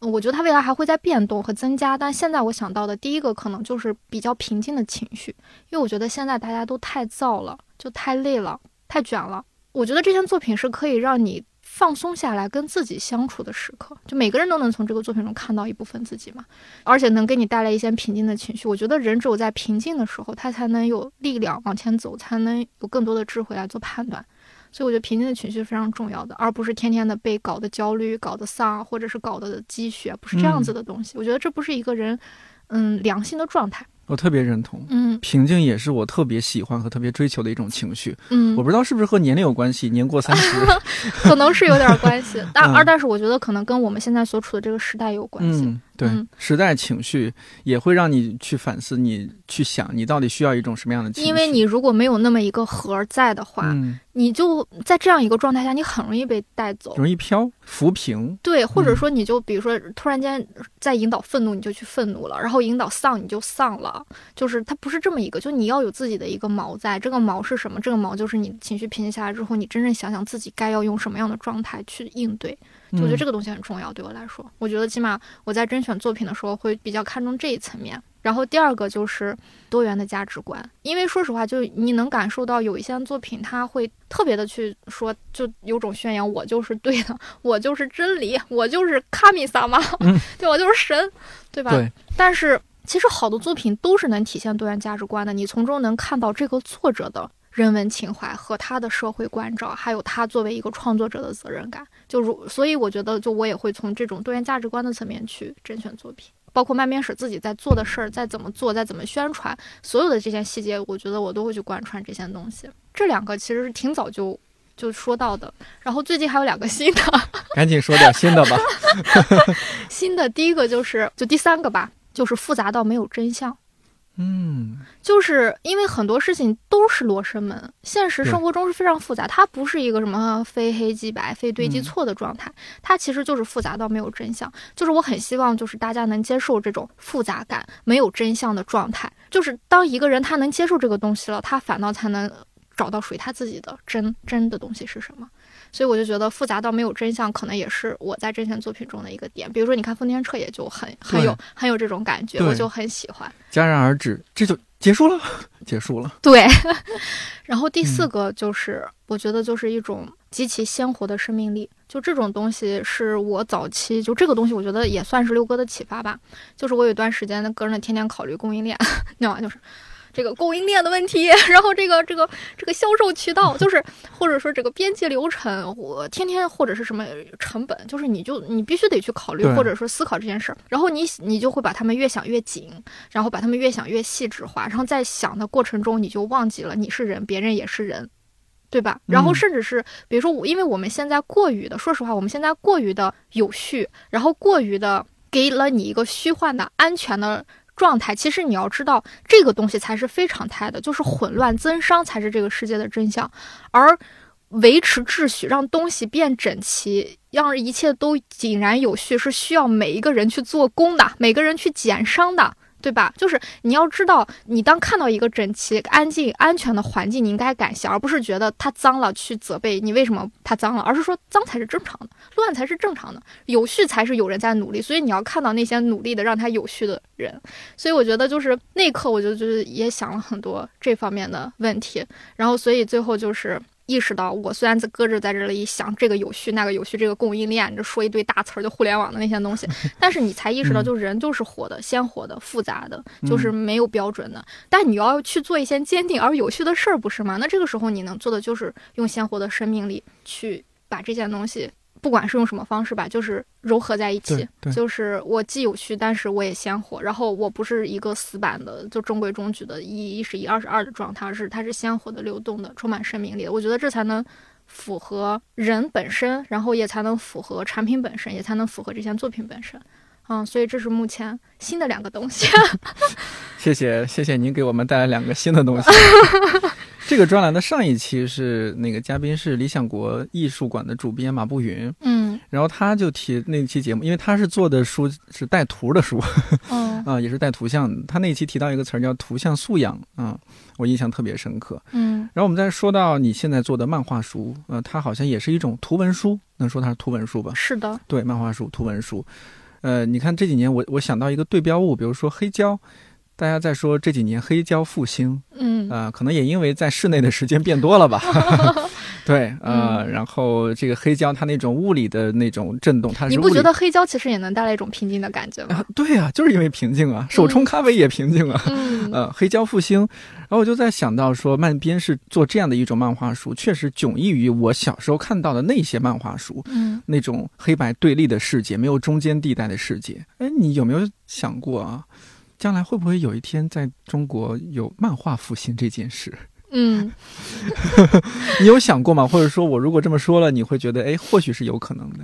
我觉得他未来还会在变动和增加，但现在我想到的第一个可能就是比较平静的情绪，因为我觉得现在大家都太燥了，就太累了，太卷了。我觉得这件作品是可以让你放松下来，跟自己相处的时刻，就每个人都能从这个作品中看到一部分自己嘛，而且能给你带来一些平静的情绪。我觉得人只有在平静的时候，他才能有力量往前走，才能有更多的智慧来做判断。所以我觉得平静的情绪是非常重要的，而不是天天的被搞得焦虑、搞得丧，或者是搞得积雪，不是这样子的东西。我觉得这不是一个人，嗯，良性的状态。我特别认同，嗯，平静也是我特别喜欢和特别追求的一种情绪，嗯，我不知道是不是和年龄有关系，年过三十，可能是有点关系，但二，但是我觉得可能跟我们现在所处的这个时代有关系。对，时代情绪也会让你去反思，你去想，你到底需要一种什么样的情绪？因为你如果没有那么一个核在的话，你就在这样一个状态下，你很容易被带走，容易飘浮萍。对，或者说你就比如说突然间在引导愤怒，你就去愤怒了，然后引导丧，你就丧了。就是它不是这么一个，就你要有自己的一个锚在。这个锚是什么？这个锚就是你情绪平静下来之后，你真正想想自己该要用什么样的状态去应对。我觉得这个东西很重要，对我来说，我觉得起码我在甄选作品的时候会比较看重这一层面。然后第二个就是多元的价值观，因为说实话，就你能感受到有一些作品，他会特别的去说，就有种宣扬我就是对的，我就是真理，我就是卡米萨玛，对我就是神，对吧？对。但是其实好的作品都是能体现多元价值观的，你从中能看到这个作者的。人文情怀和他的社会关照，还有他作为一个创作者的责任感，就如所以我觉得，就我也会从这种多元价值观的层面去甄选作品，包括漫编史自己在做的事儿，在怎么做，在怎么宣传，所有的这些细节，我觉得我都会去贯穿这些东西。这两个其实是挺早就就说到的，然后最近还有两个新的，赶紧说点新的吧。新的第一个就是就第三个吧，就是复杂到没有真相。嗯，就是因为很多事情都是罗生门，现实生活中是非常复杂，它不是一个什么非黑即白、非对即错的状态，它其实就是复杂到没有真相。就是我很希望，就是大家能接受这种复杂感、没有真相的状态。就是当一个人他能接受这个东西了，他反倒才能找到属于他自己的真真的东西是什么。所以我就觉得复杂到没有真相，可能也是我在这些作品中的一个点。比如说，你看《丰田彻》也就很很有很有这种感觉，我就很喜欢。戛然而止，这就结束了，结束了。对。然后第四个就是，我觉得就是一种极其鲜活的生命力。就这种东西是我早期就这个东西，我觉得也算是六哥的启发吧。就是我有一段时间，个人天天考虑供应链，你知道吗？就是。这个供应链的问题，然后这个这个这个销售渠道，就是或者说这个编辑流程，我天天或者是什么成本，就是你就你必须得去考虑或者说思考这件事儿，然后你你就会把他们越想越紧，然后把他们越想越细致化，然后在想的过程中你就忘记了你是人，别人也是人，对吧？然后甚至是比如说我，因为我们现在过于的，说实话，我们现在过于的有序，然后过于的给了你一个虚幻的安全的。状态其实你要知道，这个东西才是非常态的，就是混乱增伤才是这个世界的真相，而维持秩序，让东西变整齐，让一切都井然有序，是需要每一个人去做工的，每个人去减伤的。对吧？就是你要知道，你当看到一个整齐、安静、安全的环境，你应该感谢，而不是觉得它脏了去责备你为什么它脏了，而是说脏才是正常的，乱才是正常的，有序才是有人在努力。所以你要看到那些努力的让它有序的人。所以我觉得就是那一刻，我就就是也想了很多这方面的问题，然后所以最后就是。意识到，我虽然在搁着在这里想这个有序那个有序，这个供应链，这说一堆大词儿，就互联网的那些东西，但是你才意识到，就人就是活的，鲜活的，复杂的，就是没有标准的。但你要去做一些坚定而有序的事儿，不是吗？那这个时候你能做的就是用鲜活的生命力去把这件东西不管是用什么方式吧，就是糅合在一起就是我既有趣，但是我也鲜活。然后我不是一个死板的，就中规中矩的一一是一，二是二的状态，而是它是鲜活的、流动的、充满生命力的。我觉得这才能符合人本身，然后也才能符合产品本身，也才能符合这件作品本身。嗯，所以这是目前新的两个东西。谢谢谢谢您给我们带来两个新的东西。这个专栏的上一期是那个嘉宾是理想国艺术馆的主编马步云，嗯然后他就提那期节目，因为他是做的书是带图的书嗯 啊，也是带图像的。他那期提到一个词儿叫图像素养啊，我印象特别深刻。嗯然后我们再说到你现在做的漫画书，呃，它好像也是一种图文书，能说它是图文书吧？是的，对，漫画书、图文书。呃，你看这几年我我想到一个对标物，比如说黑胶，大家在说这几年黑胶复兴，嗯啊、可能也因为在室内的时间变多了吧。对，呃，嗯然后这个黑胶它那种物理的那种震动，它是你不觉得黑胶其实也能带来一种平静的感觉吗啊？？对啊，就是因为平静啊，手冲咖啡也平静啊。嗯 呃，黑胶复兴，然后我就在想到说，漫编是做这样的一种漫画书，确实迥异于我小时候看到的那些漫画书，嗯那种黑白对立的世界，没有中间地带的世界。哎，你有没有想过啊，将来会不会有一天在中国有漫画复兴这件事？嗯，你有想过吗？或者说我如果这么说了，你会觉得，哎，或许是有可能的。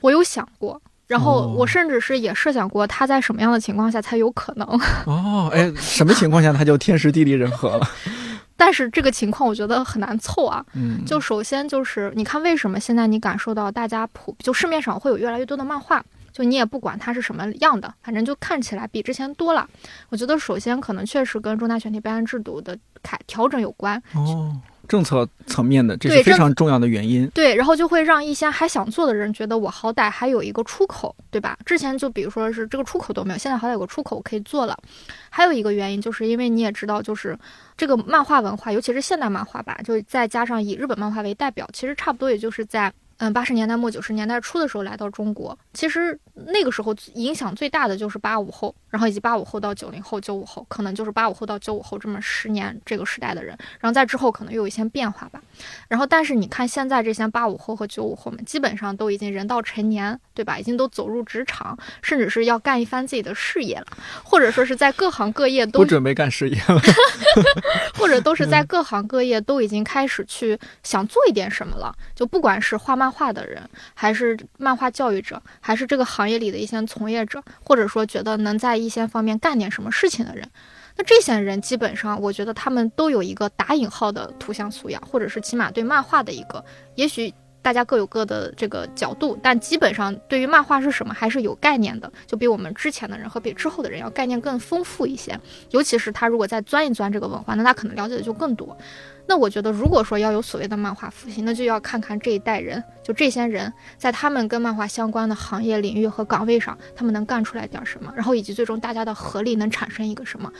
我有想过。然后哦我甚至是也设想过，它在什么样的情况下才有可能。哦，哎，什么情况下它就天时地利人和了？但是这个情况我觉得很难凑啊。嗯，就首先就是，你看为什么现在你感受到大家普，就市面上会有越来越多的漫画，就你也不管它是什么样的，反正就看起来比之前多了。我觉得首先可能确实跟重大选题备案制度的改调整有关，哦，政策层面的，这对政是非常重要的原因。对，然后就会让一些还想做的人觉得我好歹还有一个出口，对吧？之前就比如说是这个出口都没有，现在好歹有个出口可以做了。还有一个原因就是因为你也知道，就是这个漫画文化，尤其是现代漫画吧，就再加上以日本漫画为代表，其实差不多也就是在。嗯，八十年代末九十年代初的时候来到中国，其实那个时候影响最大的就是八五后，然后以及八五后到九零后、九五后，可能就是八五后到九五后这么十年这个时代的人，然后在之后可能又有一些变化吧。然后，但是你看现在这些八五后和九五后们，基本上都已经人到成年，对吧？已经都走入职场，甚至是要干一番自己的事业了，或者说是在各行各业都不准备干事业了。或者都是在各行各业都已经开始去想做一点什么了。就不管是画漫画的人，还是漫画教育者，还是这个行业里的一些从业者，或者说觉得能在一些方面干点什么事情的人，这些人基本上，我觉得他们都有一个打引号的图像素养，或者是起码对漫画的一个，也许。大家各有各的这个角度，但基本上对于漫画是什么还是有概念的，就比我们之前的人和比之后的人要概念更丰富一些。尤其是他如果再钻一钻这个文化，那他可能了解的就更多。那我觉得，如果说要有所谓的漫画复兴，那就要看看这一代人，就这些人在他们跟漫画相关的行业领域和岗位上，他们能干出来点什么，然后以及最终大家的合力能产生一个什么。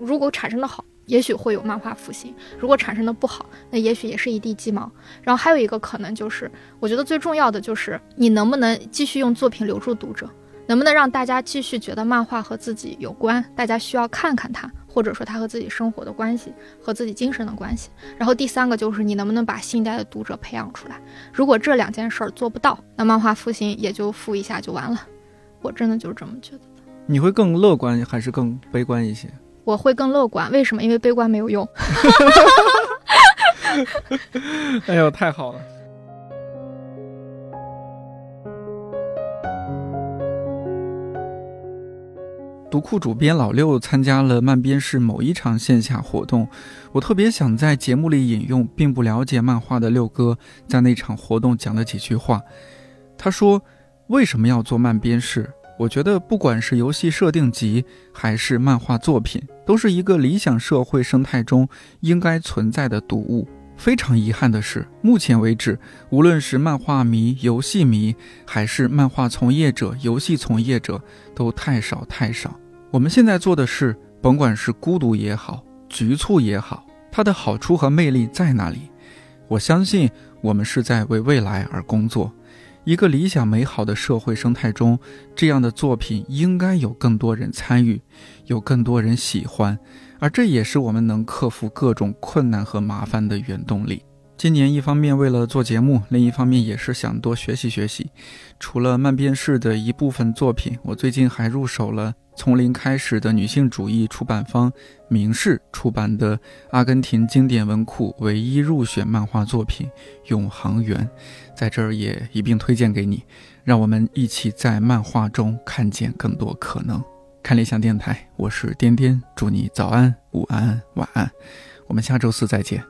如果产生的好，也许会有漫画复兴；如果产生的不好，那也许也是一地鸡毛。然后还有一个可能就是，我觉得最重要的就是你能不能继续用作品留住读者。能不能让大家继续觉得漫画和自己有关？大家需要看看它，或者说它和自己生活的关系，和自己精神的关系。然后第三个就是你能不能把新一代的读者培养出来？如果这两件事儿做不到，那漫画复兴也就复一下就完了。我真的就是这么觉得。你会更乐观还是更悲观一些？我会更乐观，为什么？因为悲观没有用。哎呦，太好了！读库主编老六参加了漫编室某一场线下活动，我特别想在节目里引用并不了解漫画的六哥在那场活动讲了几句话。他说：“为什么要做漫编室？我觉得不管是游戏设定集还是漫画作品，都是一个理想社会生态中应该存在的读物。非常遗憾的是，目前为止，无论是漫画迷、游戏迷，还是漫画从业者、游戏从业者，都太少太少。我们现在做的事，甭管是孤独也好，局促也好，它的好处和魅力在哪里？我相信我们是在为未来而工作。一个理想美好的社会生态中，这样的作品应该有更多人参与，有更多人喜欢，而这也是我们能克服各种困难和麻烦的原动力。今年一方面为了做节目，另一方面也是想多学习学习。除了慢编式的一部分作品，我最近还入手了从零开始的女性主义出版方明世出版的阿根廷经典文库唯一入选漫画作品《永恒园》，在这儿也一并推荐给你，让我们一起在漫画中看见更多可能。看理想电台，我是颠颠，祝你早安、午安、晚安，我们下周四再见。